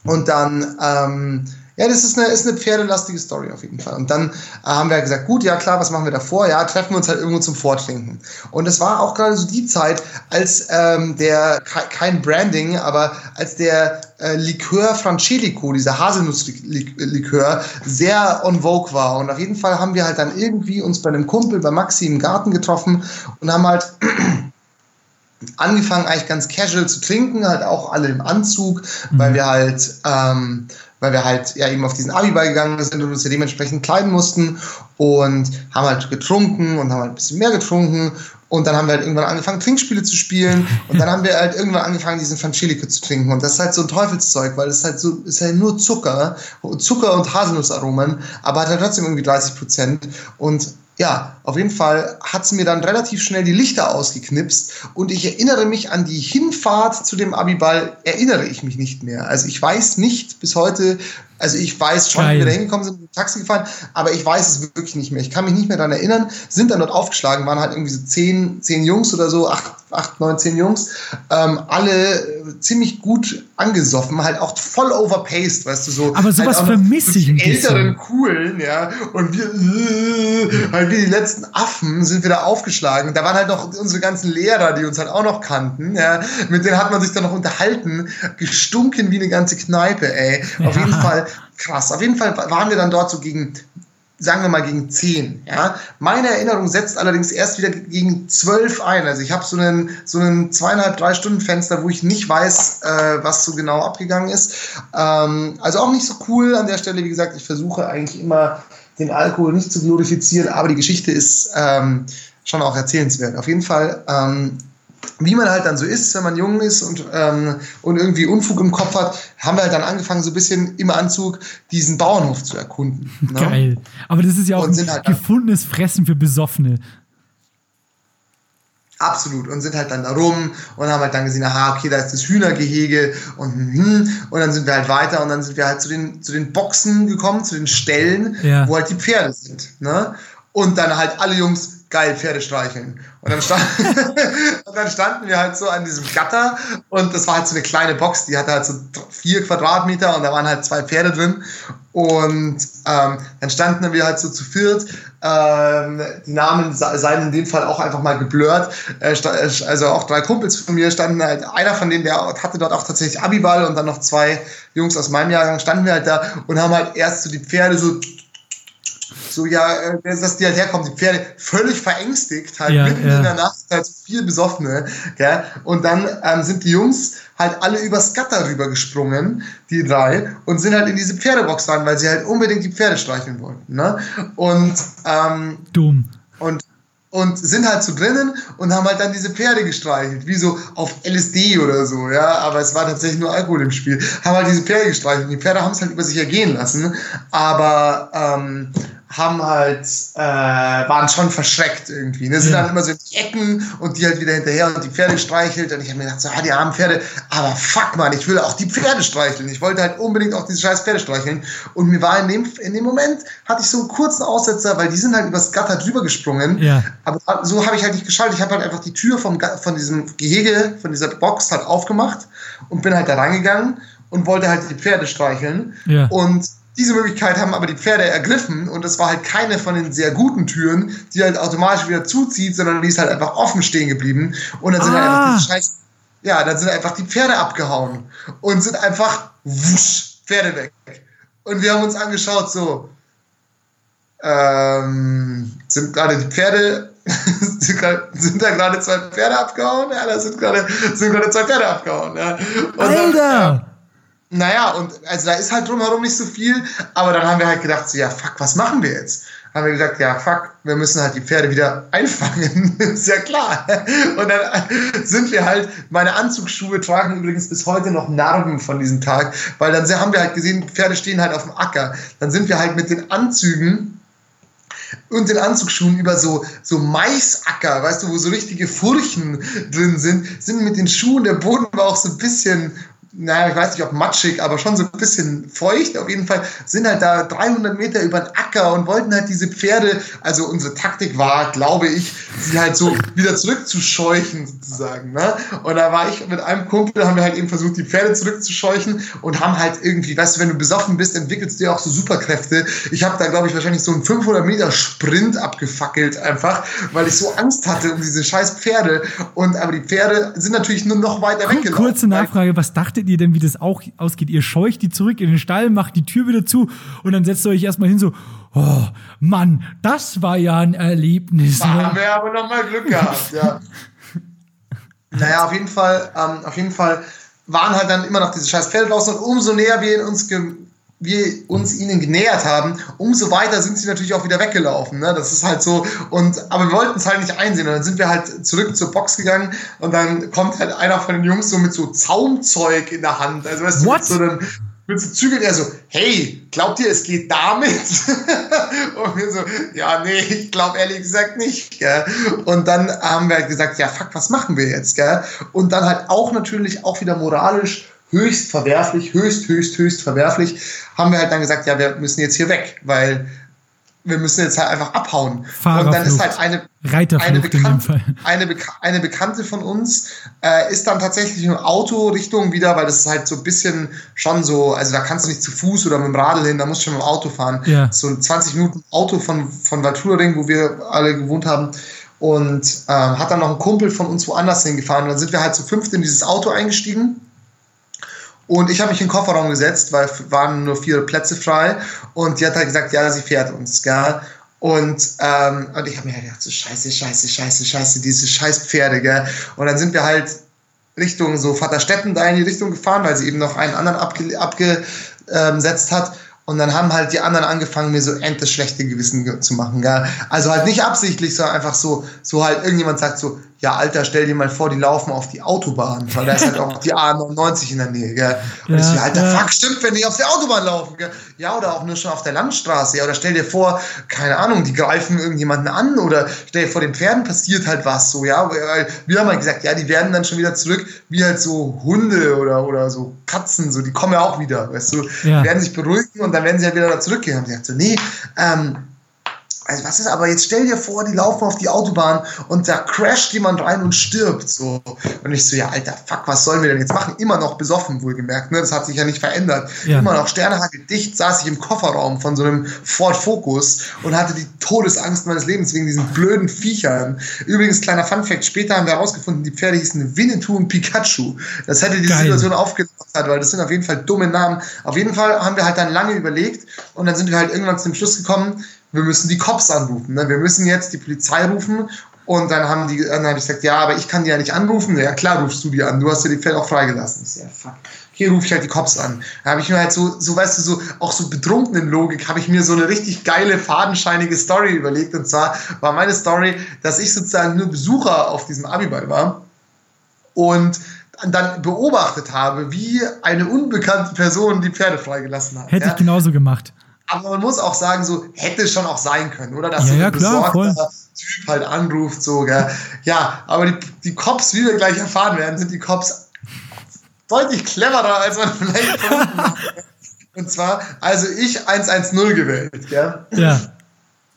S3: Und dann, ähm, ja, das ist eine, ist eine pferdelastige Story auf jeden Fall. Und dann äh, haben wir gesagt, gut, ja klar, was machen wir davor? Ja, treffen wir uns halt irgendwo zum Vortrinken. Und es war auch gerade so die Zeit, als ähm, der, kein Branding, aber als der äh, Likör Francelico, dieser Haselnusslikör, sehr on vogue war. Und auf jeden Fall haben wir halt dann irgendwie uns bei einem Kumpel, bei Maxi im Garten getroffen und haben halt angefangen eigentlich ganz casual zu trinken, halt auch alle im Anzug, mhm. weil wir halt ähm, weil wir halt ja eben auf diesen Abiball gegangen sind und uns ja dementsprechend kleiden mussten und haben halt getrunken und haben halt ein bisschen mehr getrunken und dann haben wir halt irgendwann angefangen, Trinkspiele zu spielen und dann haben wir halt irgendwann angefangen, diesen Francelico zu trinken und das ist halt so ein Teufelszeug, weil es halt so, ist halt nur Zucker, Zucker und Haselnussaromen, aber hat halt trotzdem irgendwie 30 Prozent und ja, auf jeden Fall hat es mir dann relativ schnell die Lichter ausgeknipst und ich erinnere mich an die Hinfahrt zu dem Abiball, erinnere ich mich nicht mehr. Also ich weiß nicht bis heute, also ich weiß schon, Geil. wie wir da hingekommen sind, mit dem Taxi gefahren, aber ich weiß es wirklich nicht mehr. Ich kann mich nicht mehr daran erinnern, sind dann dort aufgeschlagen, waren halt irgendwie so zehn, zehn Jungs oder so, acht, acht, neun, zehn Jungs, ähm, alle ziemlich gut angesoffen, halt auch voll overpaced, weißt du, so.
S2: Aber sowas
S3: halt
S2: vermisse ich ein
S3: älteren
S2: bisschen.
S3: Coolen, ja, und wir, äh, halt wie die letzten Affen sind wir da aufgeschlagen. Da waren halt noch unsere ganzen Lehrer, die uns halt auch noch kannten, ja, mit denen hat man sich dann noch unterhalten, gestunken wie eine ganze Kneipe, ey. Auf
S2: Ja.
S3: jeden Fall krass. Auf jeden Fall waren wir dann dort so gegen sagen wir mal gegen 10. Ja? Meine Erinnerung setzt allerdings erst wieder gegen 12 ein. Also ich habe so einen, so einen zweieinhalb, drei Stunden Fenster, wo ich nicht weiß, äh, was so genau abgegangen ist. Ähm, also auch nicht so cool an der Stelle. Wie gesagt, ich versuche eigentlich immer den Alkohol nicht zu glorifizieren, aber die Geschichte ist ähm, schon auch erzählenswert. Auf jeden Fall ähm, wie man halt dann so ist, wenn man jung ist und, ähm, und irgendwie Unfug im Kopf hat, haben wir halt dann angefangen, so ein bisschen im Anzug diesen Bauernhof zu erkunden. Ne?
S2: Geil. Aber das ist ja auch
S3: Und
S2: ein
S3: halt
S2: gefundenes Fressen für Besoffene.
S3: Absolut. Und sind halt dann da rum und haben halt dann gesehen, aha, okay, da ist das Hühnergehege und hm, und dann sind wir halt weiter und dann sind wir halt zu den, zu den Boxen gekommen, zu den Stellen,
S2: Ja.
S3: wo halt die Pferde sind. Ne? Und dann halt alle Jungs geil Pferde streicheln. Und dann, stand, und dann standen wir halt so an diesem Gatter und das war halt so eine kleine Box, die hatte halt so vier Quadratmeter und da waren halt zwei Pferde drin. Und ähm, dann standen wir halt so zu viert. Ähm, die Namen se- seien in dem Fall auch einfach mal geblurrt. Äh, äh, also auch drei Kumpels von mir standen halt, einer von denen, der hatte dort auch tatsächlich Abiball und dann noch zwei Jungs aus meinem Jahrgang standen wir halt da und haben halt erst so die Pferde so so ja, äh, dass die halt herkommen, die Pferde völlig verängstigt, halt
S2: Ja,
S3: mitten
S2: ja.
S3: in der Nacht, halt so viel Besoffene, gell? Und dann ähm, sind die Jungs halt alle übers Gatter rübergesprungen, die drei, und sind halt in diese Pferdebox rein, weil sie halt unbedingt die Pferde streicheln wollten, ne? Und ähm,
S2: Dumm.
S3: und und sind halt so drinnen und haben halt dann diese Pferde gestreichelt, wie so auf LSD oder so, ja, aber es war tatsächlich nur Alkohol im Spiel. Haben halt diese Pferde gestreichelt und die Pferde haben es halt über sich ergehen lassen, aber ähm, haben halt, äh, waren schon verschreckt irgendwie. Ne? Sind
S2: Ja.
S3: dann immer so in die Ecken und die halt wieder hinterher und die Pferde gestreichelt und ich habe mir gedacht, so, ah, die armen Pferde, aber fuck man, ich will auch die Pferde streicheln. Ich wollte halt unbedingt auch diese scheiß Pferde streicheln und mir war in dem, in dem Moment, hatte ich so einen kurzen Aussetzer, weil die sind halt übers Gatter drüber gesprungen.
S2: Ja.
S3: Aber so habe ich halt nicht geschaltet. Ich habe halt einfach die Tür vom, von diesem Gehege, von dieser Box halt aufgemacht und bin halt da reingegangen und wollte halt die Pferde streicheln.
S2: Ja.
S3: Und diese Möglichkeit haben aber die Pferde ergriffen und das war halt keine von den sehr guten Türen, die halt automatisch wieder zuzieht, sondern die ist halt einfach offen stehen geblieben. Und dann sind halt
S2: Ah.
S3: einfach die scheiß, ja, dann sind einfach die Pferde abgehauen und sind einfach wusch, Pferde weg. Und wir haben uns angeschaut, so, ähm, sind gerade die Pferde, sind, grad, sind da gerade zwei Pferde abgehauen? Ja, da sind gerade, sind gerade zwei Pferde abgehauen. Ja. Und dann,
S2: Alter!
S3: Naja, und also da ist halt drumherum nicht so viel, aber dann haben wir halt gedacht, so, ja, fuck, was machen wir jetzt? Haben wir gesagt, ja, fuck, wir müssen halt die Pferde wieder einfangen. ist ja klar. Und dann sind wir halt, meine Anzugsschuhe tragen übrigens bis heute noch Narben von diesem Tag, weil dann haben wir halt gesehen, Pferde stehen halt auf dem Acker. Dann sind wir halt mit den Anzügen und den Anzugsschuhen über so, so Maisacker, weißt du, wo so richtige Furchen drin sind, sind mit den Schuhen, der Boden war auch so ein bisschen, naja, ich weiß nicht, ob matschig, aber schon so ein bisschen feucht. Auf jeden Fall sind halt da 300 Meter über den Acker und wollten halt diese Pferde, also unsere Taktik war, glaube ich, sie halt so wieder zurückzuscheuchen sozusagen. Ne? Und da war ich mit einem Kumpel, haben wir halt eben versucht, die Pferde zurückzuscheuchen und haben halt irgendwie, weißt du, wenn du besoffen bist, entwickelst du ja auch so Superkräfte. Ich habe da, glaube ich, wahrscheinlich so einen 500 Meter Sprint abgefackelt einfach, weil ich so Angst hatte um diese scheiß Pferde. Und aber die Pferde sind natürlich nur noch weiter weggelaufen.
S2: Kurze Nachfrage, was dachtet ihr denn, wie das auch ausgeht? Ihr scheucht die zurück in den Stall, macht die Tür wieder zu und dann setzt ihr euch erstmal hin so, oh Mann, das war ja ein Erlebnis.
S3: Da
S2: Ne?
S3: haben wir aber noch mal Glück gehabt, ja. naja, auf jeden Fall, ähm, auf jeden Fall waren halt dann immer noch diese scheiß Pferde draußen und umso näher wir uns ge wir uns ihnen genähert haben, umso weiter sind sie natürlich auch wieder weggelaufen. Ne? Das ist halt so. Und aber wir wollten es halt nicht einsehen. Und dann sind wir halt zurück zur Box gegangen und dann kommt halt einer von den Jungs so mit so Zaumzeug in der Hand. Also weißt du,
S2: What?
S3: mit so einem mit so Zügeln, er so, hey, glaubt ihr, es geht damit? und wir so, ja, nee, ich glaube ehrlich gesagt nicht. Gell? Und dann haben wir halt gesagt, ja, fuck, was machen wir jetzt? Gell? Und dann halt auch natürlich auch wieder moralisch höchst verwerflich, höchst, höchst, höchst verwerflich, haben wir halt dann gesagt, ja, wir müssen jetzt hier weg, weil wir müssen jetzt halt einfach abhauen. Und dann ist halt eine, eine,
S2: in
S3: Bekan
S2: Fall.
S3: eine, Beka eine Bekannte von uns äh, ist dann tatsächlich im Auto Richtung wieder, weil das ist halt so ein bisschen schon so, also da kannst du nicht zu Fuß oder mit dem Radl hin, da musst du schon mit dem Auto fahren.
S2: Ja.
S3: So ein 20 Minuten Auto von, von Walturing, wo wir alle gewohnt haben. Und ähm, hat dann noch ein Kumpel von uns woanders hingefahren. Und dann sind wir halt zu fünft in dieses Auto eingestiegen. Und ich habe mich in den Kofferraum gesetzt, weil waren nur vier Plätze frei. Und die hat halt gesagt, ja, sie fährt uns, gell? Und, ähm, und ich habe mir halt gedacht, so scheiße, scheiße, scheiße, scheiße, diese scheiß Pferde, gell? Und dann sind wir halt Richtung so Vaterstetten da in die Richtung gefahren, weil sie eben noch einen anderen abge abgesetzt hat. Und dann haben halt die anderen angefangen, mir so endlich schlechte Gewissen ge- zu machen. Gell? Also halt nicht absichtlich, sondern einfach so, so halt irgendjemand sagt so, ja Alter, stell dir mal vor, die laufen auf die Autobahn, weil da ist halt auch die A99 in der Nähe. Gell? Und ich so,
S2: Ja,
S3: Alter,
S2: ja.
S3: fuck, stimmt, wenn die auf der Autobahn laufen. Gell? Ja, oder auch nur schon auf der Landstraße. Ja, oder stell dir vor, keine Ahnung, die greifen irgendjemanden an oder stell dir vor, den Pferden passiert halt was so, ja. Weil Wir haben halt gesagt, ja, die werden dann schon wieder zurück, wie halt so Hunde oder, oder so Katzen, so, die kommen ja auch wieder, weißt du,
S2: Ja.
S3: werden sich beruhigen und dann werden sie ja wieder da zurückgehen. Haben sie gesagt, so, nee, ähm, also was ist aber jetzt stell dir vor, die laufen auf die Autobahn und da crasht jemand rein und stirbt so. Und ich so ja alter fuck was sollen wir denn jetzt machen? Immer noch besoffen wohlgemerkt ne? Das hat sich ja nicht verändert.
S2: Ja.
S3: immer noch Sternehagel-dicht saß ich im Kofferraum von so einem Ford Focus und hatte die Todesangst meines Lebens wegen diesen blöden Viechern. Übrigens kleiner Funfact später haben wir herausgefunden die Pferde hießen Winnetou und Pikachu. Das hätte die
S2: Geil.
S3: Situation aufgelöst weil das sind auf jeden Fall dumme Namen. Auf jeden Fall haben wir halt dann lange überlegt und dann sind wir halt irgendwann zum Schluss gekommen wir müssen die Cops anrufen. Ne? Wir müssen jetzt die Polizei rufen. Und dann haben die, dann habe ich gesagt, ja, aber ich kann die ja nicht anrufen. Ja, klar rufst du die an. Du hast ja die Fälle auch freigelassen. Ich so, ja, fuck. Hier rufe ich halt die Cops an. Da habe ich mir halt so, so weißt du, so auch so betrunkenen Logik, habe ich mir so eine richtig geile, fadenscheinige Story überlegt. Und zwar war meine Story, dass ich sozusagen nur Besucher auf diesem Abiball war und dann beobachtet habe, wie eine unbekannte Person die Pferde freigelassen hat.
S2: Hätte
S3: ja?
S2: ich genauso gemacht.
S3: Aber man muss auch sagen, so hätte schon auch sein können, oder? Dass
S2: Ja,
S3: so ein
S2: ja, klar,
S3: besorgter Typ halt anruft, so, gell? Ja, aber die, die Cops, wie wir gleich erfahren werden, sind die Cops deutlich cleverer, als man vielleicht. Und zwar, also ich 110 gewählt, gell?
S2: Ja.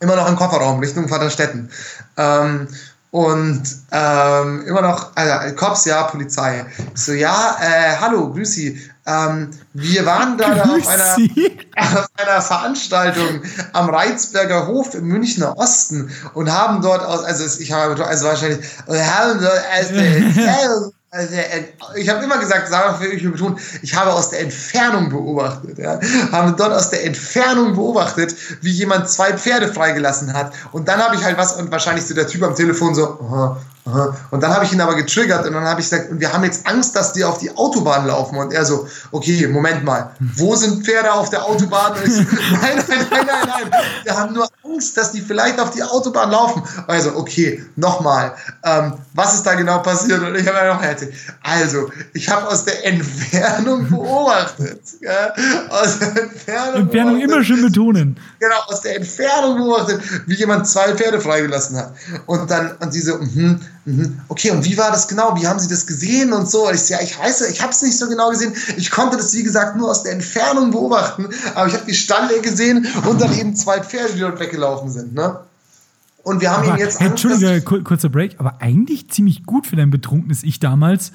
S3: immer noch im Kofferraum Richtung Vaterstetten. Ähm, und ähm, immer noch, also Cops, ja, Polizei. So, ja, äh, hallo, grüß Sie. Ähm, wir waren gerade auf einer,
S2: Sie.
S3: Auf einer Veranstaltung am Reizberger Hof im Münchner Osten und haben dort aus, also ich habe also wahrscheinlich, und haben dort aus der Entfernung, also der- ich habe immer gesagt, ich betonen, ich habe aus der Entfernung beobachtet, ja, haben dort aus der Entfernung beobachtet, wie jemand zwei Pferde freigelassen hat und dann habe ich halt was und wahrscheinlich so der Typ am Telefon so, aha. Und dann habe ich ihn aber getriggert und dann habe ich gesagt, wir haben jetzt Angst, dass die auf die Autobahn laufen und er so, okay, Moment mal, wo sind Pferde auf der Autobahn? Und ich so, nein, nein, nein, nein, nein, wir haben nur Angst, dass die vielleicht auf die Autobahn laufen. Also, okay, nochmal, ähm, was ist da genau passiert? Und ich habe ja noch erzählt. Also, ich habe aus der Entfernung beobachtet, ja, aus der Entfernung,
S2: Entfernung immer schön betonen.
S3: genau, aus der Entfernung beobachtet, wie jemand zwei Pferde freigelassen hat. Und dann, und sie so, mhm, mhm, okay, und wie war das genau? Wie haben sie das gesehen und so? Ich ja, ich weiß, ich habe es nicht so genau gesehen. Ich konnte das, wie gesagt, nur aus der Entfernung beobachten, aber ich habe die Stalle gesehen und dann eben zwei Pferde, die dort weggelaufen sind, ne? Und wir haben
S2: Aber,
S3: ihm jetzt
S2: hey, Entschuldige, kur- kurzer Break, aber eigentlich ziemlich gut für dein betrunkenes Ich damals.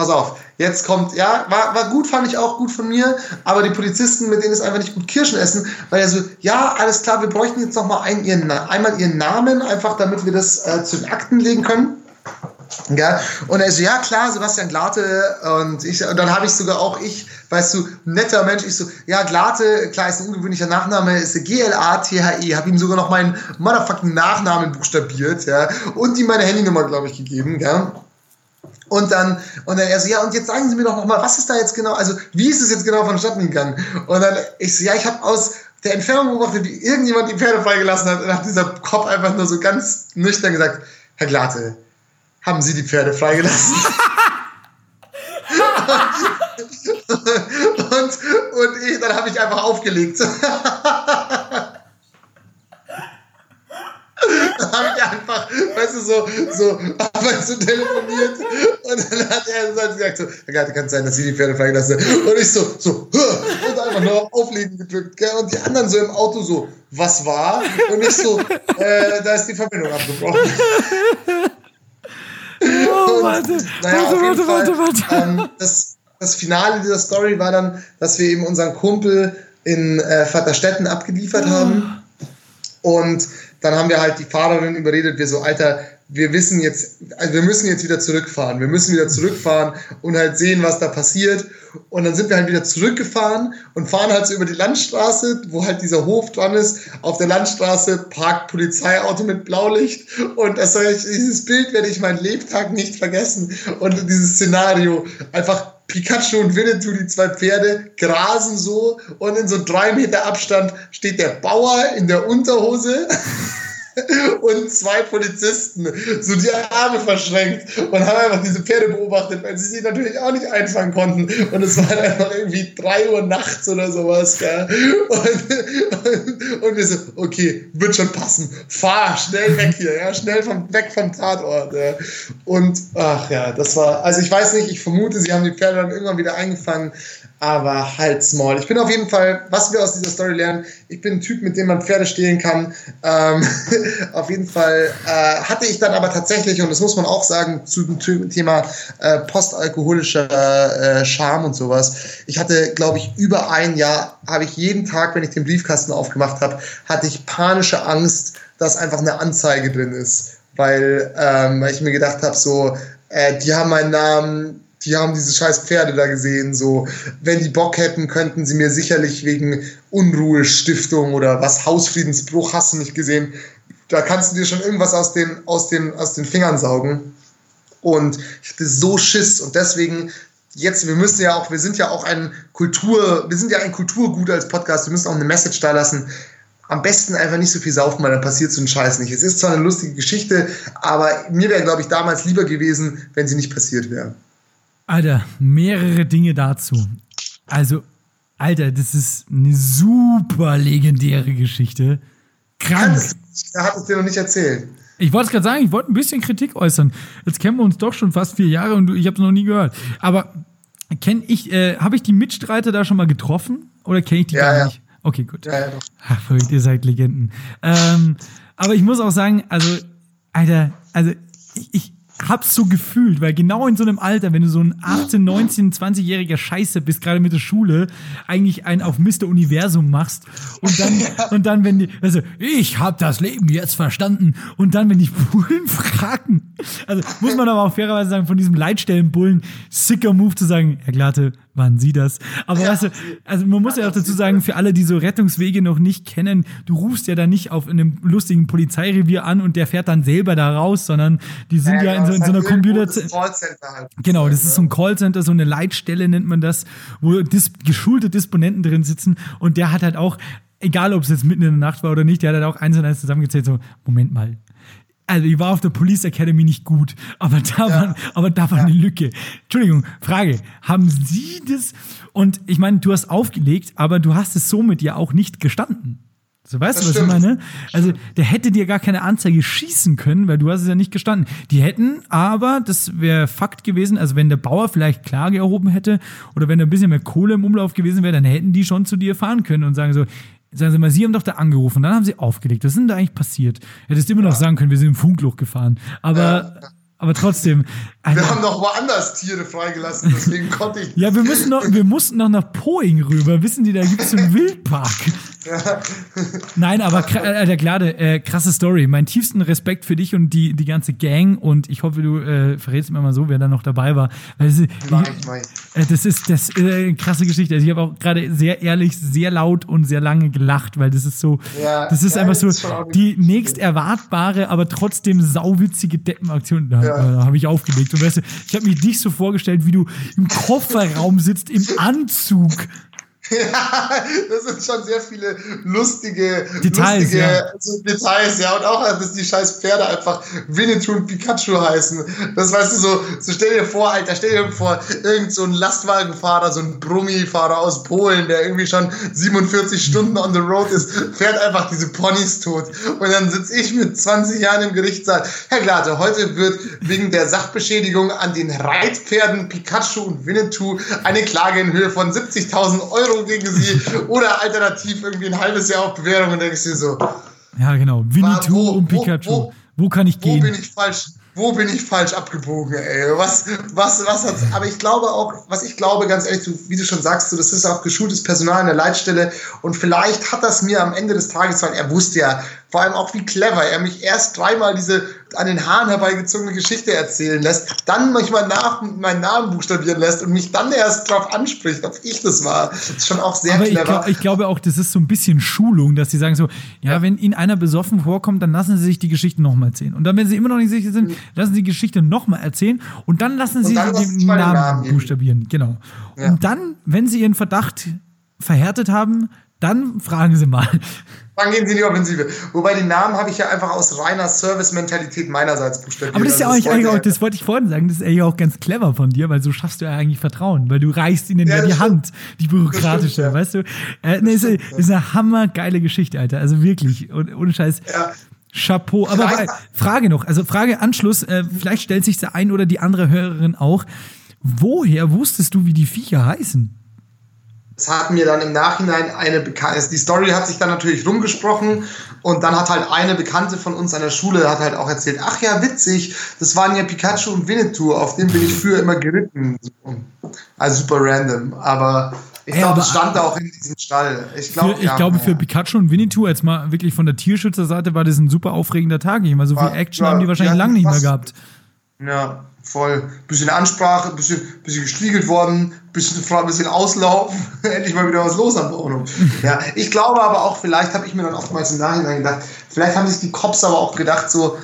S3: Pass auf, jetzt kommt, ja, war, war gut, fand ich auch gut von mir, aber die Polizisten, mit denen ist einfach nicht gut Kirschen essen, weil er so, ja, alles klar, wir bräuchten jetzt nochmal ihren, einmal ihren Namen, einfach damit wir das äh, zu den Akten legen können. Ja, und er so, ja klar, Sebastian Glate und ich, und dann habe ich sogar auch ich, weißt du, netter Mensch, ich so, ja Glate, klar ist ein ungewöhnlicher Nachname, ist G-L-A-T-H-E, habe ihm sogar noch meinen motherfucking Nachnamen buchstabiert, ja, und ihm meine Handynummer, glaube ich, gegeben, ja. Und dann, und dann er so, ja, und jetzt sagen Sie mir doch nochmal, was ist da jetzt genau, also wie ist es jetzt genau vonstatten gegangen? Und dann, ich so, ja, ich habe aus der Entfernung beobachtet, wie irgendjemand die Pferde freigelassen hat, und hat dieser Kopf einfach nur so ganz nüchtern gesagt, Herr Glate, haben Sie die Pferde freigelassen? und, und ich, dann habe ich einfach aufgelegt. Dann habe ich einfach, weißt du, so, so, einfach so telefoniert und dann hat er so gesagt, so, Garte, kann es sein, dass Sie die Pferde freigelassen haben? Und ich so, so, und einfach nur auf Auflegen gedrückt. Gell? Und die anderen so im Auto so, was war? Und ich so, äh, da ist die Verbindung abgebrochen. Oh, warte, und, naja, warte, warte, Fall, warte, warte. Ähm, das, das Finale dieser Story war dann, dass wir eben unseren Kumpel in äh, Vaterstetten abgeliefert haben. Und dann haben wir halt die Fahrerin überredet, wir so, Alter, wir wissen jetzt, also wir müssen jetzt wieder zurückfahren. Wir müssen wieder zurückfahren und halt sehen, was da passiert. Und dann sind wir halt wieder zurückgefahren und fahren halt so über die Landstraße, wo halt dieser Hof dran ist. Auf der Landstraße parkt Polizeiauto mit Blaulicht. Und das ich, dieses Bild werde ich meinen Lebtag nicht vergessen. Und dieses Szenario einfach Pikachu und Winnetou, die zwei Pferde, grasen so und in so drei Meter Abstand steht der Bauer in der Unterhose und zwei Polizisten so die Arme verschränkt und haben einfach diese Pferde beobachtet, weil sie sie natürlich auch nicht einfangen konnten. Und es war dann einfach irgendwie drei Uhr nachts oder sowas. Gell? Und, und, und wir so, okay, wird schon passen. Fahr schnell weg hier, ja, schnell vom, weg vom Tatort. Ja. Und ach ja, das war, also ich weiß nicht, ich vermute, sie haben die Pferde dann irgendwann wieder eingefangen aber halt small. Ich bin auf jeden Fall, was wir aus dieser Story lernen, ich bin ein Typ, mit dem man Pferde stehlen kann. Ähm, auf jeden Fall äh, hatte ich dann aber tatsächlich, und das muss man auch sagen, zu dem Thema äh, postalkoholischer äh, Charme und sowas. Ich hatte, glaube ich, über ein Jahr, habe ich jeden Tag, wenn ich den Briefkasten aufgemacht habe, hatte ich panische Angst, dass einfach eine Anzeige drin ist. Weil, ähm, weil ich mir gedacht habe, so, äh, die haben meinen Namen, die haben diese scheiß Pferde da gesehen, so, wenn die Bock hätten, könnten sie mir sicherlich wegen Unruhestiftung oder was, Hausfriedensbruch, hast du nicht gesehen, da kannst du dir schon irgendwas aus den, aus den, aus den Fingern saugen. Und ich hatte so Schiss und deswegen jetzt, wir müssen ja auch, wir sind ja auch ein Kultur, wir sind ja ein Kulturgut als Podcast, wir müssen auch eine Message da lassen. Am besten einfach nicht so viel saufen, weil dann passiert so ein Scheiß nicht. Es ist zwar eine lustige Geschichte, aber mir wäre, glaube ich, damals lieber gewesen, wenn sie nicht passiert wäre.
S2: Alter, mehrere Dinge dazu. Also, Alter, das ist eine super legendäre Geschichte. Krank.
S3: Er hat es dir noch nicht erzählt.
S2: Ich wollte es gerade sagen, ich wollte ein bisschen Kritik äußern. Jetzt kennen wir uns doch schon fast vier Jahre und ich habe es noch nie gehört. Aber kenne ich, äh, habe ich die Mitstreiter da schon mal getroffen? Oder kenne ich die ja, gar ja. nicht? Okay, gut. Ja, ja, doch. Ach, verrückt, ihr seid Legenden. Ähm, aber ich muss auch sagen, also, Alter, also ich, ich hab's so gefühlt, weil genau in so einem Alter, wenn du so ein 18, 19, 20-jähriger Scheiße bist, gerade mit der Schule, eigentlich einen auf Mr. Universum machst und dann, und dann, wenn die, also, ich hab das Leben jetzt verstanden und dann, wenn die Bullen fragen, also, muss man aber auch fairerweise sagen, von diesem Leitstellenbullen, sicker Move zu sagen, Herr Glatte, waren Sie das? Aber ja, weißt du, also man muss ja auch dazu sagen, für alle, die so Rettungswege noch nicht kennen, du rufst ja da nicht auf einem lustigen Polizeirevier an und der fährt dann selber da raus, sondern die sind ja, ja in so, in so einer Computer. Halt. Genau, das ist so ein Callcenter, so eine Leitstelle nennt man das, wo dis geschulte Disponenten drin sitzen und der hat halt auch egal ob es jetzt mitten in der Nacht war oder nicht, der hat halt auch eins und eins zusammengezählt, so, Moment mal, also ich war auf der Police Academy nicht gut, aber da, ja. war, aber da war ja. eine Lücke. Entschuldigung, Frage, haben Sie das? Und ich meine, du hast aufgelegt, aber du hast es somit ja auch nicht gestanden. So, weißt das du, was stimmt. ich meine? Also, der hätte dir gar keine Anzeige schießen können, weil du hast es ja nicht gestanden. Die hätten aber, das wäre Fakt gewesen, also wenn der Bauer vielleicht Klage erhoben hätte oder wenn da ein bisschen mehr Kohle im Umlauf gewesen wäre, dann hätten die schon zu dir fahren können und sagen so, Sagen Sie mal, Sie haben doch da angerufen, dann haben Sie aufgelegt. Was ist denn da eigentlich passiert? Hättest immer noch sagen können, wir sind im Funkloch gefahren. Aber, ja. Aber trotzdem.
S3: Wir haben noch woanders Tiere freigelassen, deswegen konnte ich.
S2: ja, wir, müssen noch, wir mussten noch nach Poing rüber. Wissen Sie, da gibt es einen Wildpark. Nein, aber Alter, Glade, äh, krasse Story. Mein tiefsten Respekt für dich und die, die ganze Gang und ich hoffe, du äh, verrätst mir mal so, wer da noch dabei war. Weil das, ist, äh, das ist das äh, eine krasse Geschichte. Also ich habe auch gerade sehr ehrlich, sehr laut und sehr lange gelacht, weil das ist so, ja, das ist ja, einfach so die nächst erwartbare, aber trotzdem sauwitzige Deppenaktion. Da, ja. da habe ich aufgelegt. Und weißt du, ich habe mir dich so vorgestellt, wie du im Kofferraum sitzt, im Anzug
S3: ja, das sind schon sehr viele lustige Details, lustige, ja. Also Details, ja. Und auch, dass die scheiß Pferde einfach Winnetou und Pikachu heißen. Das weißt du so, so stell dir vor, Alter, stell dir vor, irgend so ein Lastwagenfahrer, so ein Brummifahrer aus Polen, der irgendwie schon 47 Stunden on the road ist, fährt einfach diese Ponys tot. Und dann sitze ich mit 20 Jahren im Gerichtssaal. Herr Glate, heute wird wegen der Sachbeschädigung an den Reitpferden Pikachu und Winnetou eine Klage in Höhe von 70.000 Euro gegen sie. Oder alternativ irgendwie ein halbes Jahr auf Bewährung und denkst dir so.
S2: Ja, genau. Winnetou und Pikachu. Wo, wo, wo kann ich gehen?
S3: Wo bin ich falsch? wo bin ich falsch abgebogen, ey? Was, was, was hat's? Aber ich glaube auch, was ich glaube, ganz ehrlich, du, wie du schon sagst, so, das ist auch geschultes Personal in der Leitstelle und vielleicht hat das mir am Ende des Tages, weil er wusste ja, vor allem auch wie clever er mich erst dreimal diese an den Haaren herbeigezogene Geschichte erzählen lässt, dann manchmal nach meinen Namen buchstabieren lässt und mich dann erst darauf anspricht, ob ich das war. Das ist schon auch sehr
S2: Aber
S3: clever.
S2: Ich, glaub, ich glaube auch, das ist so ein bisschen Schulung, dass sie sagen so, ja, ja. wenn ihnen einer besoffen vorkommt, dann lassen sie sich die Geschichte nochmal erzählen. Und dann, wenn sie immer noch nicht sicher sind, mhm. lassen sie die Geschichte nochmal erzählen und dann lassen sie dann den Namen, Namen buchstabieren. Genau. Ja. Und dann, wenn sie ihren Verdacht verhärtet haben, dann fragen Sie mal.
S3: Dann gehen Sie in die Offensive. Wobei den Namen habe ich ja einfach aus reiner Service-Mentalität meinerseits buchstabiert.
S2: Aber das ist ja also eigentlich, auch, das wollte ich vorhin sagen, das ist eigentlich auch ganz clever von dir, weil so schaffst du ja eigentlich Vertrauen, weil du reichst ihnen ja, ja die stimmt. Hand, die bürokratische, stimmt, ja. weißt du? Äh, ne, ist, stimmt, ist eine hammergeile Geschichte, Alter. Also wirklich, und, ohne Scheiß. Ja. Chapeau. Aber vielleicht, Frage noch, also Frage Anschluss, äh, vielleicht stellt sich der ein oder die andere Hörerin auch. Woher wusstest du, wie die Viecher heißen?
S3: Es hat mir dann im Nachhinein eine Bekannte, also die Story hat sich dann natürlich rumgesprochen und dann hat halt eine Bekannte von uns an der Schule hat halt auch erzählt, ach ja, witzig, das waren ja Pikachu und Winnetou, auf dem bin ich früher immer geritten. Also super random, aber ich glaube, das stand da auch in diesem Stall. Ich, glaub,
S2: für, ich ja, glaube, für Pikachu und Winnetou, jetzt mal wirklich von der Tierschützerseite, war das ein super aufregender Tag. Ich meine, so viel Action ja, haben die wahrscheinlich lange nicht mehr gehabt.
S3: Ja, voll. Bisschen Ansprache, bisschen, bisschen gestriegelt worden, bisschen, bisschen Auslauf, endlich mal wieder was los am Wohnung. Ja, ich glaube aber auch, vielleicht habe ich mir dann oftmals im Nachhinein gedacht, vielleicht haben sich die Cops aber auch gedacht, so,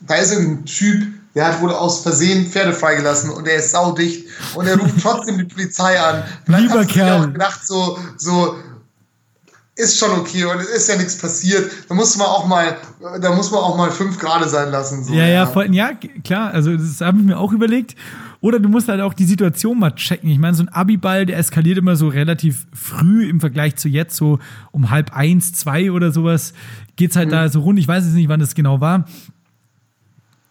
S3: da ist irgendein Typ, der hat wohl aus Versehen Pferde freigelassen und er ist saudicht und er ruft trotzdem die Polizei an.
S2: Vielleicht Lieber Kerl.
S3: auch gedacht, so, so, ist schon okay und es ist ja nichts passiert. Da muss man auch mal, da muss man auch mal fünf Grad sein lassen. So,
S2: ja, ja, ja, voll, ja, klar. Also das habe ich mir auch überlegt. Oder du musst halt auch die Situation mal checken. Ich meine, so ein Abiball, der eskaliert immer so relativ früh im Vergleich zu jetzt, so um halb eins, zwei oder sowas, geht's halt mhm. da so rund. Ich weiß jetzt nicht, wann das genau war.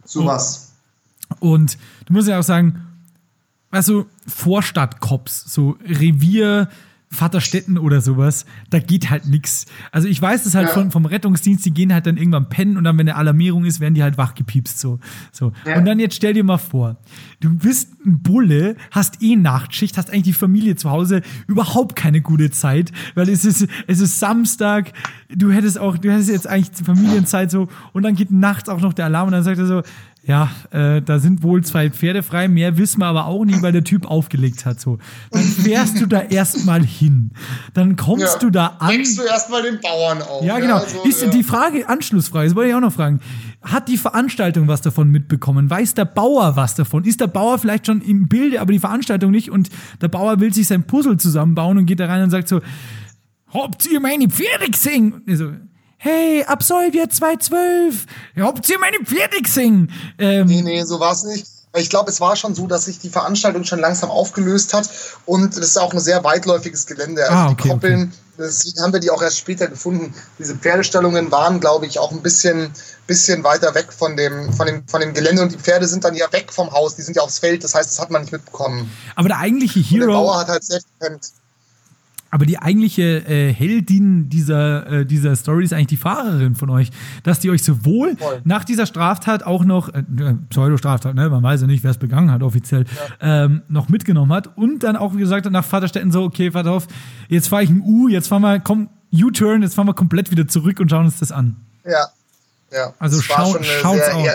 S3: So was.
S2: Und du musst ja auch sagen, also Vorstadtkops, so Revier, Vaterstetten oder sowas, da geht halt nichts. Also ich weiß es halt ja. von, vom Rettungsdienst, die gehen halt dann irgendwann pennen und dann, wenn eine Alarmierung ist, werden die halt wachgepiepst so. so. Ja. Und dann jetzt stell dir mal vor, du bist ein Bulle, hast eh Nachtschicht, hast eigentlich die Familie zu Hause, überhaupt keine gute Zeit, weil es ist, es ist Samstag, du hättest auch, du hättest jetzt eigentlich Familienzeit so und dann geht nachts auch noch der Alarm und dann sagt er so, ja, äh, da sind wohl zwei Pferde frei, mehr wissen wir aber auch nicht, weil der Typ aufgelegt hat. So. Dann fährst du da erstmal hin. Dann kommst ja, du da an.
S3: Denkst du erstmal den Bauern auf.
S2: Ja, genau. Ja, also, ist ja. die Frage, Anschlussfrage, das wollte ich auch noch fragen. Hat die Veranstaltung was davon mitbekommen? Weiß der Bauer was davon? Ist der Bauer vielleicht schon im Bilde, aber die Veranstaltung nicht? Und der Bauer will sich sein Puzzle zusammenbauen und geht da rein und sagt so, habt ihr meine Pferde gesehen? So, hey, Absolvier 212, habt ihr meine Pferde gesehen?
S3: Ähm, nee, nee, so war es nicht. Ich glaube, es war schon so, dass sich die Veranstaltung schon langsam aufgelöst hat und das ist auch ein sehr weitläufiges Gelände. Also ah, okay, die Koppeln, okay. deswegen haben wir die auch erst später gefunden. Diese Pferdestellungen waren, glaube ich, auch ein bisschen, bisschen weiter weg von dem, von, dem, von dem Gelände und die Pferde sind dann ja weg vom Haus, die sind ja aufs Feld, das heißt, das hat man nicht mitbekommen.
S2: Aber der eigentliche Hero. Und der
S3: Bauer hat halt selbst gepennt.
S2: Aber die eigentliche äh, Heldin dieser, äh, dieser Story ist eigentlich die Fahrerin von euch, dass die euch sowohl Voll. nach dieser Straftat auch noch, äh, äh, Pseudo-Straftat, ne, man weiß ja nicht, wer es begangen hat offiziell, ja. ähm, noch mitgenommen hat und dann auch gesagt hat nach Vaterstätten so, okay, warte auf, jetzt fahre ich im U, jetzt fahren wir, komm, U-Turn, jetzt fahren wir komplett wieder zurück und schauen uns das an.
S3: Ja, ja.
S2: Also schau, schaut's auch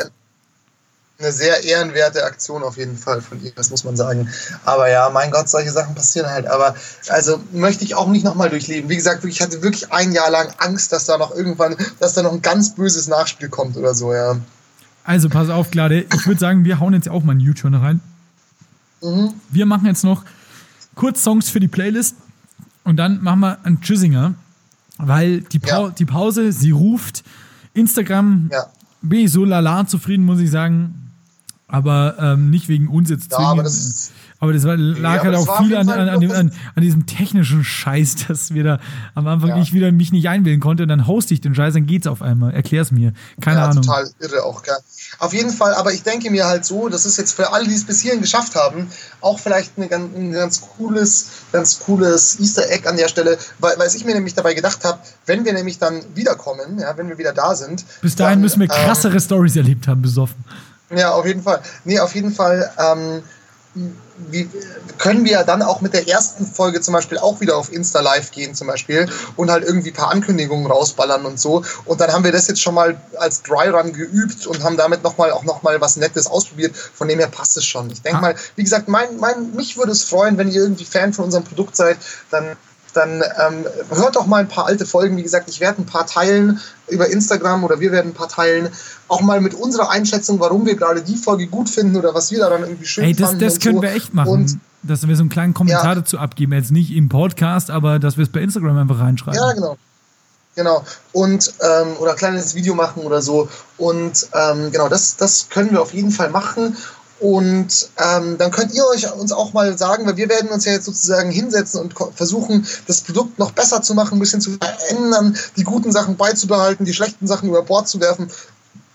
S3: eine sehr ehrenwerte Aktion auf jeden Fall von ihr, das muss man sagen. Aber ja, mein Gott, solche Sachen passieren halt. Aber also möchte ich auch nicht nochmal durchleben. Wie gesagt, ich hatte wirklich ein Jahr lang Angst, dass da noch irgendwann, dass da noch ein ganz böses Nachspiel kommt oder so, ja.
S2: Also pass auf, Glade. Ich würde sagen, wir hauen jetzt auch mal einen YouTube rein. Mhm. Wir machen jetzt noch kurz Songs für die Playlist und dann machen wir einen Tschüssinger, weil die, pa ja. die Pause, sie ruft. Instagram ja. bin ich so lala zufrieden, muss ich sagen Aber ähm, nicht wegen uns jetzt
S3: zwingend. Ja, aber das
S2: aber das war, lag ja, halt auch viel an, an, an, dem, an, diesem technischen Scheiß, dass wir da am Anfang ja. nicht wieder mich nicht einwählen konnte und dann hoste ich den Scheiß, dann geht's auf einmal. Erklär's mir. Keine Ahnung.
S3: total irre auch, gell. Auf jeden Fall, aber ich denke mir halt so, das ist jetzt für alle, die es bis hierhin geschafft haben, auch vielleicht eine ganz, ein ganz cooles, ganz cooles Easter Egg an der Stelle, weil, weil ich mir nämlich dabei gedacht habe, wenn wir nämlich dann wiederkommen, ja, wenn wir wieder da sind.
S2: Bis dahin dann, müssen wir krassere ähm, Stories erlebt haben, besoffen.
S3: Ja, auf jeden Fall. Nee, auf jeden Fall. Ähm, wie, können wir dann auch mit der ersten Folge zum Beispiel auch wieder auf Insta Live gehen zum Beispiel und halt irgendwie ein paar Ankündigungen rausballern und so. Und dann haben wir das jetzt schon mal als Dry Run geübt und haben damit nochmal auch nochmal was Nettes ausprobiert. Von dem her passt es schon. Ich denke ah. mal, wie gesagt, mein, mein, mich würde es freuen, wenn ihr irgendwie Fan von unserem Produkt seid, dann dann ähm, hört doch mal ein paar alte Folgen. Wie gesagt, ich werde ein paar teilen über Instagram oder wir werden ein paar teilen. Auch mal mit unserer Einschätzung, warum wir gerade die Folge gut finden oder was wir daran irgendwie schön Ey,
S2: das,
S3: fanden.
S2: Das können
S3: so.
S2: wir echt machen. Und dass wir so einen kleinen Kommentar ja. dazu abgeben. Jetzt nicht im Podcast, aber dass wir es bei Instagram einfach reinschreiben.
S3: Ja, genau. Genau. Und, ähm, oder ein kleines Video machen oder so. Und ähm, genau, das, das können wir auf jeden Fall machen. Und ähm, dann könnt ihr euch uns auch mal sagen, weil wir werden uns ja jetzt sozusagen hinsetzen und versuchen, das Produkt noch besser zu machen, ein bisschen zu verändern, die guten Sachen beizubehalten, die schlechten Sachen über Bord zu werfen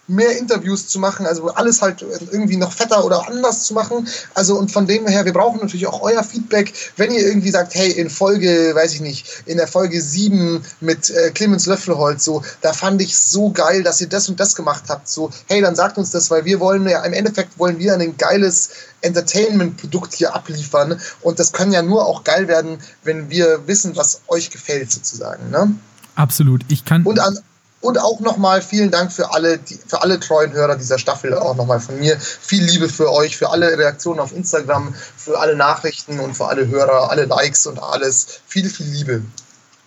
S3: mehr Interviews zu machen, also alles halt irgendwie noch fetter oder anders zu machen. Also und von dem her, wir brauchen natürlich auch euer Feedback, wenn ihr irgendwie sagt, hey, in Folge, weiß ich nicht, in der Folge 7 mit äh, Clemens Löffelholz, so, da fand ich so geil, dass ihr das und das gemacht habt. So, hey, dann sagt uns das, weil wir wollen ja, im Endeffekt wollen wir ein geiles Entertainment-Produkt hier abliefern und das kann ja nur auch geil werden, wenn wir wissen, was euch gefällt sozusagen. Ne?
S2: Absolut. Ich kann.
S3: Und an, und auch nochmal vielen Dank für alle, die, für alle treuen Hörer dieser Staffel, auch nochmal von mir. Viel Liebe für euch, für alle Reaktionen auf Instagram, für alle Nachrichten und für alle Hörer, alle Likes und alles. Viel, viel Liebe.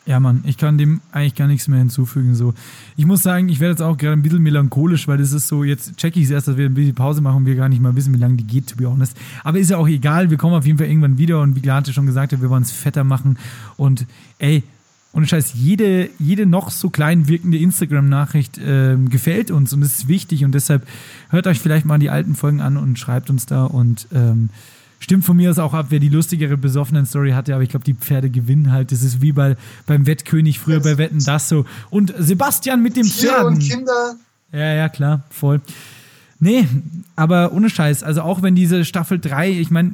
S2: Ja, Mann, ich kann dem eigentlich gar nichts mehr hinzufügen. So. Ich muss sagen, ich werde jetzt auch gerade ein bisschen melancholisch, weil das ist so, jetzt checke ich es erst, dass wir ein bisschen Pause machen und wir gar nicht mal wissen, wie lange die geht, to be honest. Aber ist ja auch egal, wir kommen auf jeden Fall irgendwann wieder und wie Glate schon gesagt hat, wir wollen es fetter machen. Und ey, und Scheiß, jede, jede noch so klein wirkende Instagram-Nachricht äh, gefällt uns und es ist wichtig und deshalb hört euch vielleicht mal die alten Folgen an und schreibt uns da und ähm, stimmt von mir aus auch ab, wer die lustigere besoffenen Story hatte, aber ich glaube, die Pferde gewinnen halt. Das ist wie bei, beim Wettkönig früher bei Wetten das so. Und Sebastian mit dem Pferd.
S3: und Kinder.
S2: Ja, ja, klar, voll. Nee, aber ohne Scheiß. Also auch wenn diese Staffel 3, ich meine,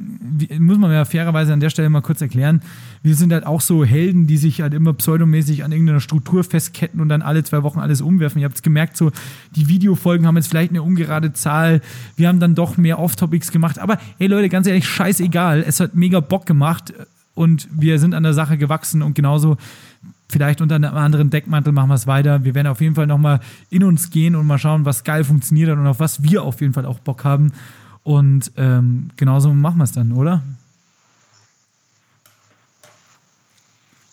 S2: muss man ja fairerweise an der Stelle mal kurz erklären, wir sind halt auch so Helden, die sich halt immer pseudomäßig an irgendeiner Struktur festketten und dann alle zwei Wochen alles umwerfen. Ihr habt es gemerkt, so die Videofolgen haben jetzt vielleicht eine ungerade Zahl. Wir haben dann doch mehr Off-Topics gemacht. Aber ey Leute, ganz ehrlich, scheißegal. Es hat mega Bock gemacht und wir sind an der Sache gewachsen und genauso vielleicht unter einem anderen Deckmantel machen wir es weiter. Wir werden auf jeden Fall nochmal in uns gehen und mal schauen, was geil funktioniert hat und auf was wir auf jeden Fall auch Bock haben. Und ähm, genauso machen wir es dann, oder?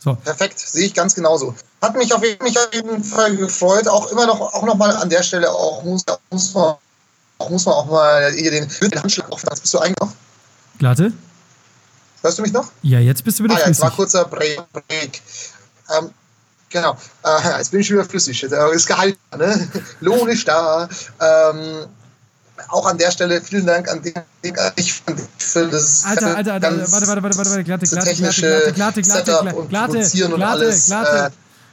S3: So. Perfekt, sehe ich ganz genauso. Hat mich auf jeden Fall gefreut, auch immer noch, auch noch mal an der Stelle auch muss, muss man auch muss man auch mal hier den, den Handschlag offen. Bist du eigentlich noch?
S2: Glatte?
S3: Hörst du mich noch?
S2: Ja, jetzt bist du wieder
S3: ah, ja, jetzt war kurzer Break. Ähm, genau, äh, jetzt bin ich wieder flüssig. Jetzt ist gehalten, ne? Lohn ist da. Ähm, auch an der Stelle vielen Dank an den, ich für das
S2: Alter, Alter, Alter, warte, warte, warte, warte, glatte, glatte, glatte, glatte, glatte, glatte, glatte, glatte, glatte.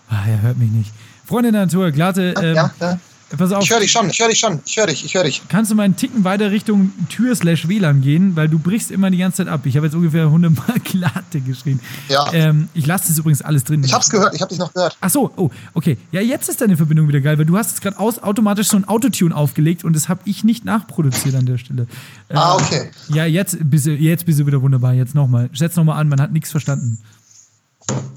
S2: Ah, er hört mich nicht. Freunde der Natur, glatte, ähm, ja, ja.
S3: Pass auf. Ich höre dich schon, ich höre dich schon, ich höre dich, ich höre dich.
S2: Kannst du mal einen Ticken weiter Richtung Tür slash WLAN gehen, weil du brichst immer die ganze Zeit ab. Ich habe jetzt ungefähr 100 Mal Glatte geschrien. Ja. Ähm, ich lasse das übrigens alles drin.
S3: Ich habe es gehört, ich habe dich noch gehört.
S2: Ach so, oh, okay. Ja, jetzt ist deine Verbindung wieder geil, weil du hast jetzt gerade automatisch so ein Autotune aufgelegt und das habe ich nicht nachproduziert an der Stelle.
S3: Äh, ah, okay.
S2: Ja, jetzt bist, du, jetzt bist du wieder wunderbar. Jetzt nochmal. Setz nochmal an, man hat nichts verstanden.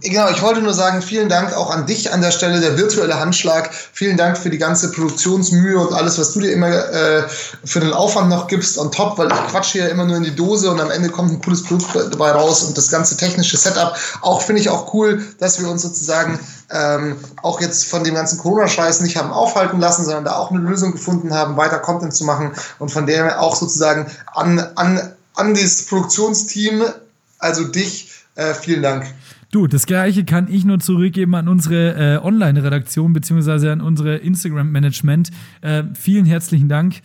S3: Genau, ich wollte nur sagen, vielen Dank auch an dich an der Stelle, der virtuelle Handschlag. Vielen Dank für die ganze Produktionsmühe und alles, was du dir immer äh, für den Aufwand noch gibst on top, weil ich quatsche hier immer nur in die Dose und am Ende kommt ein cooles Produkt dabei raus und das ganze technische Setup. Auch finde ich auch cool, dass wir uns sozusagen ähm, auch jetzt von dem ganzen Corona-Scheiß nicht haben aufhalten lassen, sondern da auch eine Lösung gefunden haben, weiter Content zu machen und von dem auch sozusagen an, an, an das Produktionsteam, also dich, äh, vielen Dank.
S2: Du, das gleiche kann ich nur zurückgeben an unsere äh, Online-Redaktion beziehungsweise an unsere Instagram-Management. Äh, vielen herzlichen Dank.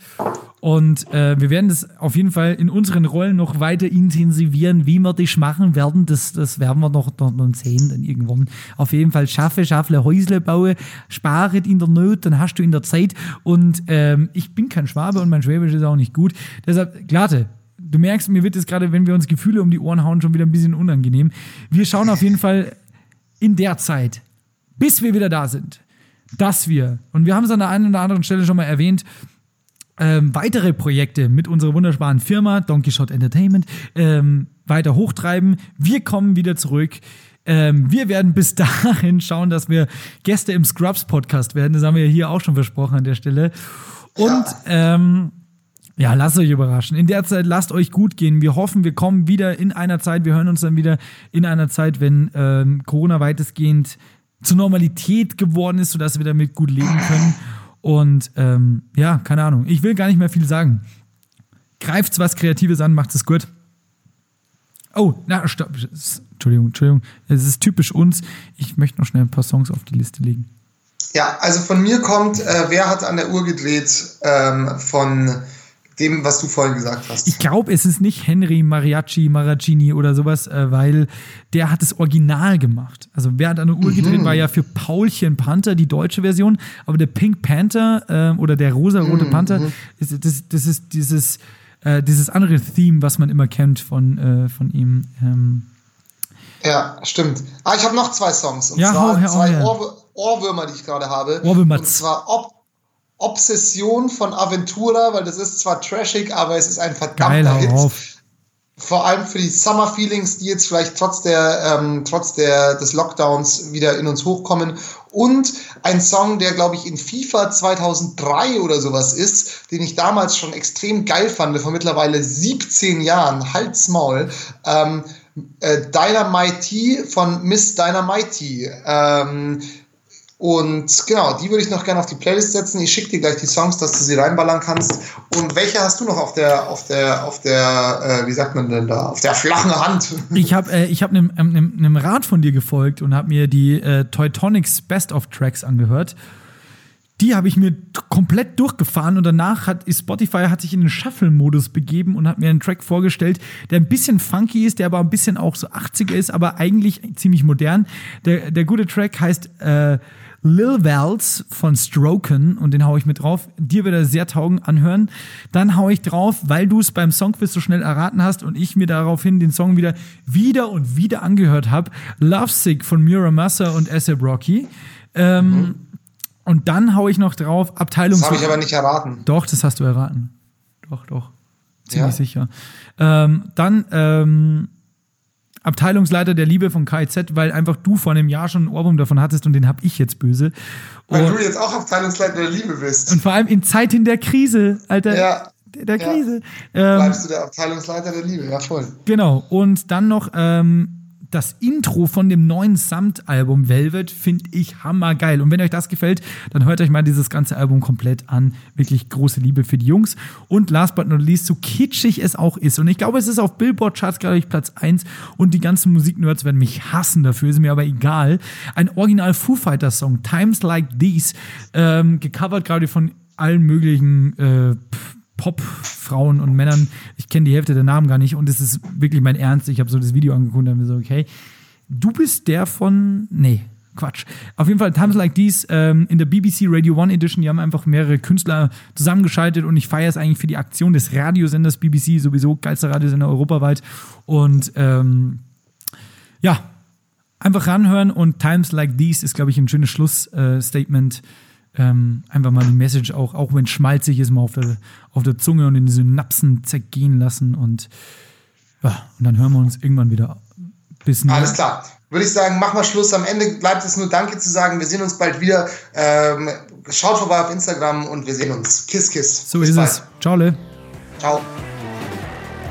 S2: Und äh, wir werden das auf jeden Fall in unseren Rollen noch weiter intensivieren. Wie wir das machen werden, das, das werden wir noch, noch, noch sehen dann irgendwann. Auf jeden Fall schaffe, schaffe, Häusle baue, spare in der Not, dann hast du in der Zeit. Und ähm, ich bin kein Schwabe und mein Schwäbisch ist auch nicht gut. Deshalb, Glatte, du merkst, mir wird es gerade, wenn wir uns Gefühle um die Ohren hauen, schon wieder ein bisschen unangenehm. Wir schauen auf jeden Fall in der Zeit, bis wir wieder da sind, dass wir, und wir haben es an der einen oder anderen Stelle schon mal erwähnt, ähm, weitere Projekte mit unserer wunderbaren Firma Donkey Shot Entertainment ähm, weiter hochtreiben. Wir kommen wieder zurück. Ähm, wir werden bis dahin schauen, dass wir Gäste im Scrubs Podcast werden. Das haben wir ja hier auch schon versprochen an der Stelle. Und ja. ähm, ja, lasst euch überraschen. In der Zeit lasst euch gut gehen. Wir hoffen, wir kommen wieder in einer Zeit, wir hören uns dann wieder in einer Zeit, wenn ähm, Corona weitestgehend zur Normalität geworden ist, sodass wir damit gut leben können. Und ähm, ja, keine Ahnung. Ich will gar nicht mehr viel sagen. Greift's was Kreatives an, macht es gut. Oh, na, stopp. Entschuldigung, Entschuldigung. Es ist typisch uns. Ich möchte noch schnell ein paar Songs auf die Liste legen.
S3: Ja, also von mir kommt, äh, wer hat an der Uhr gedreht ähm, von dem, was du vorhin gesagt hast.
S2: Ich glaube, es ist nicht Henry Mariachi, Maracini oder sowas, äh, weil der hat das Original gemacht. Also wer hat an der Uhr mhm. gedreht, war ja für Paulchen Panther die deutsche Version, aber der Pink Panther äh, oder der rosa-rote mhm. Panther, ist, das, das ist dieses, äh, dieses andere Theme, was man immer kennt von, äh, von ihm. Ähm.
S3: Ja, stimmt. Ah, ich habe noch zwei Songs. Und ja, zwar hau, hau, zwei Ohr Ohrwürmer, die ich gerade habe. Ohrwürmer. Und zwar Ob Obsession von Aventura, weil das ist zwar trashig, aber es ist ein verdammter Geil, Hit. Auf. Vor allem für die Summer Feelings, die jetzt vielleicht trotz der ähm, trotz der des Lockdowns wieder in uns hochkommen und ein Song, der glaube ich in FIFA 2003 oder sowas ist, den ich damals schon extrem geil fand, vor mittlerweile 17 Jahren, Halt's Maul. Ähm, äh, Dynamite von Miss Dynamite. Ähm, und genau, die würde ich noch gerne auf die Playlist setzen. Ich schicke dir gleich die Songs, dass du sie reinballern kannst. Und welche hast du noch auf der, auf der, auf der, äh, wie sagt man denn da, auf der flachen Hand?
S2: Ich habe äh, ich hab einem, einem, einem Rat von dir gefolgt und habe mir die äh, Teutonics Best of Tracks angehört. Die habe ich mir komplett durchgefahren und danach hat Spotify hat sich in den Shuffle-Modus begeben und hat mir einen Track vorgestellt, der ein bisschen funky ist, der aber ein bisschen auch so 80er ist, aber eigentlich ziemlich modern. Der, der gute Track heißt äh, Lil Vals von Stroken und den hau ich mit drauf. Dir wird er sehr taugen anhören. Dann hau ich drauf, weil du es beim Songquiz so schnell erraten hast und ich mir daraufhin den Song wieder wieder und wieder angehört habe. Lovesick von Mira Massa und A$AP Rocky. Ähm, mhm. Und dann hau ich noch drauf Abteilung.
S3: Das habe ich aber nicht erraten.
S2: Doch, das hast du erraten. Doch, doch. Ziemlich ja. sicher. Ähm, dann ähm, Abteilungsleiter der Liebe von KIZ, weil einfach du vor einem Jahr schon ein Ohrwurm davon hattest und den hab ich jetzt böse.
S3: Weil und, du jetzt auch Abteilungsleiter der Liebe bist.
S2: Und vor allem in Zeiten der Krise, Alter. Ja. Der Krise.
S3: Ja. Ähm, Bleibst du der Abteilungsleiter der Liebe, ja voll.
S2: Genau. Und dann noch ähm, das Intro von dem neuen Samt-Album Velvet finde ich hammergeil. Und wenn euch das gefällt, dann hört euch mal dieses ganze Album komplett an. Wirklich große Liebe für die Jungs. Und last but not least, so kitschig es auch ist. Und ich glaube, es ist auf Billboard-Charts, glaube ich, Platz 1. Und die ganzen Musiknerds werden mich hassen dafür, ist mir aber egal. Ein Original Foo Fighters-Song, Times Like These, ähm, gecovert gerade von allen möglichen äh, Pop-Frauen und Männern. Ich kenne die Hälfte der Namen gar nicht und es ist wirklich mein Ernst. Ich habe so das Video angeguckt und habe mir so, okay, du bist der von. Nee, Quatsch. Auf jeden Fall Times Like These ähm, in der BBC Radio One Edition. Die haben einfach mehrere Künstler zusammengeschaltet und ich feiere es eigentlich für die Aktion des Radiosenders BBC, sowieso geilster Radiosender europaweit. Und ähm, ja, einfach ranhören und Times Like These ist, glaube ich, ein schönes Schlussstatement. Äh, ähm, einfach mal die Message auch, auch wenn es schmalzig ist, mal auf der, auf der Zunge und in die Synapsen zergehen lassen und ja, und dann hören wir uns irgendwann wieder. Bis
S3: Alles klar. Würde ich sagen, mach mal Schluss. Am Ende bleibt es nur Danke zu sagen. Wir sehen uns bald wieder. Ähm, schaut vorbei auf Instagram und wir sehen uns. Kiss, kiss.
S2: So Bis ist bald. es. Ciao, Le.
S3: Ciao.